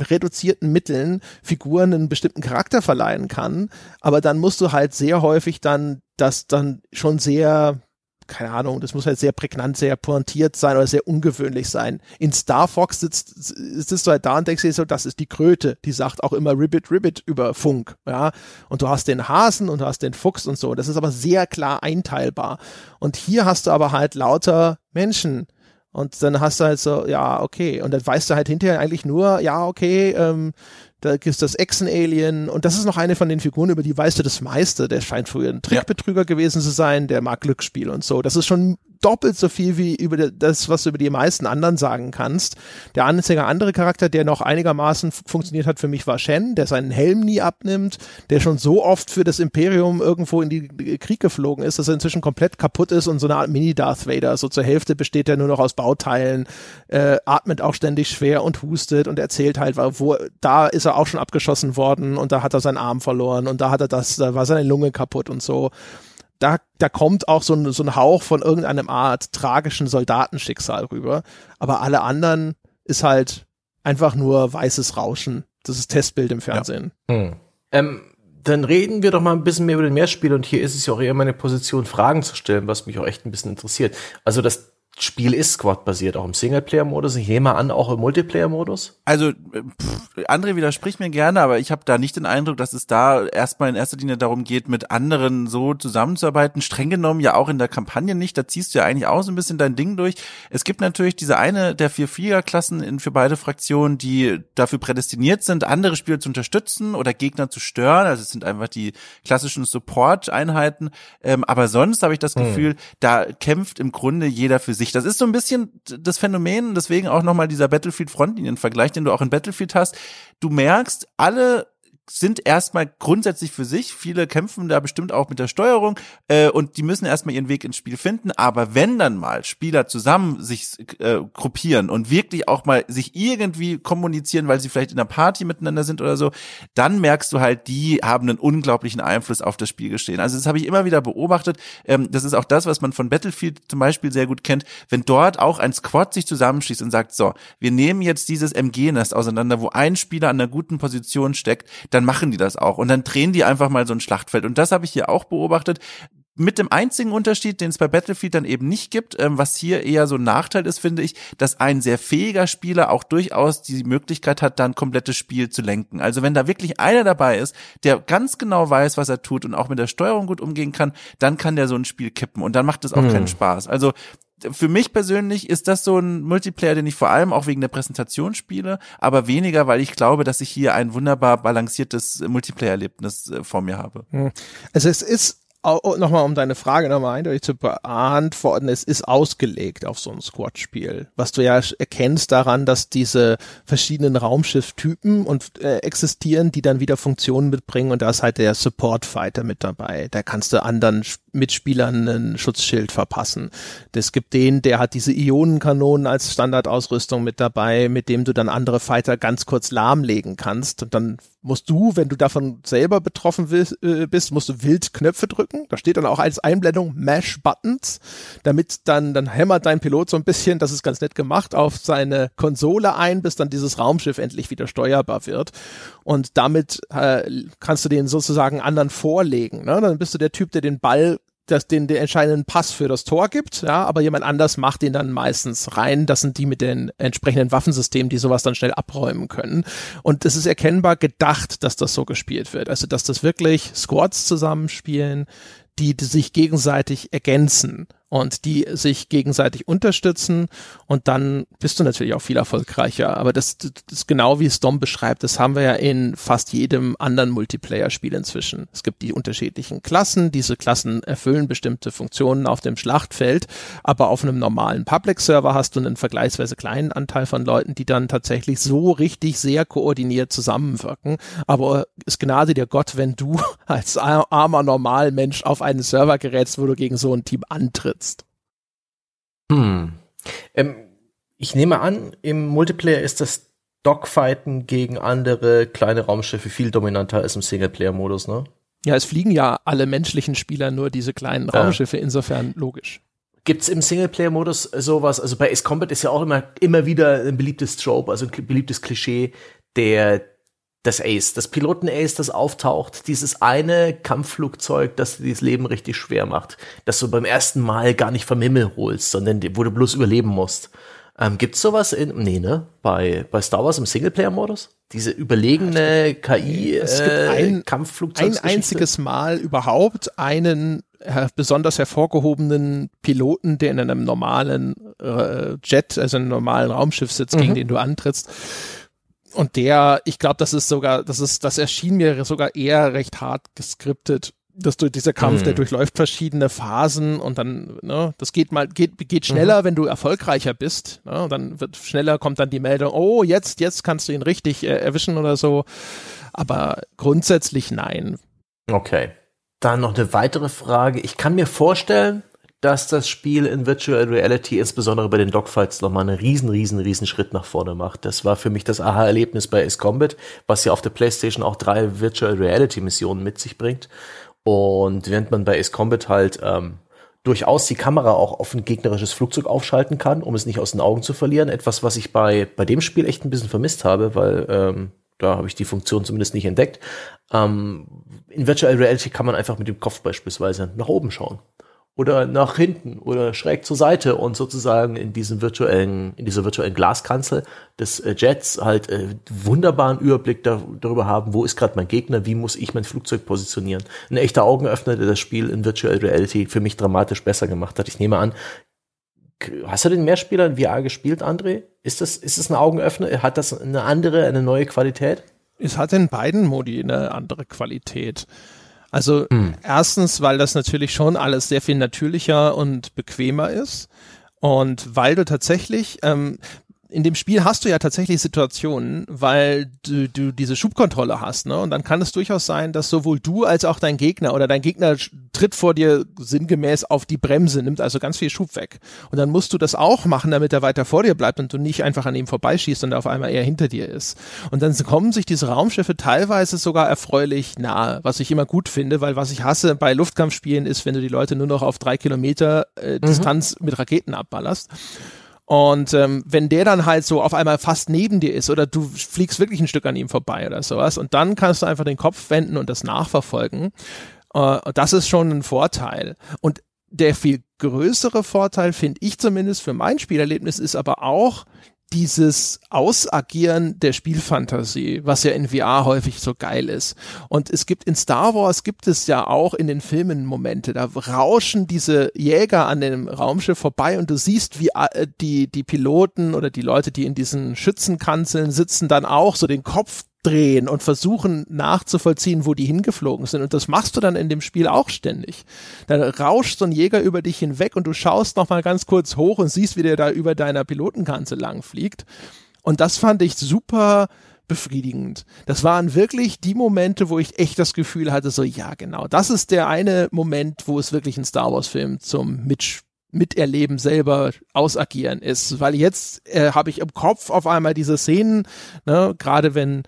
reduzierten Mitteln Figuren einen bestimmten Charakter verleihen kann, aber dann musst du halt sehr häufig dann das dann schon sehr keine Ahnung, das muss halt sehr prägnant, sehr pointiert sein oder sehr ungewöhnlich sein. In Star Fox sitzt, sitzt du halt da und denkst dir so, das ist die Kröte, die sagt auch immer Ribbit, Ribbit über Funk, ja. Und du hast den Hasen und du hast den Fuchs und so. Das ist aber sehr klar einteilbar. Und hier hast du aber halt lauter Menschen. Und dann hast du halt so, ja, okay. Und dann weißt du halt hinterher eigentlich nur, ja, okay, ähm, da gibt's das Echsen-Alien und das ist noch eine von den Figuren, über die weißt du das meiste. Der scheint früher ein Trickbetrüger ja. gewesen zu sein, der mag Glücksspiel und so. Das ist schon doppelt so viel wie über das, was du über die meisten anderen sagen kannst. Der einzige andere Charakter, der noch einigermaßen funktioniert hat für mich, war Shen, der seinen Helm nie abnimmt, der schon so oft für das Imperium irgendwo in die Krieg geflogen ist, dass er inzwischen komplett kaputt ist und so eine Art Mini-Darth Vader. So zur Hälfte besteht er nur noch aus Bauteilen, äh, atmet auch ständig schwer und hustet und erzählt halt, wo da ist er auch schon abgeschossen worden und da hat er seinen Arm verloren und da hat er das, da war seine Lunge kaputt und so da, da kommt auch so ein, so ein Hauch von irgendeinem Art tragischen Soldatenschicksal rüber. Aber alle anderen ist halt einfach nur weißes Rauschen. Das ist Testbild im Fernsehen. Ja. Hm. Ähm, dann reden wir doch mal ein bisschen mehr über den Mehrspiel und hier ist es ja auch eher meine Position, Fragen zu stellen, was mich auch echt ein bisschen interessiert. Also das Spiel ist Squad-basiert, auch im Singleplayer-Modus. Ich nehme an, auch im Multiplayer-Modus. Also, pff, André widerspricht mir gerne, aber ich habe da nicht den Eindruck, dass es da erstmal in erster Linie darum geht, mit anderen so zusammenzuarbeiten. Streng genommen ja auch in der Kampagne nicht. Da ziehst du ja eigentlich auch so ein bisschen dein Ding durch. Es gibt natürlich diese eine der vier Fliegerklassen für beide Fraktionen, die dafür prädestiniert sind, andere Spieler zu unterstützen oder Gegner zu stören. Also es sind einfach die klassischen Support-Einheiten. Ähm, aber sonst habe ich das hm. Gefühl, da kämpft im Grunde jeder für sich sich. Das ist so ein bisschen das Phänomen, deswegen auch nochmal dieser Battlefield-Frontlinien-Vergleich, den du auch in Battlefield hast. Du merkst, alle sind erstmal grundsätzlich für sich. Viele kämpfen da bestimmt auch mit der Steuerung äh, und die müssen erstmal ihren Weg ins Spiel finden. Aber wenn dann mal Spieler zusammen sich äh, gruppieren und wirklich auch mal sich irgendwie kommunizieren, weil sie vielleicht in einer Party miteinander sind oder so, dann merkst du halt, die haben einen unglaublichen Einfluss auf das Spielgeschehen. Also das habe ich immer wieder beobachtet. Ähm, das ist auch das, was man von Battlefield zum Beispiel sehr gut kennt. Wenn dort auch ein Squad sich zusammenschließt und sagt, so, wir nehmen jetzt dieses MG-Nest auseinander, wo ein Spieler an einer guten Position steckt, dann machen die das auch. Und dann drehen die einfach mal so ein Schlachtfeld. Und das habe ich hier auch beobachtet mit dem einzigen Unterschied, den es bei Battlefield dann eben nicht gibt, ähm, was hier eher so ein Nachteil ist, finde ich, dass ein sehr fähiger Spieler auch durchaus die Möglichkeit hat, dann komplettes Spiel zu lenken. Also wenn da wirklich einer dabei ist, der ganz genau weiß, was er tut und auch mit der Steuerung gut umgehen kann, dann kann der so ein Spiel kippen und dann macht es auch mhm. keinen Spaß. Also für mich persönlich ist das so ein Multiplayer, den ich vor allem auch wegen der Präsentation spiele, aber weniger, weil ich glaube, dass ich hier ein wunderbar balanciertes Multiplayer-Erlebnis äh, vor mir habe. Hm. Also es ist Oh, nochmal, um deine Frage nochmal eindeutig zu beantworten, es ist ausgelegt auf so ein Squad-Spiel. Was du ja erkennst daran, dass diese verschiedenen Raumschiff-Typen und äh, existieren, die dann wieder Funktionen mitbringen und da ist halt der Support-Fighter mit dabei. Da kannst du anderen Mitspielern ein Schutzschild verpassen. Es gibt den, der hat diese Ionenkanonen als Standardausrüstung mit dabei, mit dem du dann andere Fighter ganz kurz lahmlegen kannst und dann musst du, wenn du davon selber betroffen äh, bist, musst du wild Knöpfe drücken. Da steht dann auch als Einblendung Mash Buttons, damit dann, dann hämmert dein Pilot so ein bisschen, das ist ganz nett gemacht, auf seine Konsole ein, bis dann dieses Raumschiff endlich wieder steuerbar wird. Und damit äh, kannst du den sozusagen anderen vorlegen. Ne? Dann bist du der Typ, der den Ball das den, den entscheidenden Pass für das Tor gibt, ja, aber jemand anders macht den dann meistens rein. Das sind die mit den entsprechenden Waffensystemen, die sowas dann schnell abräumen können. Und es ist erkennbar gedacht, dass das so gespielt wird. Also, dass das wirklich Squads zusammenspielen, die, die sich gegenseitig ergänzen und die sich gegenseitig unterstützen und dann bist du natürlich auch viel erfolgreicher. Aber das, das ist genau wie es Dom beschreibt, das haben wir ja in fast jedem anderen Multiplayer-Spiel inzwischen. Es gibt die unterschiedlichen Klassen, diese Klassen erfüllen bestimmte Funktionen auf dem Schlachtfeld, aber auf einem normalen Public-Server hast du einen vergleichsweise kleinen Anteil von Leuten, die dann tatsächlich so richtig sehr koordiniert zusammenwirken. Aber es gnade dir Gott, wenn du als armer Normalmensch auf einen Server gerätst, wo du gegen so ein Team antrittst jetzt? Hm. Ähm, ich nehme an, im Multiplayer ist das Dogfighten gegen andere kleine Raumschiffe viel dominanter als im Singleplayer-Modus, ne? Ja, es fliegen ja alle menschlichen Spieler nur diese kleinen Raumschiffe, ja. insofern logisch. Gibt's im Singleplayer-Modus sowas? Also bei Ace Combat ist ja auch immer, immer wieder ein beliebtes Trope, also ein beliebtes Klischee, der, das Ace, das Piloten-Ace, das auftaucht, dieses eine Kampfflugzeug, das dir das Leben richtig schwer macht, das du beim ersten Mal gar nicht vom Himmel holst, sondern wo du bloß überleben musst. Ähm, gibt's sowas in, nee, ne? Bei, bei Star Wars im Singleplayer-Modus? Diese überlegene KI, es gibt äh, ein, Kampfflugzeug. ein einziges Mal überhaupt einen äh, besonders hervorgehobenen Piloten, der in einem normalen äh, Jet, also einem normalen Raumschiff sitzt, gegen Mhm. den du antrittst. Und der, ich glaube, das ist sogar, das ist, das erschien mir sogar eher recht hart geskriptet. Dass du dieser Kampf, Mhm. der durchläuft verschiedene Phasen und dann, ne, das geht mal, geht, geht schneller, wenn du erfolgreicher bist. Ne, und dann wird schneller kommt dann die Meldung, oh, jetzt, jetzt kannst du ihn richtig äh, erwischen oder so. Aber grundsätzlich nein. Okay. Dann noch eine weitere Frage. Ich kann mir vorstellen, dass das Spiel in Virtual Reality insbesondere bei den Dogfights nochmal einen riesen, riesen, riesen Schritt nach vorne macht. Das war für mich das Aha-Erlebnis bei Ace Combat, was ja auf der Playstation auch drei Virtual Reality Missionen mit sich bringt. Und während man bei Ace Combat halt ähm, durchaus die Kamera auch auf ein gegnerisches Flugzeug aufschalten kann, um es nicht aus den Augen zu verlieren. Etwas, was ich bei, bei dem Spiel echt ein bisschen vermisst habe, weil ähm, da habe ich die Funktion zumindest nicht entdeckt. Ähm, in Virtual Reality kann man einfach mit dem Kopf beispielsweise nach oben schauen. Oder nach hinten oder schräg zur Seite und sozusagen in diesem virtuellen, in dieser virtuellen Glaskanzel des äh, Jets halt äh, wunderbaren Überblick da, darüber haben, wo ist gerade mein Gegner, wie muss ich mein Flugzeug positionieren. Ein echter Augenöffner, der das Spiel in Virtual Reality für mich dramatisch besser gemacht hat. Ich nehme an, hast du den Mehrspieler in VR gespielt, André? Ist das, ist das ein Augenöffner? Hat das eine andere, eine neue Qualität? Es hat in beiden Modi eine andere Qualität. Also Hm. erstens, weil das natürlich schon alles sehr viel natürlicher und bequemer ist. Und weil du tatsächlich, ähm, in dem Spiel hast du ja tatsächlich Situationen, weil du, du diese Schubkontrolle hast, ne? Und dann kann es durchaus sein, dass sowohl du als auch dein Gegner oder dein Gegner tritt vor dir sinngemäß auf die Bremse, nimmt also ganz viel Schub weg. Und dann musst du das auch machen, damit er weiter vor dir bleibt und du nicht einfach an ihm vorbeischießt und er auf einmal eher hinter dir ist. Und dann kommen sich diese Raumschiffe teilweise sogar erfreulich nahe, was ich immer gut finde, weil was ich hasse bei Luftkampfspielen ist, wenn du die Leute nur noch auf drei Kilometer äh, Distanz mit Raketen abballerst. Und ähm, wenn der dann halt so auf einmal fast neben dir ist oder du fliegst wirklich ein Stück an ihm vorbei oder sowas und dann kannst du einfach den Kopf wenden und das nachverfolgen. Äh, das ist schon ein Vorteil. Und der viel größere Vorteil, finde ich zumindest für mein Spielerlebnis, ist aber auch dieses Ausagieren der Spielfantasie, was ja in VR häufig so geil ist. Und es gibt in Star Wars gibt es ja auch in den Filmen Momente, da rauschen diese Jäger an dem Raumschiff vorbei und du siehst, wie äh, die, die Piloten oder die Leute, die in diesen Schützenkanzeln sitzen, dann auch so den Kopf drehen und versuchen nachzuvollziehen, wo die hingeflogen sind. Und das machst du dann in dem Spiel auch ständig. Dann rauscht so ein Jäger über dich hinweg und du schaust noch mal ganz kurz hoch und siehst, wie der da über deiner Pilotenkanzel lang fliegt. Und das fand ich super befriedigend. Das waren wirklich die Momente, wo ich echt das Gefühl hatte, so ja, genau, das ist der eine Moment, wo es wirklich ein Star Wars Film zum Mitspielen Miterleben selber ausagieren ist, weil jetzt äh, habe ich im Kopf auf einmal diese Szenen, ne, gerade wenn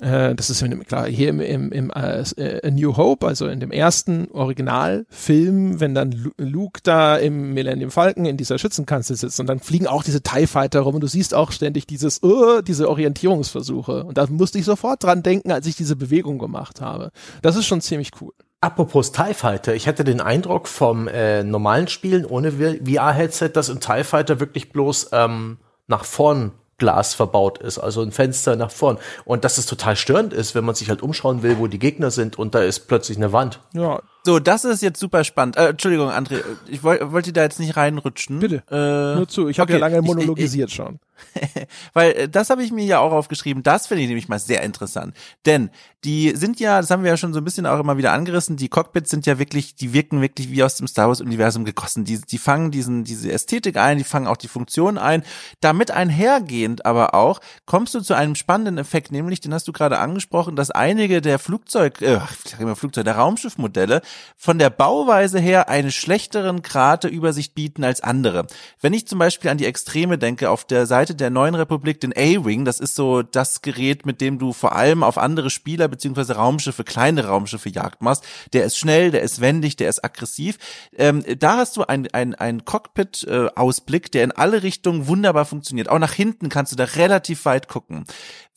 äh, das ist in klar hier im, im, im äh, A New Hope, also in dem ersten Originalfilm, wenn dann Lu- Luke da im Millennium Falcon in dieser Schützenkanzel sitzt und dann fliegen auch diese TIE Fighter rum und du siehst auch ständig dieses, uh, diese Orientierungsversuche und da musste ich sofort dran denken, als ich diese Bewegung gemacht habe. Das ist schon ziemlich cool. Apropos TIE Fighter, ich hatte den Eindruck vom äh, normalen Spielen ohne VR-Headset, dass im TIE Fighter wirklich bloß ähm, nach vorn Glas verbaut ist, also ein Fenster nach vorn. Und dass es total störend ist, wenn man sich halt umschauen will, wo die Gegner sind und da ist plötzlich eine Wand. Ja, So, das ist jetzt super spannend. Äh, Entschuldigung, André, ich woll, wollte da jetzt nicht reinrutschen. Bitte. Äh, nur zu. Ich habe okay. ja lange Ich- ich- monologisiert schon. Weil äh, das habe ich mir ja auch aufgeschrieben. Das finde ich nämlich mal sehr interessant. Denn die sind ja, das haben wir ja schon so ein bisschen auch immer wieder angerissen, die Cockpits sind ja wirklich, die wirken wirklich wie aus dem Star Wars-Universum gegossen. Die, die fangen diesen, diese Ästhetik ein, die fangen auch die Funktion ein. Damit einhergehend aber auch kommst du zu einem spannenden Effekt, nämlich, den hast du gerade angesprochen, dass einige der Flugzeug, äh, ich sag immer Flugzeug, der Raumschiffmodelle von der Bauweise her eine schlechteren Krateübersicht bieten als andere. Wenn ich zum Beispiel an die Extreme denke, auf der Seite Seite der neuen Republik den A-Wing. Das ist so das Gerät, mit dem du vor allem auf andere Spieler beziehungsweise Raumschiffe, kleine Raumschiffe Jagd machst. Der ist schnell, der ist wendig, der ist aggressiv. Ähm, da hast du ein, ein, Cockpit-Ausblick, der in alle Richtungen wunderbar funktioniert. Auch nach hinten kannst du da relativ weit gucken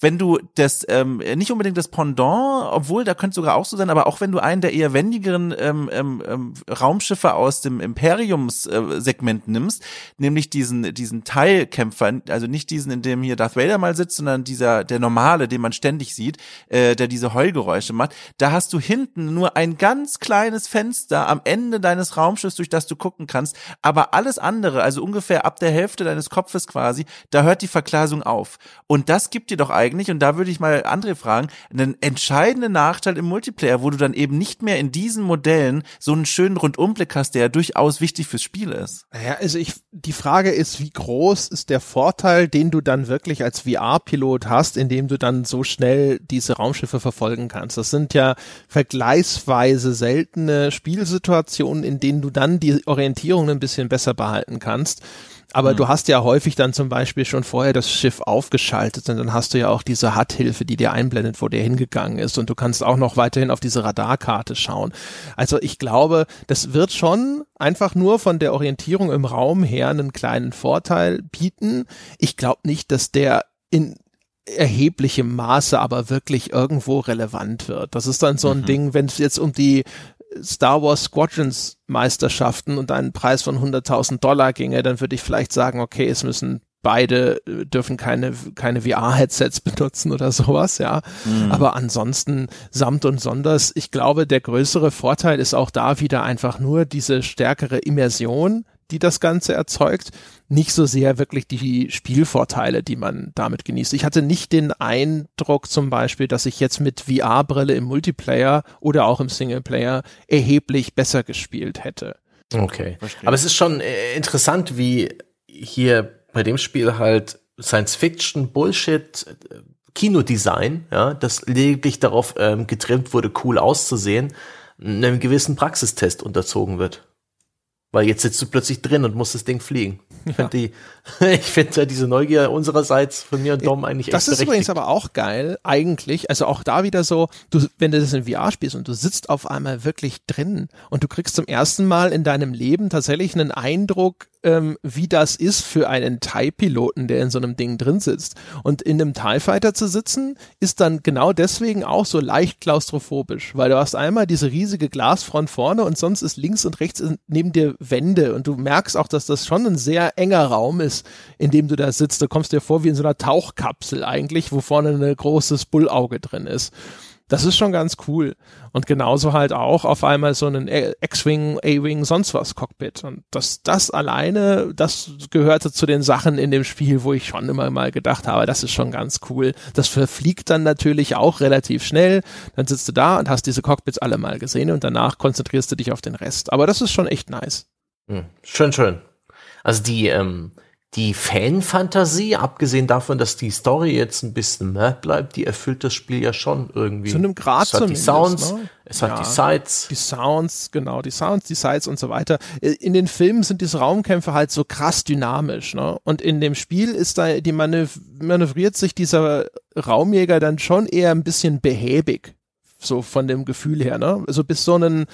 wenn du das ähm, nicht unbedingt das Pendant, obwohl da könnte sogar auch so sein, aber auch wenn du einen der eher wendigeren ähm, ähm, ähm Raumschiffe aus dem Imperiumssegment äh, nimmst, nämlich diesen diesen Teilkämpfer, also nicht diesen, in dem hier Darth Vader mal sitzt, sondern dieser der normale, den man ständig sieht, äh, der diese Heulgeräusche macht, da hast du hinten nur ein ganz kleines Fenster am Ende deines Raumschiffs, durch das du gucken kannst, aber alles andere, also ungefähr ab der Hälfte deines Kopfes quasi, da hört die Verglasung auf. Und das gibt dir doch eigentlich und da würde ich mal André fragen, einen entscheidenden Nachteil im Multiplayer, wo du dann eben nicht mehr in diesen Modellen so einen schönen Rundumblick hast, der ja durchaus wichtig fürs Spiel ist. Naja, also ich, die Frage ist, wie groß ist der Vorteil, den du dann wirklich als VR-Pilot hast, indem du dann so schnell diese Raumschiffe verfolgen kannst. Das sind ja vergleichsweise seltene Spielsituationen, in denen du dann die Orientierung ein bisschen besser behalten kannst. Aber mhm. du hast ja häufig dann zum Beispiel schon vorher das Schiff aufgeschaltet und dann hast du ja auch diese HUD-Hilfe, die dir einblendet, wo der hingegangen ist und du kannst auch noch weiterhin auf diese Radarkarte schauen. Also ich glaube, das wird schon einfach nur von der Orientierung im Raum her einen kleinen Vorteil bieten. Ich glaube nicht, dass der in erheblichem Maße aber wirklich irgendwo relevant wird. Das ist dann so ein mhm. Ding, wenn es jetzt um die Star Wars Squadrons Meisterschaften und einen Preis von 100.000 Dollar ginge, dann würde ich vielleicht sagen, okay, es müssen beide dürfen keine keine VR-Headsets benutzen oder sowas, ja. Mhm. Aber ansonsten samt und sonders, ich glaube, der größere Vorteil ist auch da wieder einfach nur diese stärkere Immersion, die das Ganze erzeugt, nicht so sehr wirklich die Spielvorteile, die man damit genießt. Ich hatte nicht den Eindruck zum Beispiel, dass ich jetzt mit VR-Brille im Multiplayer oder auch im Singleplayer erheblich besser gespielt hätte. Okay. Verstehe. Aber es ist schon äh, interessant, wie hier bei dem Spiel halt Science Fiction, Bullshit, äh, Kinodesign, ja, das lediglich darauf ähm, getrimmt wurde, cool auszusehen, einem gewissen Praxistest unterzogen wird. Weil jetzt sitzt du plötzlich drin und musst das Ding fliegen. Ich finde die, ich finde diese Neugier unsererseits von mir und Dom eigentlich das echt Das ist übrigens aber auch geil, eigentlich. Also auch da wieder so, du, wenn du das in VR spielst und du sitzt auf einmal wirklich drin und du kriegst zum ersten Mal in deinem Leben tatsächlich einen Eindruck, ähm, wie das ist für einen TIE-Piloten, der in so einem Ding drin sitzt. Und in einem TIE Fighter zu sitzen, ist dann genau deswegen auch so leicht klaustrophobisch, weil du hast einmal diese riesige Glasfront vorne und sonst ist links und rechts neben dir Wände und du merkst auch, dass das schon ein sehr enger Raum ist, in dem du da sitzt. Du kommst dir vor wie in so einer Tauchkapsel eigentlich, wo vorne ein großes Bullauge drin ist. Das ist schon ganz cool. Und genauso halt auch auf einmal so einen X-Wing, A-Wing, sonst was Cockpit. Und das, das alleine, das gehörte zu den Sachen in dem Spiel, wo ich schon immer mal gedacht habe, das ist schon ganz cool. Das verfliegt dann natürlich auch relativ schnell. Dann sitzt du da und hast diese Cockpits alle mal gesehen und danach konzentrierst du dich auf den Rest. Aber das ist schon echt nice. Hm. Schön, schön. Also die, ähm, die Fanfantasie, abgesehen davon, dass die Story jetzt ein bisschen mehr bleibt, die erfüllt das Spiel ja schon irgendwie. Zu einem Grad es hat die Sounds, ne? es hat ja, die Sides. Die Sounds, genau, die Sounds, die Sides und so weiter. In den Filmen sind diese Raumkämpfe halt so krass dynamisch, ne? Und in dem Spiel ist da, die manöv manövriert sich dieser Raumjäger dann schon eher ein bisschen behäbig. So von dem Gefühl her, ne? Also bis so einen,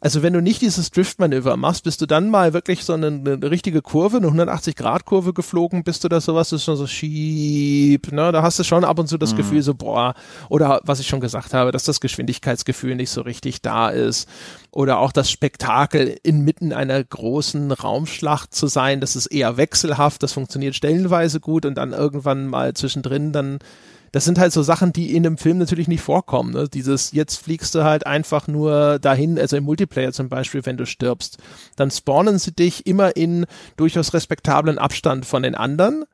also wenn du nicht dieses Driftmanöver machst, bist du dann mal wirklich so eine, eine richtige Kurve, eine 180-Grad-Kurve geflogen, bist du da sowas, das ist schon so schieb, ne? Da hast du schon ab und zu das mhm. Gefühl so, boah, oder was ich schon gesagt habe, dass das Geschwindigkeitsgefühl nicht so richtig da ist. Oder auch das Spektakel inmitten einer großen Raumschlacht zu sein, das ist eher wechselhaft, das funktioniert stellenweise gut und dann irgendwann mal zwischendrin dann das sind halt so Sachen, die in einem Film natürlich nicht vorkommen. Ne? Dieses, jetzt fliegst du halt einfach nur dahin, also im Multiplayer zum Beispiel, wenn du stirbst, dann spawnen sie dich immer in durchaus respektablen Abstand von den anderen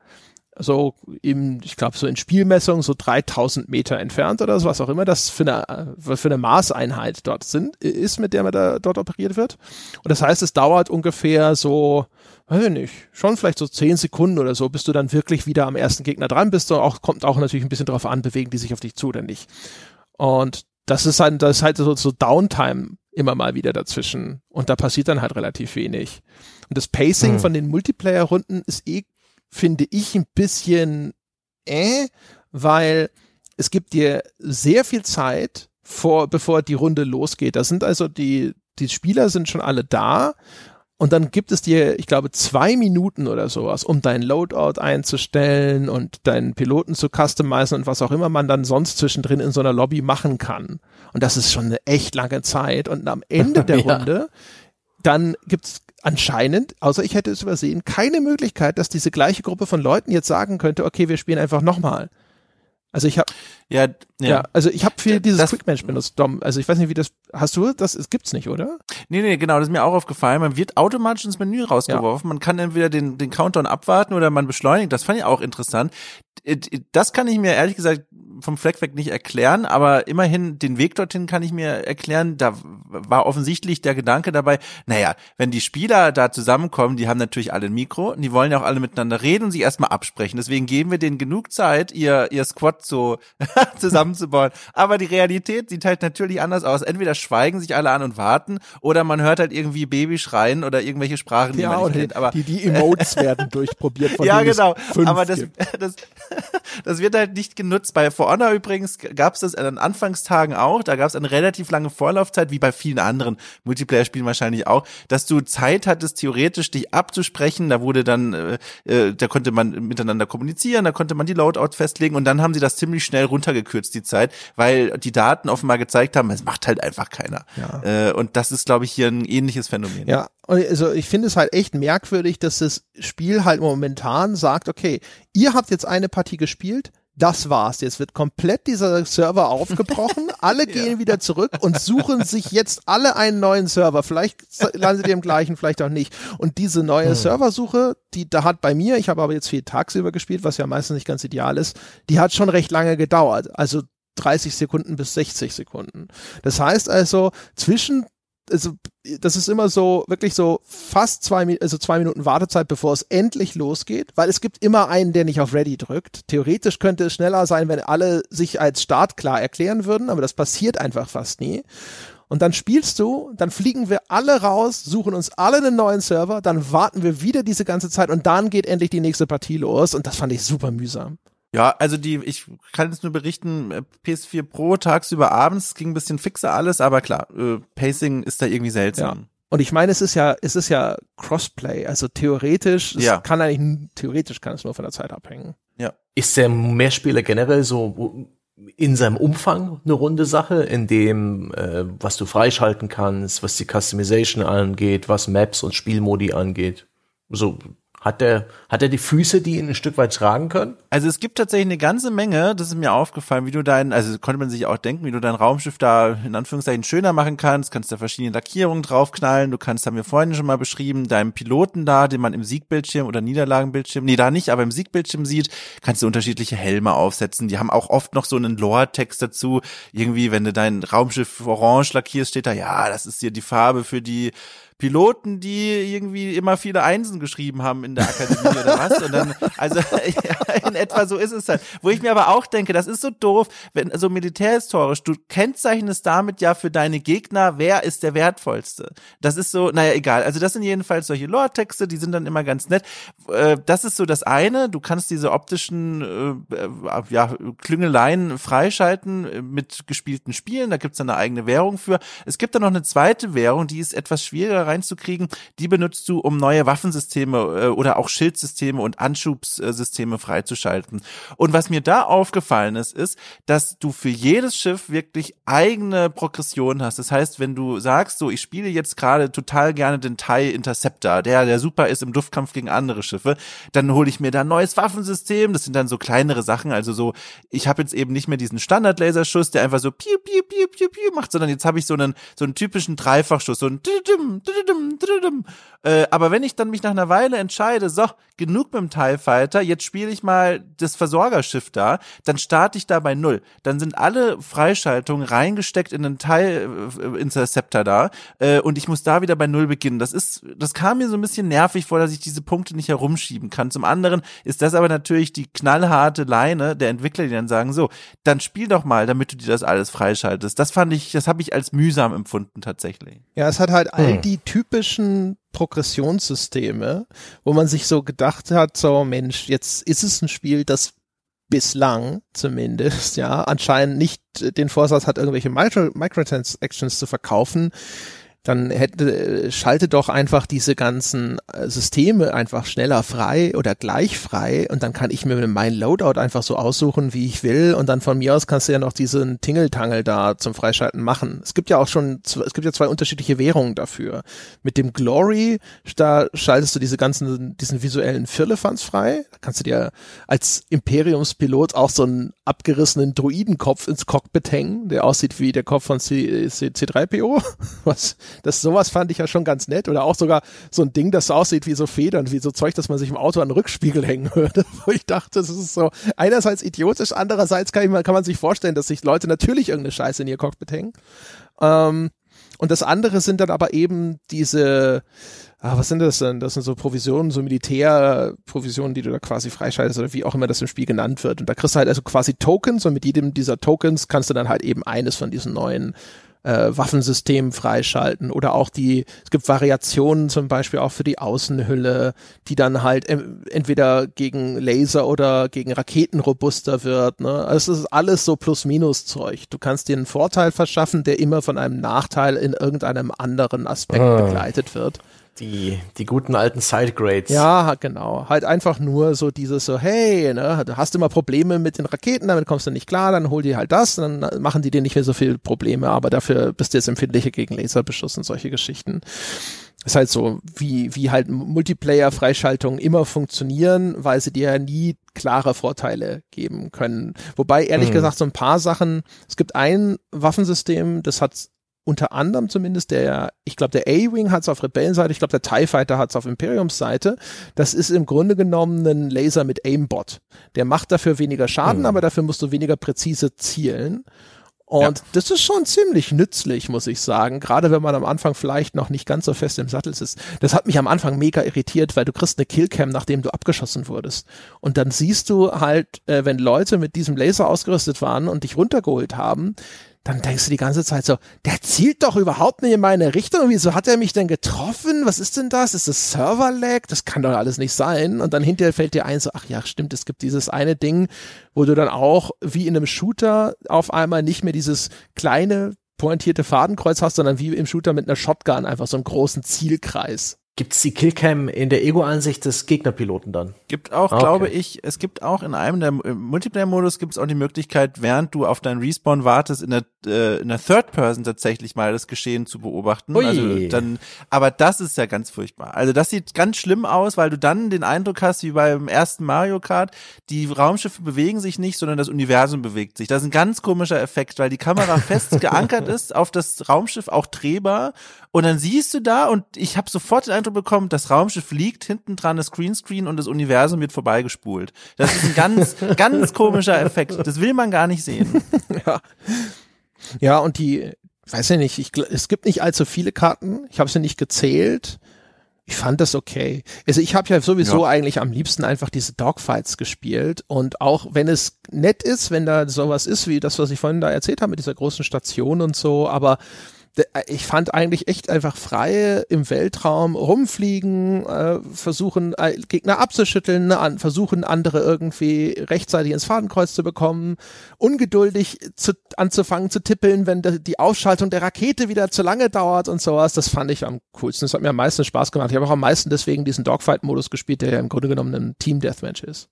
so im, ich glaube, so in Spielmessungen so 3000 Meter entfernt oder so, was auch immer das für eine, für eine Maßeinheit dort sind, ist, mit der man da dort operiert wird. Und das heißt, es dauert ungefähr so, weiß ich nicht, schon vielleicht so 10 Sekunden oder so, bis du dann wirklich wieder am ersten Gegner dran bist. Und auch, kommt auch natürlich ein bisschen drauf an, bewegen die sich auf dich zu oder nicht. Und das ist halt, das ist halt so, so Downtime immer mal wieder dazwischen. Und da passiert dann halt relativ wenig. Und das Pacing hm. von den Multiplayer-Runden ist eh finde ich ein bisschen äh, weil es gibt dir sehr viel Zeit vor, bevor die Runde losgeht. Da sind also die, die Spieler sind schon alle da und dann gibt es dir, ich glaube, zwei Minuten oder sowas, um dein Loadout einzustellen und deinen Piloten zu customizen und was auch immer man dann sonst zwischendrin in so einer Lobby machen kann. Und das ist schon eine echt lange Zeit. Und am Ende der ja. Runde, dann gibt's anscheinend, außer ich hätte es übersehen, keine Möglichkeit, dass diese gleiche Gruppe von Leuten jetzt sagen könnte, okay, wir spielen einfach nochmal. Also ich habe ja, ja, ja. also ich habe viel dieses das, Quick Match benutzt, Dom. Also ich weiß nicht, wie das hast du das es gibt's nicht, oder? Nee, nee, genau, das ist mir auch aufgefallen. Man wird automatisch ins Menü rausgeworfen. Ja. Man kann entweder den den Countdown abwarten oder man beschleunigt. Das fand ich auch interessant. Das kann ich mir ehrlich gesagt vom Fleck weg nicht erklären, aber immerhin den Weg dorthin kann ich mir erklären. Da war offensichtlich der Gedanke dabei, naja, wenn die Spieler da zusammenkommen, die haben natürlich alle ein Mikro und die wollen ja auch alle miteinander reden und sich erstmal absprechen. Deswegen geben wir denen genug Zeit, ihr, ihr Squad so zusammenzubauen. Aber die Realität sieht halt natürlich anders aus. Entweder schweigen sich alle an und warten oder man hört halt irgendwie Baby schreien oder irgendwelche Sprachen, die ja, man nicht kennt. Aber die, die Emotes werden durchprobiert von Ja, genau. Aber das, das, das wird halt nicht genutzt. Bei For Honor übrigens gab es das in den Anfangstagen auch. Da gab es eine relativ lange Vorlaufzeit, wie bei vielen anderen Multiplayer-Spielen wahrscheinlich auch, dass du Zeit hattest, theoretisch dich abzusprechen. Da wurde dann, äh, äh, da konnte man miteinander kommunizieren, da konnte man die Loadout festlegen und dann haben sie das ziemlich schnell runtergekürzt, die Zeit, weil die Daten offenbar gezeigt haben, es macht halt einfach keiner. Ja. Äh, und das ist, glaube ich, hier ein ähnliches Phänomen. Ja, also ich finde es halt echt merkwürdig, dass das Spiel halt momentan sagt, okay, ihr habt jetzt eine Partie gespielt, das war's. Jetzt wird komplett dieser Server aufgebrochen. Alle gehen ja. wieder zurück und suchen sich jetzt alle einen neuen Server. Vielleicht landet ihr im gleichen, vielleicht auch nicht. Und diese neue hm. Serversuche, die da hat bei mir, ich habe aber jetzt viel tagsüber gespielt, was ja meistens nicht ganz ideal ist, die hat schon recht lange gedauert. Also 30 Sekunden bis 60 Sekunden. Das heißt also, zwischen also das ist immer so wirklich so fast zwei, also zwei Minuten Wartezeit, bevor es endlich losgeht, weil es gibt immer einen, der nicht auf Ready drückt. Theoretisch könnte es schneller sein, wenn alle sich als Start klar erklären würden, aber das passiert einfach fast nie. Und dann spielst du, dann fliegen wir alle raus, suchen uns alle einen neuen Server, dann warten wir wieder diese ganze Zeit und dann geht endlich die nächste Partie los und das fand ich super mühsam. Ja, also die, ich kann jetzt nur berichten, äh, PS4 Pro tagsüber abends ging ein bisschen fixer alles, aber klar, äh, Pacing ist da irgendwie seltsam. Ja. Und ich meine, es ist ja, es ist ja Crossplay, also theoretisch, es ja. kann eigentlich, theoretisch kann es nur von der Zeit abhängen. Ja. Ist der Mehrspieler generell so in seinem Umfang eine runde Sache, in dem, äh, was du freischalten kannst, was die Customization angeht, was Maps und Spielmodi angeht? So hat der, hat er die Füße, die ihn ein Stück weit tragen können? Also es gibt tatsächlich eine ganze Menge, das ist mir aufgefallen, wie du dein, also konnte man sich auch denken, wie du dein Raumschiff da in Anführungszeichen schöner machen kannst, kannst da verschiedene Lackierungen draufknallen, du kannst, haben wir vorhin schon mal beschrieben, deinem Piloten da, den man im Siegbildschirm oder Niederlagenbildschirm, nee, da nicht, aber im Siegbildschirm sieht, kannst du unterschiedliche Helme aufsetzen, die haben auch oft noch so einen Lore-Text dazu, irgendwie, wenn du dein Raumschiff orange lackierst, steht da, ja, das ist dir die Farbe für die Piloten, die irgendwie immer viele Einsen geschrieben haben in der Akademie oder was. Und dann, also in etwa so ist es halt. Wo ich mir aber auch denke, das ist so doof, wenn so also militärhistorisch, du kennzeichnest damit ja für deine Gegner, wer ist der wertvollste. Das ist so, naja, egal. Also das sind jedenfalls solche Lore-Texte, die sind dann immer ganz nett. Äh, das ist so das eine. Du kannst diese optischen äh, äh ja, Klüngeleien freischalten mit gespielten Spielen. Da gibt's dann eine eigene Währung für. Es gibt dann noch eine zweite Währung, die ist etwas schwieriger reinzukriegen, die benutzt du, um neue Waffensysteme äh, oder auch Schildsysteme und Anschubssysteme freizuschalten. Und was mir da aufgefallen ist, ist, dass du für jedes Schiff wirklich eigene Progression hast. Das heißt, wenn du sagst, so, ich spiele jetzt gerade total gerne den TIE Interceptor, der, der super ist im Duftkampf gegen andere Schiffe, dann hole ich mir da ein neues Waffensystem. Das sind dann so kleinere Sachen. Also so, ich habe jetzt eben nicht mehr diesen Standard-Laserschuss, der einfach so piu, piu, piu, piu, piu macht, sondern jetzt habe ich so einen, so einen typischen Dreifachschuss, so ein äh, aber wenn ich dann mich nach einer Weile entscheide, so, genug mit dem TIE Fighter, jetzt spiele ich mal das Versorgerschiff da, dann starte ich da bei Null. Dann sind alle Freischaltungen reingesteckt in den TIE äh, Interceptor da äh, und ich muss da wieder bei Null beginnen. Das ist, das kam mir so ein bisschen nervig vor, dass ich diese Punkte nicht herumschieben kann. Zum anderen ist das aber natürlich die knallharte Leine der Entwickler, die dann sagen, so, dann spiel doch mal, damit du dir das alles freischaltest. Das fand ich, das habe ich als mühsam empfunden tatsächlich. Ja, es hat halt all hm. die typischen Progressionssysteme, wo man sich so gedacht hat, so Mensch, jetzt ist es ein Spiel, das bislang zumindest, ja, anscheinend nicht den Vorsatz hat, irgendwelche Micro Microtransactions zu verkaufen, dann hätte, schalte doch einfach diese ganzen äh, Systeme einfach schneller frei oder gleich frei und dann kann ich mir mein Loadout einfach so aussuchen, wie ich will und dann von mir aus kannst du ja noch diesen Tingeltangel da zum Freischalten machen. Es gibt ja auch schon, es gibt ja zwei unterschiedliche Währungen dafür. Mit dem Glory, da schaltest du diese ganzen, diesen visuellen Firlefanz frei. Da kannst du dir als Imperiumspilot auch so einen abgerissenen Druidenkopf ins Cockpit hängen, der aussieht wie der Kopf von C, C, C3PO, was das sowas fand ich ja schon ganz nett. Oder auch sogar so ein Ding, das so aussieht wie so Federn, wie so Zeug, dass man sich im Auto an den Rückspiegel hängen würde. Wo ich dachte, das ist so einerseits idiotisch, andererseits kann, ich, kann man sich vorstellen, dass sich Leute natürlich irgendeine Scheiße in ihr Cockpit hängen. Ähm, und das andere sind dann aber eben diese, ah, was sind das denn? Das sind so Provisionen, so Militärprovisionen, die du da quasi freischaltest oder wie auch immer das im Spiel genannt wird. Und da kriegst du halt also quasi Tokens und mit jedem dieser Tokens kannst du dann halt eben eines von diesen neuen äh, Waffensystem freischalten oder auch die, es gibt Variationen zum Beispiel auch für die Außenhülle, die dann halt entweder gegen Laser oder gegen Raketen robuster wird. Ne? Also es ist alles so Plus-Minus-Zeug. Du kannst dir einen Vorteil verschaffen, der immer von einem Nachteil in irgendeinem anderen Aspekt ah. begleitet wird. Die, die guten alten Sidegrades. Ja, genau. Halt einfach nur so dieses so, hey, ne, du hast immer Probleme mit den Raketen, damit kommst du nicht klar, dann hol dir halt das, dann machen die dir nicht mehr so viele Probleme, aber dafür bist du jetzt empfindlicher gegen Laserbeschuss und solche Geschichten. Ist halt so, wie, wie halt Multiplayer-Freischaltungen immer funktionieren, weil sie dir ja nie klare Vorteile geben können. Wobei, ehrlich mhm. gesagt, so ein paar Sachen, es gibt ein Waffensystem, das hat unter anderem zumindest der, ich glaube, der A-Wing hat es auf Rebellenseite, ich glaube, der TIE Fighter hat es auf Imperiumsseite. Das ist im Grunde genommen ein Laser mit Aimbot. Der macht dafür weniger Schaden, mhm. aber dafür musst du weniger präzise zielen. Und ja. das ist schon ziemlich nützlich, muss ich sagen. Gerade wenn man am Anfang vielleicht noch nicht ganz so fest im Sattel ist. Das hat mich am Anfang mega irritiert, weil du kriegst eine Killcam, nachdem du abgeschossen wurdest. Und dann siehst du halt, äh, wenn Leute mit diesem Laser ausgerüstet waren und dich runtergeholt haben, dann denkst du die ganze Zeit so, der zielt doch überhaupt nicht in meine Richtung. Wieso hat er mich denn getroffen? Was ist denn das? Ist das Server-Lag? Das kann doch alles nicht sein. Und dann hinterher fällt dir ein, so, ach ja, stimmt, es gibt dieses eine Ding, wo du dann auch wie in einem Shooter auf einmal nicht mehr dieses kleine pointierte Fadenkreuz hast, sondern wie im Shooter mit einer Shotgun einfach so einen großen Zielkreis. Gibt's die Killcam in der Ego-Ansicht des Gegnerpiloten dann? Gibt auch, okay. glaube ich, es gibt auch in einem der Multiplayer-Modus gibt es auch die Möglichkeit, während du auf deinen Respawn wartest, in der, äh, in der Third Person tatsächlich mal das Geschehen zu beobachten. Ui. Also dann, aber das ist ja ganz furchtbar. Also das sieht ganz schlimm aus, weil du dann den Eindruck hast, wie beim ersten Mario Kart, die Raumschiffe bewegen sich nicht, sondern das Universum bewegt sich. Das ist ein ganz komischer Effekt, weil die Kamera fest geankert ist auf das Raumschiff, auch drehbar. Und dann siehst du da und ich habe sofort den Eindruck, bekommt, das Raumschiff liegt hinten dran, das Greenscreen und das Universum wird vorbeigespult. Das ist ein ganz, ganz komischer Effekt. Das will man gar nicht sehen. ja. Ja, und die, weiß ja nicht, ich, es gibt nicht allzu viele Karten. Ich habe sie nicht gezählt. Ich fand das okay. Also ich habe ja sowieso ja. eigentlich am liebsten einfach diese Dogfights gespielt und auch wenn es nett ist, wenn da sowas ist wie das, was ich vorhin da erzählt habe mit dieser großen Station und so, aber ich fand eigentlich echt einfach frei im Weltraum rumfliegen, äh, versuchen äh, Gegner abzuschütteln, ne, an, versuchen andere irgendwie rechtzeitig ins Fadenkreuz zu bekommen, ungeduldig zu, anzufangen zu tippeln, wenn de, die Ausschaltung der Rakete wieder zu lange dauert und sowas. Das fand ich am coolsten. Das hat mir am meisten Spaß gemacht. Ich habe auch am meisten deswegen diesen Dogfight-Modus gespielt, der ja im Grunde genommen ein Team-Deathmatch ist.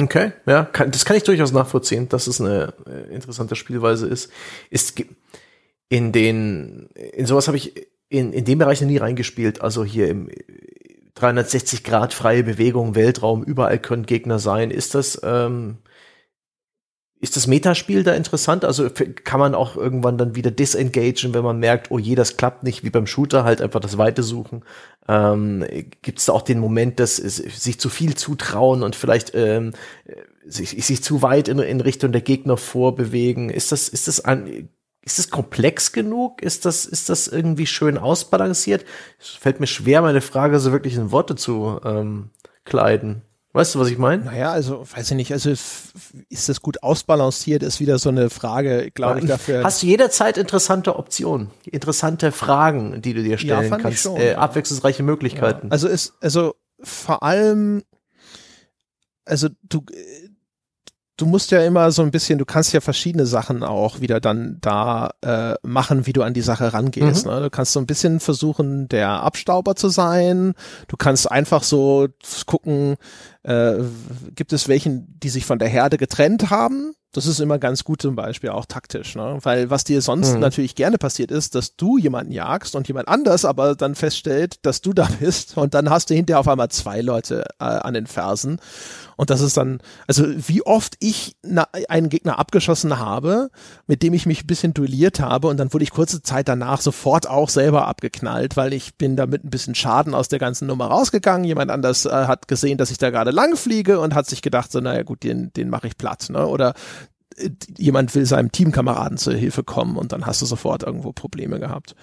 Okay, ja, kann, das kann ich durchaus nachvollziehen, dass es eine äh, interessante Spielweise ist. Es in den, in sowas habe ich in, in dem Bereich noch nie reingespielt. Also hier im 360 Grad freie Bewegung, Weltraum, überall können Gegner sein. Ist das, ähm, ist das Metaspiel da interessant? Also kann man auch irgendwann dann wieder disengagen, wenn man merkt, oh je, das klappt nicht, wie beim Shooter, halt einfach das Weite suchen. Ähm, Gibt es da auch den Moment, dass sich zu viel zutrauen und vielleicht ähm, sich, sich zu weit in, in Richtung der Gegner vorbewegen? Ist das, ist das an, ist es komplex genug? Ist das, ist das irgendwie schön ausbalanciert? Es fällt mir schwer, meine Frage so wirklich in Worte zu ähm, kleiden. Weißt du, was ich meine? Naja, also weiß ich nicht, also ist das gut ausbalanciert, ist wieder so eine Frage, glaube ich, dafür. Hast du jederzeit interessante Optionen, interessante Fragen, die du dir stellen ja, kannst, schon, äh, abwechslungsreiche Möglichkeiten. Ja. Also ist, also vor allem, also du, du musst ja immer so ein bisschen, du kannst ja verschiedene Sachen auch wieder dann da äh, machen, wie du an die Sache rangehst. Mhm. Ne? Du kannst so ein bisschen versuchen, der Abstauber zu sein. Du kannst einfach so gucken, äh, gibt es welchen, die sich von der Herde getrennt haben? Das ist immer ganz gut zum Beispiel auch taktisch, ne? Weil was dir sonst mhm. natürlich gerne passiert ist, dass du jemanden jagst und jemand anders aber dann feststellt, dass du da bist und dann hast du hinterher auf einmal zwei Leute äh, an den Fersen und das ist dann, also wie oft ich einen Gegner abgeschossen habe, mit dem ich mich ein bisschen duelliert habe und dann wurde ich kurze Zeit danach sofort auch selber abgeknallt, weil ich bin damit ein bisschen Schaden aus der ganzen Nummer rausgegangen. Jemand anders äh, hat gesehen, dass ich da gerade lang fliege und hat sich gedacht, so, naja gut, den, den mache ich platt. Ne? Oder jemand will seinem Teamkameraden zur Hilfe kommen und dann hast du sofort irgendwo Probleme gehabt.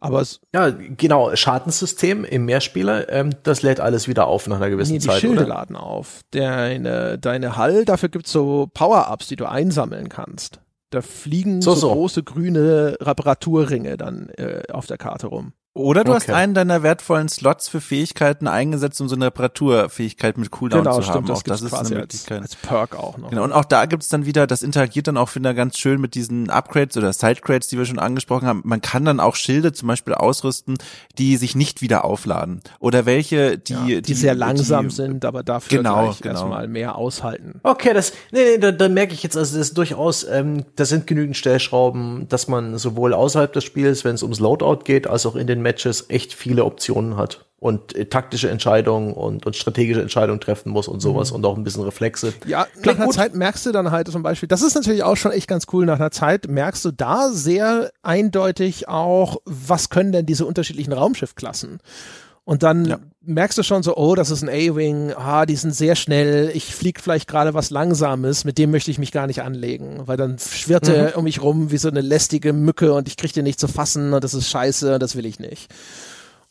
Aber es ja, genau, Schadensystem im Mehrspieler, ähm, das lädt alles wieder auf nach einer gewissen nee, die Zeit. Die Schilde oder? laden auf. Deine, deine Hall, dafür gibt's so Power-Ups, die du einsammeln kannst. Da fliegen so, so, so. große grüne Reparaturringe dann äh, auf der Karte rum. Oder du okay. hast einen deiner wertvollen Slots für Fähigkeiten eingesetzt, um so eine Reparaturfähigkeit mit Cooldown genau, zu stimmt, haben. Das, auch das ist eine Möglichkeit. Als, als Perk auch noch. Genau, und auch da gibt's dann wieder, das interagiert dann auch, finde ich, ganz schön mit diesen Upgrades oder Sidecrades, die wir schon angesprochen haben. Man kann dann auch Schilde zum Beispiel ausrüsten, die sich nicht wieder aufladen. Oder welche, die, ja, die, die, sehr langsam die, sind, aber dafür genau, gleich genau. erstmal mehr aushalten. Okay, das, nee, nee, da, da merke ich jetzt, also das ist durchaus, ähm, da sind genügend Stellschrauben, dass man sowohl außerhalb des Spiels, wenn es ums Loadout geht, als auch in den Matches echt viel viele Optionen hat und äh, taktische Entscheidungen und, und strategische Entscheidungen treffen muss und sowas mhm. und auch ein bisschen Reflexe. Ja, Klingt nach einer gut. Zeit merkst du dann halt zum Beispiel, das ist natürlich auch schon echt ganz cool, nach einer Zeit merkst du da sehr eindeutig auch, was können denn diese unterschiedlichen Raumschiffklassen? Und dann ja. Merkst du schon so, oh, das ist ein A-Wing, ah, die sind sehr schnell, ich fliege vielleicht gerade was Langsames, mit dem möchte ich mich gar nicht anlegen, weil dann schwirrt er mhm. um mich rum wie so eine lästige Mücke und ich kriege den nicht zu fassen und das ist scheiße, das will ich nicht.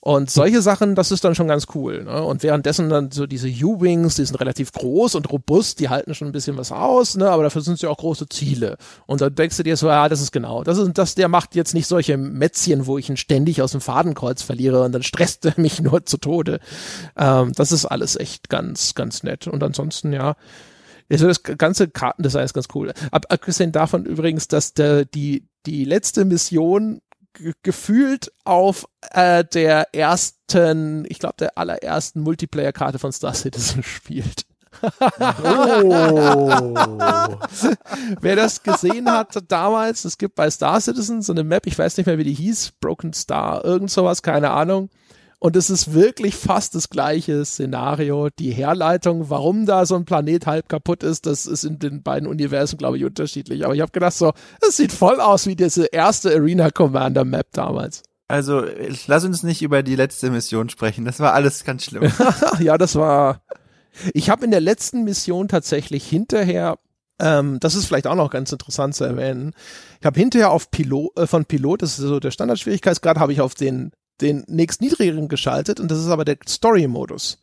Und solche Sachen, das ist dann schon ganz cool. Ne? Und währenddessen dann so diese U-Wings, die sind relativ groß und robust, die halten schon ein bisschen was aus, ne? aber dafür sind sie auch große Ziele. Und dann denkst du dir so, ja, das ist genau, das ist, das, der macht jetzt nicht solche Mätzchen, wo ich ihn ständig aus dem Fadenkreuz verliere und dann stresst er mich nur zu Tode. Ähm, das ist alles echt ganz, ganz nett. Und ansonsten, ja, also das ganze Kartendesign ist ganz cool. Abgesehen davon übrigens, dass der, die, die letzte Mission gefühlt auf äh, der ersten, ich glaube der allerersten Multiplayer-Karte von Star Citizen spielt. oh. Wer das gesehen hat damals, es gibt bei Star Citizen so eine Map, ich weiß nicht mehr, wie die hieß, Broken Star, irgend sowas, keine Ahnung. Und es ist wirklich fast das gleiche Szenario. Die Herleitung, warum da so ein Planet halb kaputt ist, das ist in den beiden Universen, glaube ich, unterschiedlich. Aber ich habe gedacht, so, es sieht voll aus wie diese erste Arena Commander Map damals. Also, lass uns nicht über die letzte Mission sprechen. Das war alles ganz schlimm. ja, das war. Ich habe in der letzten Mission tatsächlich hinterher ähm, das ist vielleicht auch noch ganz interessant zu erwähnen. Ich habe hinterher auf Pilot, äh, von Pilot, das ist so der Standardschwierigkeitsgrad, habe ich auf den den nächst niedrigeren geschaltet und das ist aber der Story-Modus.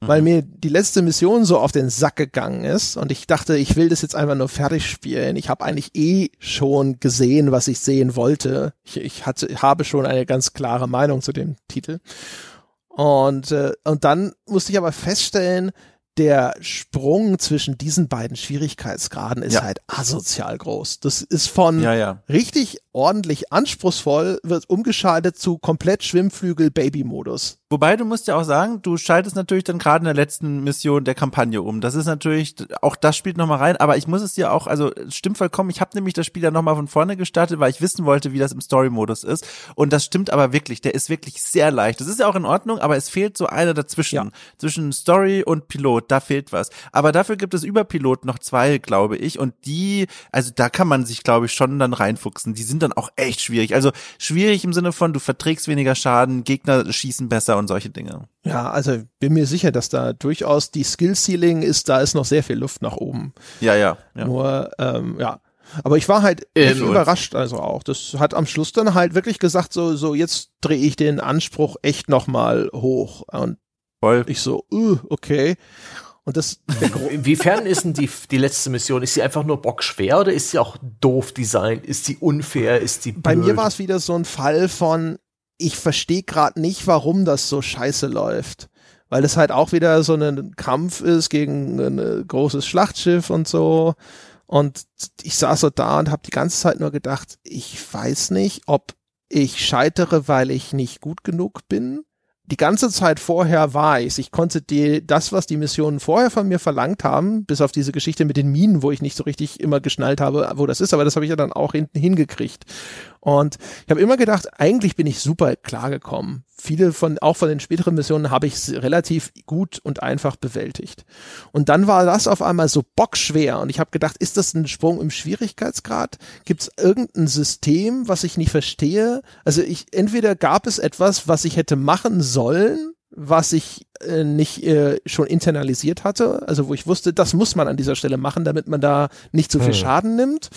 Mhm. Weil mir die letzte Mission so auf den Sack gegangen ist und ich dachte, ich will das jetzt einfach nur fertig spielen. Ich habe eigentlich eh schon gesehen, was ich sehen wollte. Ich, ich hatte, habe schon eine ganz klare Meinung zu dem Titel. Und, äh, und dann musste ich aber feststellen, der Sprung zwischen diesen beiden Schwierigkeitsgraden ist ja. halt asozial groß. Das ist von ja, ja. richtig ordentlich anspruchsvoll, wird umgeschaltet zu komplett Schwimmflügel Baby-Modus. Wobei du musst ja auch sagen, du schaltest natürlich dann gerade in der letzten Mission der Kampagne um. Das ist natürlich, auch das spielt nochmal rein, aber ich muss es dir auch, also stimmt vollkommen, ich habe nämlich das Spiel ja nochmal von vorne gestartet, weil ich wissen wollte, wie das im Story-Modus ist. Und das stimmt aber wirklich, der ist wirklich sehr leicht. Das ist ja auch in Ordnung, aber es fehlt so einer dazwischen. Ja. Zwischen Story und Pilot, da fehlt was. Aber dafür gibt es über Pilot noch zwei, glaube ich. Und die, also da kann man sich, glaube ich, schon dann reinfuchsen. Die sind dann auch echt schwierig. Also schwierig im Sinne von, du verträgst weniger Schaden, Gegner schießen besser und solche Dinge. Ja, also bin mir sicher, dass da durchaus die Skill-Ceiling ist, da ist noch sehr viel Luft nach oben. Ja, ja. ja. Nur, ähm, ja. Aber ich war halt echt ähm, überrascht, also auch. Das hat am Schluss dann halt wirklich gesagt, so, so jetzt drehe ich den Anspruch echt nochmal hoch. Und Voll. ich so, uh, okay. Und das Inwiefern ist denn die, die letzte Mission? Ist sie einfach nur bockschwer oder ist sie auch doof designt? Ist sie unfair? Ist sie blöd? Bei mir war es wieder so ein Fall von, ich verstehe gerade nicht, warum das so scheiße läuft. Weil es halt auch wieder so ein Kampf ist gegen ein großes Schlachtschiff und so. Und ich saß so da und habe die ganze Zeit nur gedacht, ich weiß nicht, ob ich scheitere, weil ich nicht gut genug bin die ganze Zeit vorher war ich. Ich konnte die, das, was die Missionen vorher von mir verlangt haben, bis auf diese Geschichte mit den Minen, wo ich nicht so richtig immer geschnallt habe, wo das ist, aber das habe ich ja dann auch hinten hingekriegt. Und ich habe immer gedacht, eigentlich bin ich super klargekommen. Viele von, auch von den späteren Missionen habe ich relativ gut und einfach bewältigt. Und dann war das auf einmal so bockschwer und ich habe gedacht, ist das ein Sprung im Schwierigkeitsgrad? Gibt es irgendein System, was ich nicht verstehe? Also ich, entweder gab es etwas, was ich hätte machen sollen, was ich äh, nicht äh, schon internalisiert hatte, also wo ich wusste, das muss man an dieser Stelle machen, damit man da nicht zu viel hm. Schaden nimmt.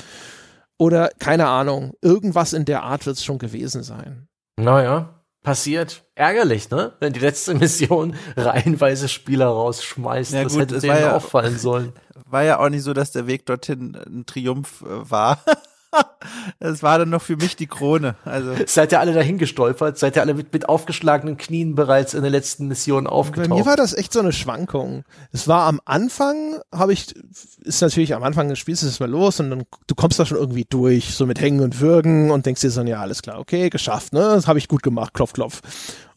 Oder keine Ahnung, irgendwas in der Art wird es schon gewesen sein. Naja, passiert. Ärgerlich, ne? Wenn die letzte Mission reihenweise Spieler rausschmeißt. Ja, das gut, hätte denen ja, auffallen sollen. War ja auch nicht so, dass der Weg dorthin ein Triumph äh, war. Das war dann noch für mich die Krone. Also seid ihr alle dahin gestolpert? Seid ihr alle mit, mit aufgeschlagenen Knien bereits in der letzten Mission aufgetaucht? Bei mir war das echt so eine Schwankung. Es war am Anfang, habe ich, ist natürlich am Anfang des Spiels ist es mal los und dann du kommst da schon irgendwie durch, so mit Hängen und Würgen und denkst dir so, ja alles klar, okay, geschafft, ne, das habe ich gut gemacht, klopf, klopf.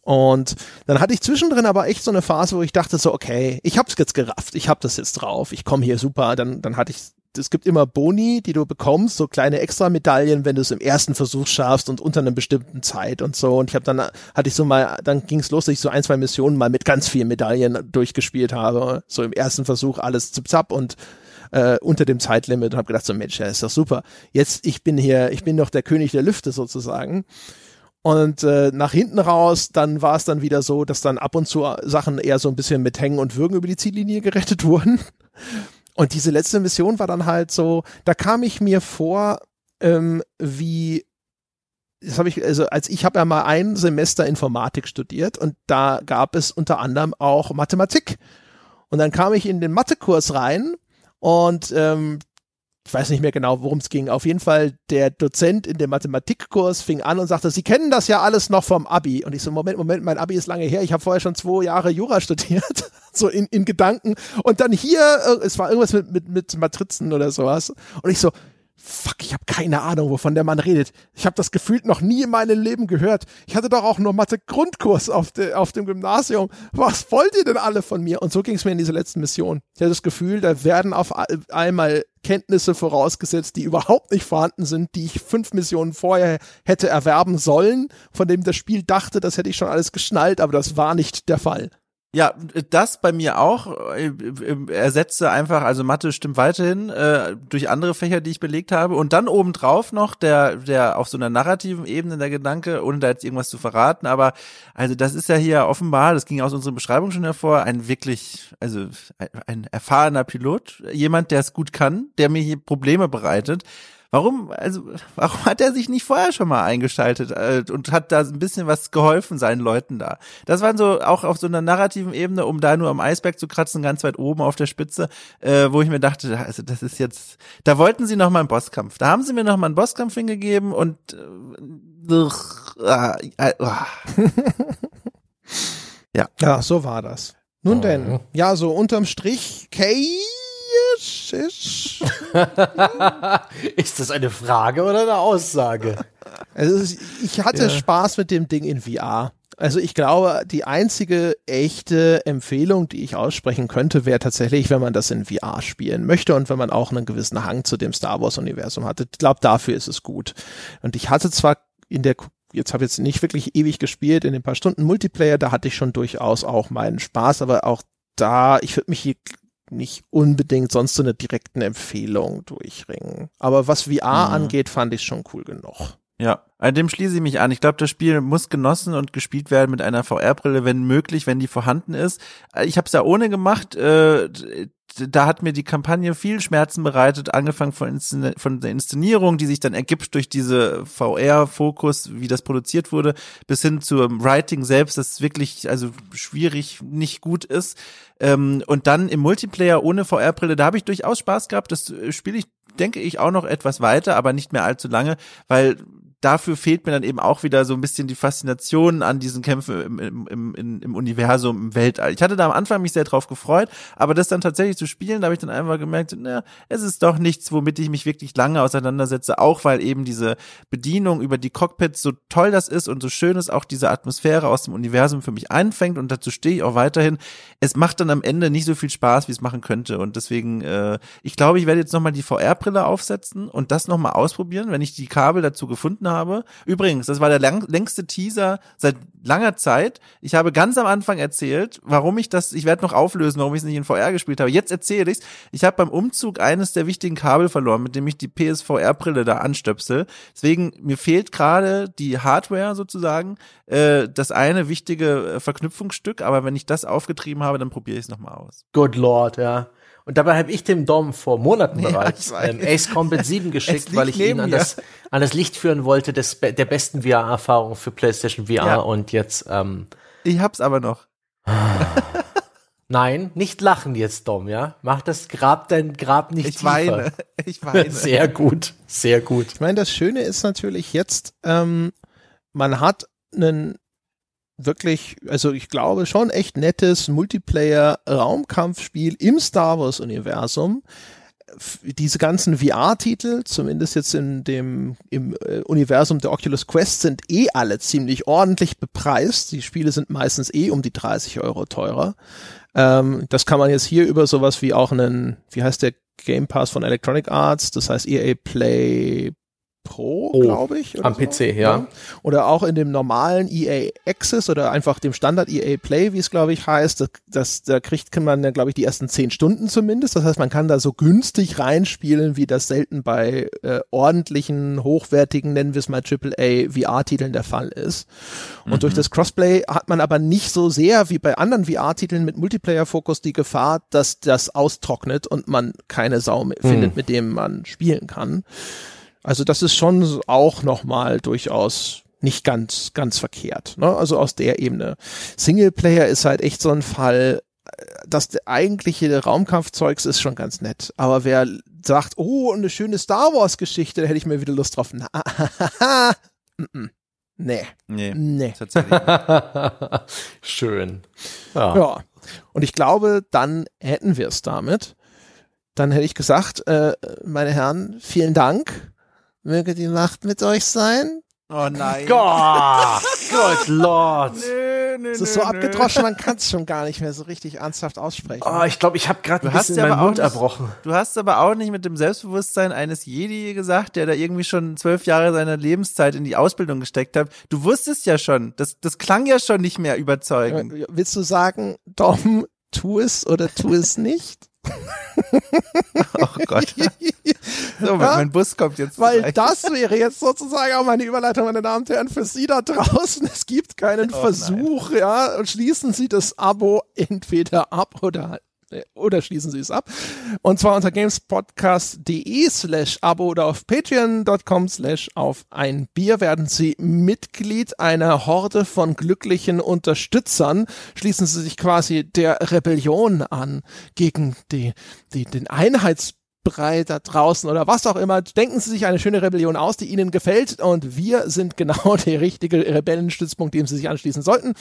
Und dann hatte ich zwischendrin aber echt so eine Phase, wo ich dachte so, okay, ich hab's jetzt gerafft, ich hab das jetzt drauf, ich komme hier super. Dann, dann hatte ich es gibt immer Boni, die du bekommst, so kleine Extra-Medaillen, wenn du es im ersten Versuch schaffst und unter einer bestimmten Zeit und so. Und ich habe dann, hatte ich so mal, dann ging es los, dass ich so ein, zwei Missionen mal mit ganz vielen Medaillen durchgespielt habe. So im ersten Versuch alles zip zap und äh, unter dem Zeitlimit und habe gedacht, so Mensch, ja, ist doch super. Jetzt, ich bin hier, ich bin doch der König der Lüfte sozusagen. Und äh, nach hinten raus, dann war es dann wieder so, dass dann ab und zu Sachen eher so ein bisschen mit Hängen und Würgen über die Ziellinie gerettet wurden. Und diese letzte Mission war dann halt so, da kam ich mir vor, ähm, wie das habe ich, also als ich habe ja mal ein Semester Informatik studiert und da gab es unter anderem auch Mathematik. Und dann kam ich in den Mathekurs rein und ähm, ich weiß nicht mehr genau, worum es ging. Auf jeden Fall, der Dozent in dem Mathematikkurs fing an und sagte, Sie kennen das ja alles noch vom Abi. Und ich so, Moment, Moment, mein Abi ist lange her. Ich habe vorher schon zwei Jahre Jura studiert, so in, in Gedanken. Und dann hier, äh, es war irgendwas mit, mit, mit Matrizen oder sowas. Und ich so, fuck, ich habe keine Ahnung, wovon der Mann redet. Ich habe das gefühlt noch nie in meinem Leben gehört. Ich hatte doch auch nur Mathe-Grundkurs auf, de, auf dem Gymnasium. Was wollt ihr denn alle von mir? Und so ging es mir in dieser letzten Mission. Ich hatte das Gefühl, da werden auf einmal Kenntnisse vorausgesetzt, die überhaupt nicht vorhanden sind, die ich fünf Missionen vorher hätte erwerben sollen, von dem das Spiel dachte, das hätte ich schon alles geschnallt, aber das war nicht der Fall. Ja, das bei mir auch. Äh, ersetze einfach, also Mathe stimmt weiterhin äh, durch andere Fächer, die ich belegt habe. Und dann obendrauf noch der, der auf so einer narrativen Ebene der Gedanke, ohne da jetzt irgendwas zu verraten. Aber also das ist ja hier offenbar, das ging aus unserer Beschreibung schon hervor, ein wirklich, also ein, ein erfahrener Pilot, jemand, der es gut kann, der mir hier Probleme bereitet. Warum, also, warum hat er sich nicht vorher schon mal eingeschaltet äh, und hat da ein bisschen was geholfen seinen Leuten da? Das waren so auch auf so einer narrativen Ebene, um da nur am Eisberg zu kratzen, ganz weit oben auf der Spitze, äh, wo ich mir dachte, also das ist jetzt, da wollten sie noch mal einen Bosskampf. Da haben sie mir noch mal einen Bosskampf hingegeben und äh, äh, äh, ja. Ja, so war das. Nun denn, ja, so unterm Strich, Kay ist. ist das eine Frage oder eine Aussage? Also ich hatte ja. Spaß mit dem Ding in VR. Also ich glaube, die einzige echte Empfehlung, die ich aussprechen könnte, wäre tatsächlich, wenn man das in VR spielen möchte und wenn man auch einen gewissen Hang zu dem Star Wars Universum hatte. Ich glaube, dafür ist es gut. Und ich hatte zwar in der jetzt habe ich jetzt nicht wirklich ewig gespielt in den paar Stunden Multiplayer, da hatte ich schon durchaus auch meinen Spaß, aber auch da, ich würde mich hier nicht unbedingt sonst so eine direkten Empfehlung durchringen. Aber was VR mhm. angeht, fand ich schon cool genug. Ja, an dem schließe ich mich an. Ich glaube, das Spiel muss genossen und gespielt werden mit einer VR-Brille, wenn möglich, wenn die vorhanden ist. Ich habe es ja ohne gemacht. Äh, da hat mir die Kampagne viel Schmerzen bereitet, angefangen von, Inszen von der Inszenierung, die sich dann ergibt durch diese VR-Fokus, wie das produziert wurde, bis hin zum Writing selbst, das wirklich also schwierig, nicht gut ist. Ähm, und dann im Multiplayer ohne VR-Brille, da habe ich durchaus Spaß gehabt. Das äh, spiele ich denke ich auch noch etwas weiter, aber nicht mehr allzu lange, weil dafür fehlt mir dann eben auch wieder so ein bisschen die Faszination an diesen Kämpfen im, im, im, im Universum, im Weltall. Ich hatte da am Anfang mich sehr drauf gefreut, aber das dann tatsächlich zu spielen, da habe ich dann einfach gemerkt, na, es ist doch nichts, womit ich mich wirklich lange auseinandersetze, auch weil eben diese Bedienung über die Cockpits so toll das ist und so schön ist, auch diese Atmosphäre aus dem Universum für mich einfängt und dazu stehe ich auch weiterhin. Es macht dann am Ende nicht so viel Spaß, wie es machen könnte und deswegen, äh, ich glaube, ich werde jetzt nochmal die VR-Brille aufsetzen und das nochmal ausprobieren, wenn ich die Kabel dazu gefunden habe habe. Übrigens, das war der lang, längste Teaser seit langer Zeit. Ich habe ganz am Anfang erzählt, warum ich das, ich werde noch auflösen, warum ich es nicht in VR gespielt habe. Jetzt erzähle ich's. Ich habe beim Umzug eines der wichtigen Kabel verloren, mit dem ich die PSVR-Brille da anstöpsel. Deswegen, mir fehlt gerade die Hardware sozusagen, äh, das eine wichtige äh, Verknüpfungsstück, aber wenn ich das aufgetrieben habe, dann probiere ich es nochmal aus. Good Lord, ja. Und dabei habe ich dem Dom vor Monaten bereits ja, ähm, Ace Combat 7 geschickt, weil ich ihn an das, an das Licht führen wollte des, der besten VR-Erfahrung für PlayStation VR ja. und jetzt. Ähm, ich hab's aber noch. Nein, nicht lachen jetzt, Dom, ja? Mach das Grab dein Grab nicht ich tiefer. Weine. Ich weine. Sehr gut, sehr gut. Ich meine, das Schöne ist natürlich jetzt, ähm, man hat einen wirklich, also ich glaube schon echt nettes Multiplayer-Raumkampfspiel im Star Wars-Universum. Diese ganzen VR-Titel, zumindest jetzt in dem im äh, Universum der Oculus Quest, sind eh alle ziemlich ordentlich bepreist. Die Spiele sind meistens eh um die 30 Euro teurer. Ähm, das kann man jetzt hier über sowas wie auch einen, wie heißt der Game Pass von Electronic Arts, das heißt EA Play Pro, oh, glaube ich. Am so. PC, ja. ja. Oder auch in dem normalen EA Access oder einfach dem Standard EA Play, wie es glaube ich heißt. Das, das, da kriegt kann man, glaube ich, die ersten zehn Stunden zumindest. Das heißt, man kann da so günstig reinspielen, wie das selten bei äh, ordentlichen, hochwertigen, nennen wir es mal AAA VR-Titeln der Fall ist. Und mhm. durch das Crossplay hat man aber nicht so sehr wie bei anderen VR-Titeln mit Multiplayer-Fokus die Gefahr, dass das austrocknet und man keine Sau mhm. findet, mit dem man spielen kann. Also das ist schon auch nochmal durchaus nicht ganz, ganz verkehrt. Ne? Also aus der Ebene. Singleplayer ist halt echt so ein Fall, äh, das eigentliche Raumkampfzeugs ist schon ganz nett. Aber wer sagt, oh, eine schöne Star Wars Geschichte, da hätte ich mir wieder Lust drauf. Na, nee. Nee. Nee. Schön. Ja. ja. Und ich glaube, dann hätten wir es damit. Dann hätte ich gesagt, äh, meine Herren, vielen Dank Möge die Macht mit euch sein. Oh nein. Gott, Gott Lord. Nö, nö, es ist so nö, abgedroschen, man kann es schon gar nicht mehr so richtig ernsthaft aussprechen. Oh, ich glaube, ich habe gerade ein bisschen meinen Mund nicht, erbrochen. Du hast aber auch nicht mit dem Selbstbewusstsein eines Jedi gesagt, der da irgendwie schon zwölf Jahre seiner Lebenszeit in die Ausbildung gesteckt hat. Du wusstest ja schon, das, das klang ja schon nicht mehr überzeugend. Willst du sagen, Dom, tu es oder tu es nicht? oh Gott. So, ja? mein Bus kommt jetzt. Weil gleich. das wäre jetzt sozusagen auch meine Überleitung, meine Damen und Herren, für Sie da draußen. Es gibt keinen oh, Versuch, nein. ja. Und schließen Sie das Abo entweder ab oder oder schließen Sie es ab. Und zwar unter gamespodcast.de slash abo oder auf patreon.com slash auf ein Bier werden Sie Mitglied einer Horde von glücklichen Unterstützern. Schließen Sie sich quasi der Rebellion an gegen die, die, den Einheits Brei da draußen oder was auch immer. Denken Sie sich eine schöne Rebellion aus, die Ihnen gefällt und wir sind genau der richtige Rebellenstützpunkt, dem Sie sich anschließen sollten.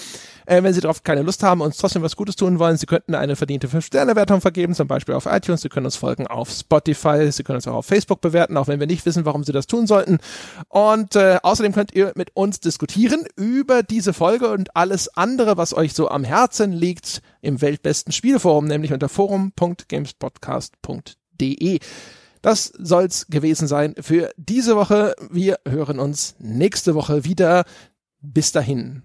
Äh, wenn Sie darauf keine Lust haben und trotzdem was Gutes tun wollen, Sie könnten eine verdiente 5-Sterne-Wertung vergeben, zum Beispiel auf iTunes. Sie können uns folgen auf Spotify. Sie können uns auch auf Facebook bewerten, auch wenn wir nicht wissen, warum Sie das tun sollten. Und äh, außerdem könnt ihr mit uns diskutieren über diese Folge und alles andere, was euch so am Herzen liegt im weltbesten Spielforum, nämlich unter forum.gamespodcast.de www.ftf.de. Das soll's gewesen sein für diese Woche. Wir hören uns nächste Woche wieder. Bis dahin.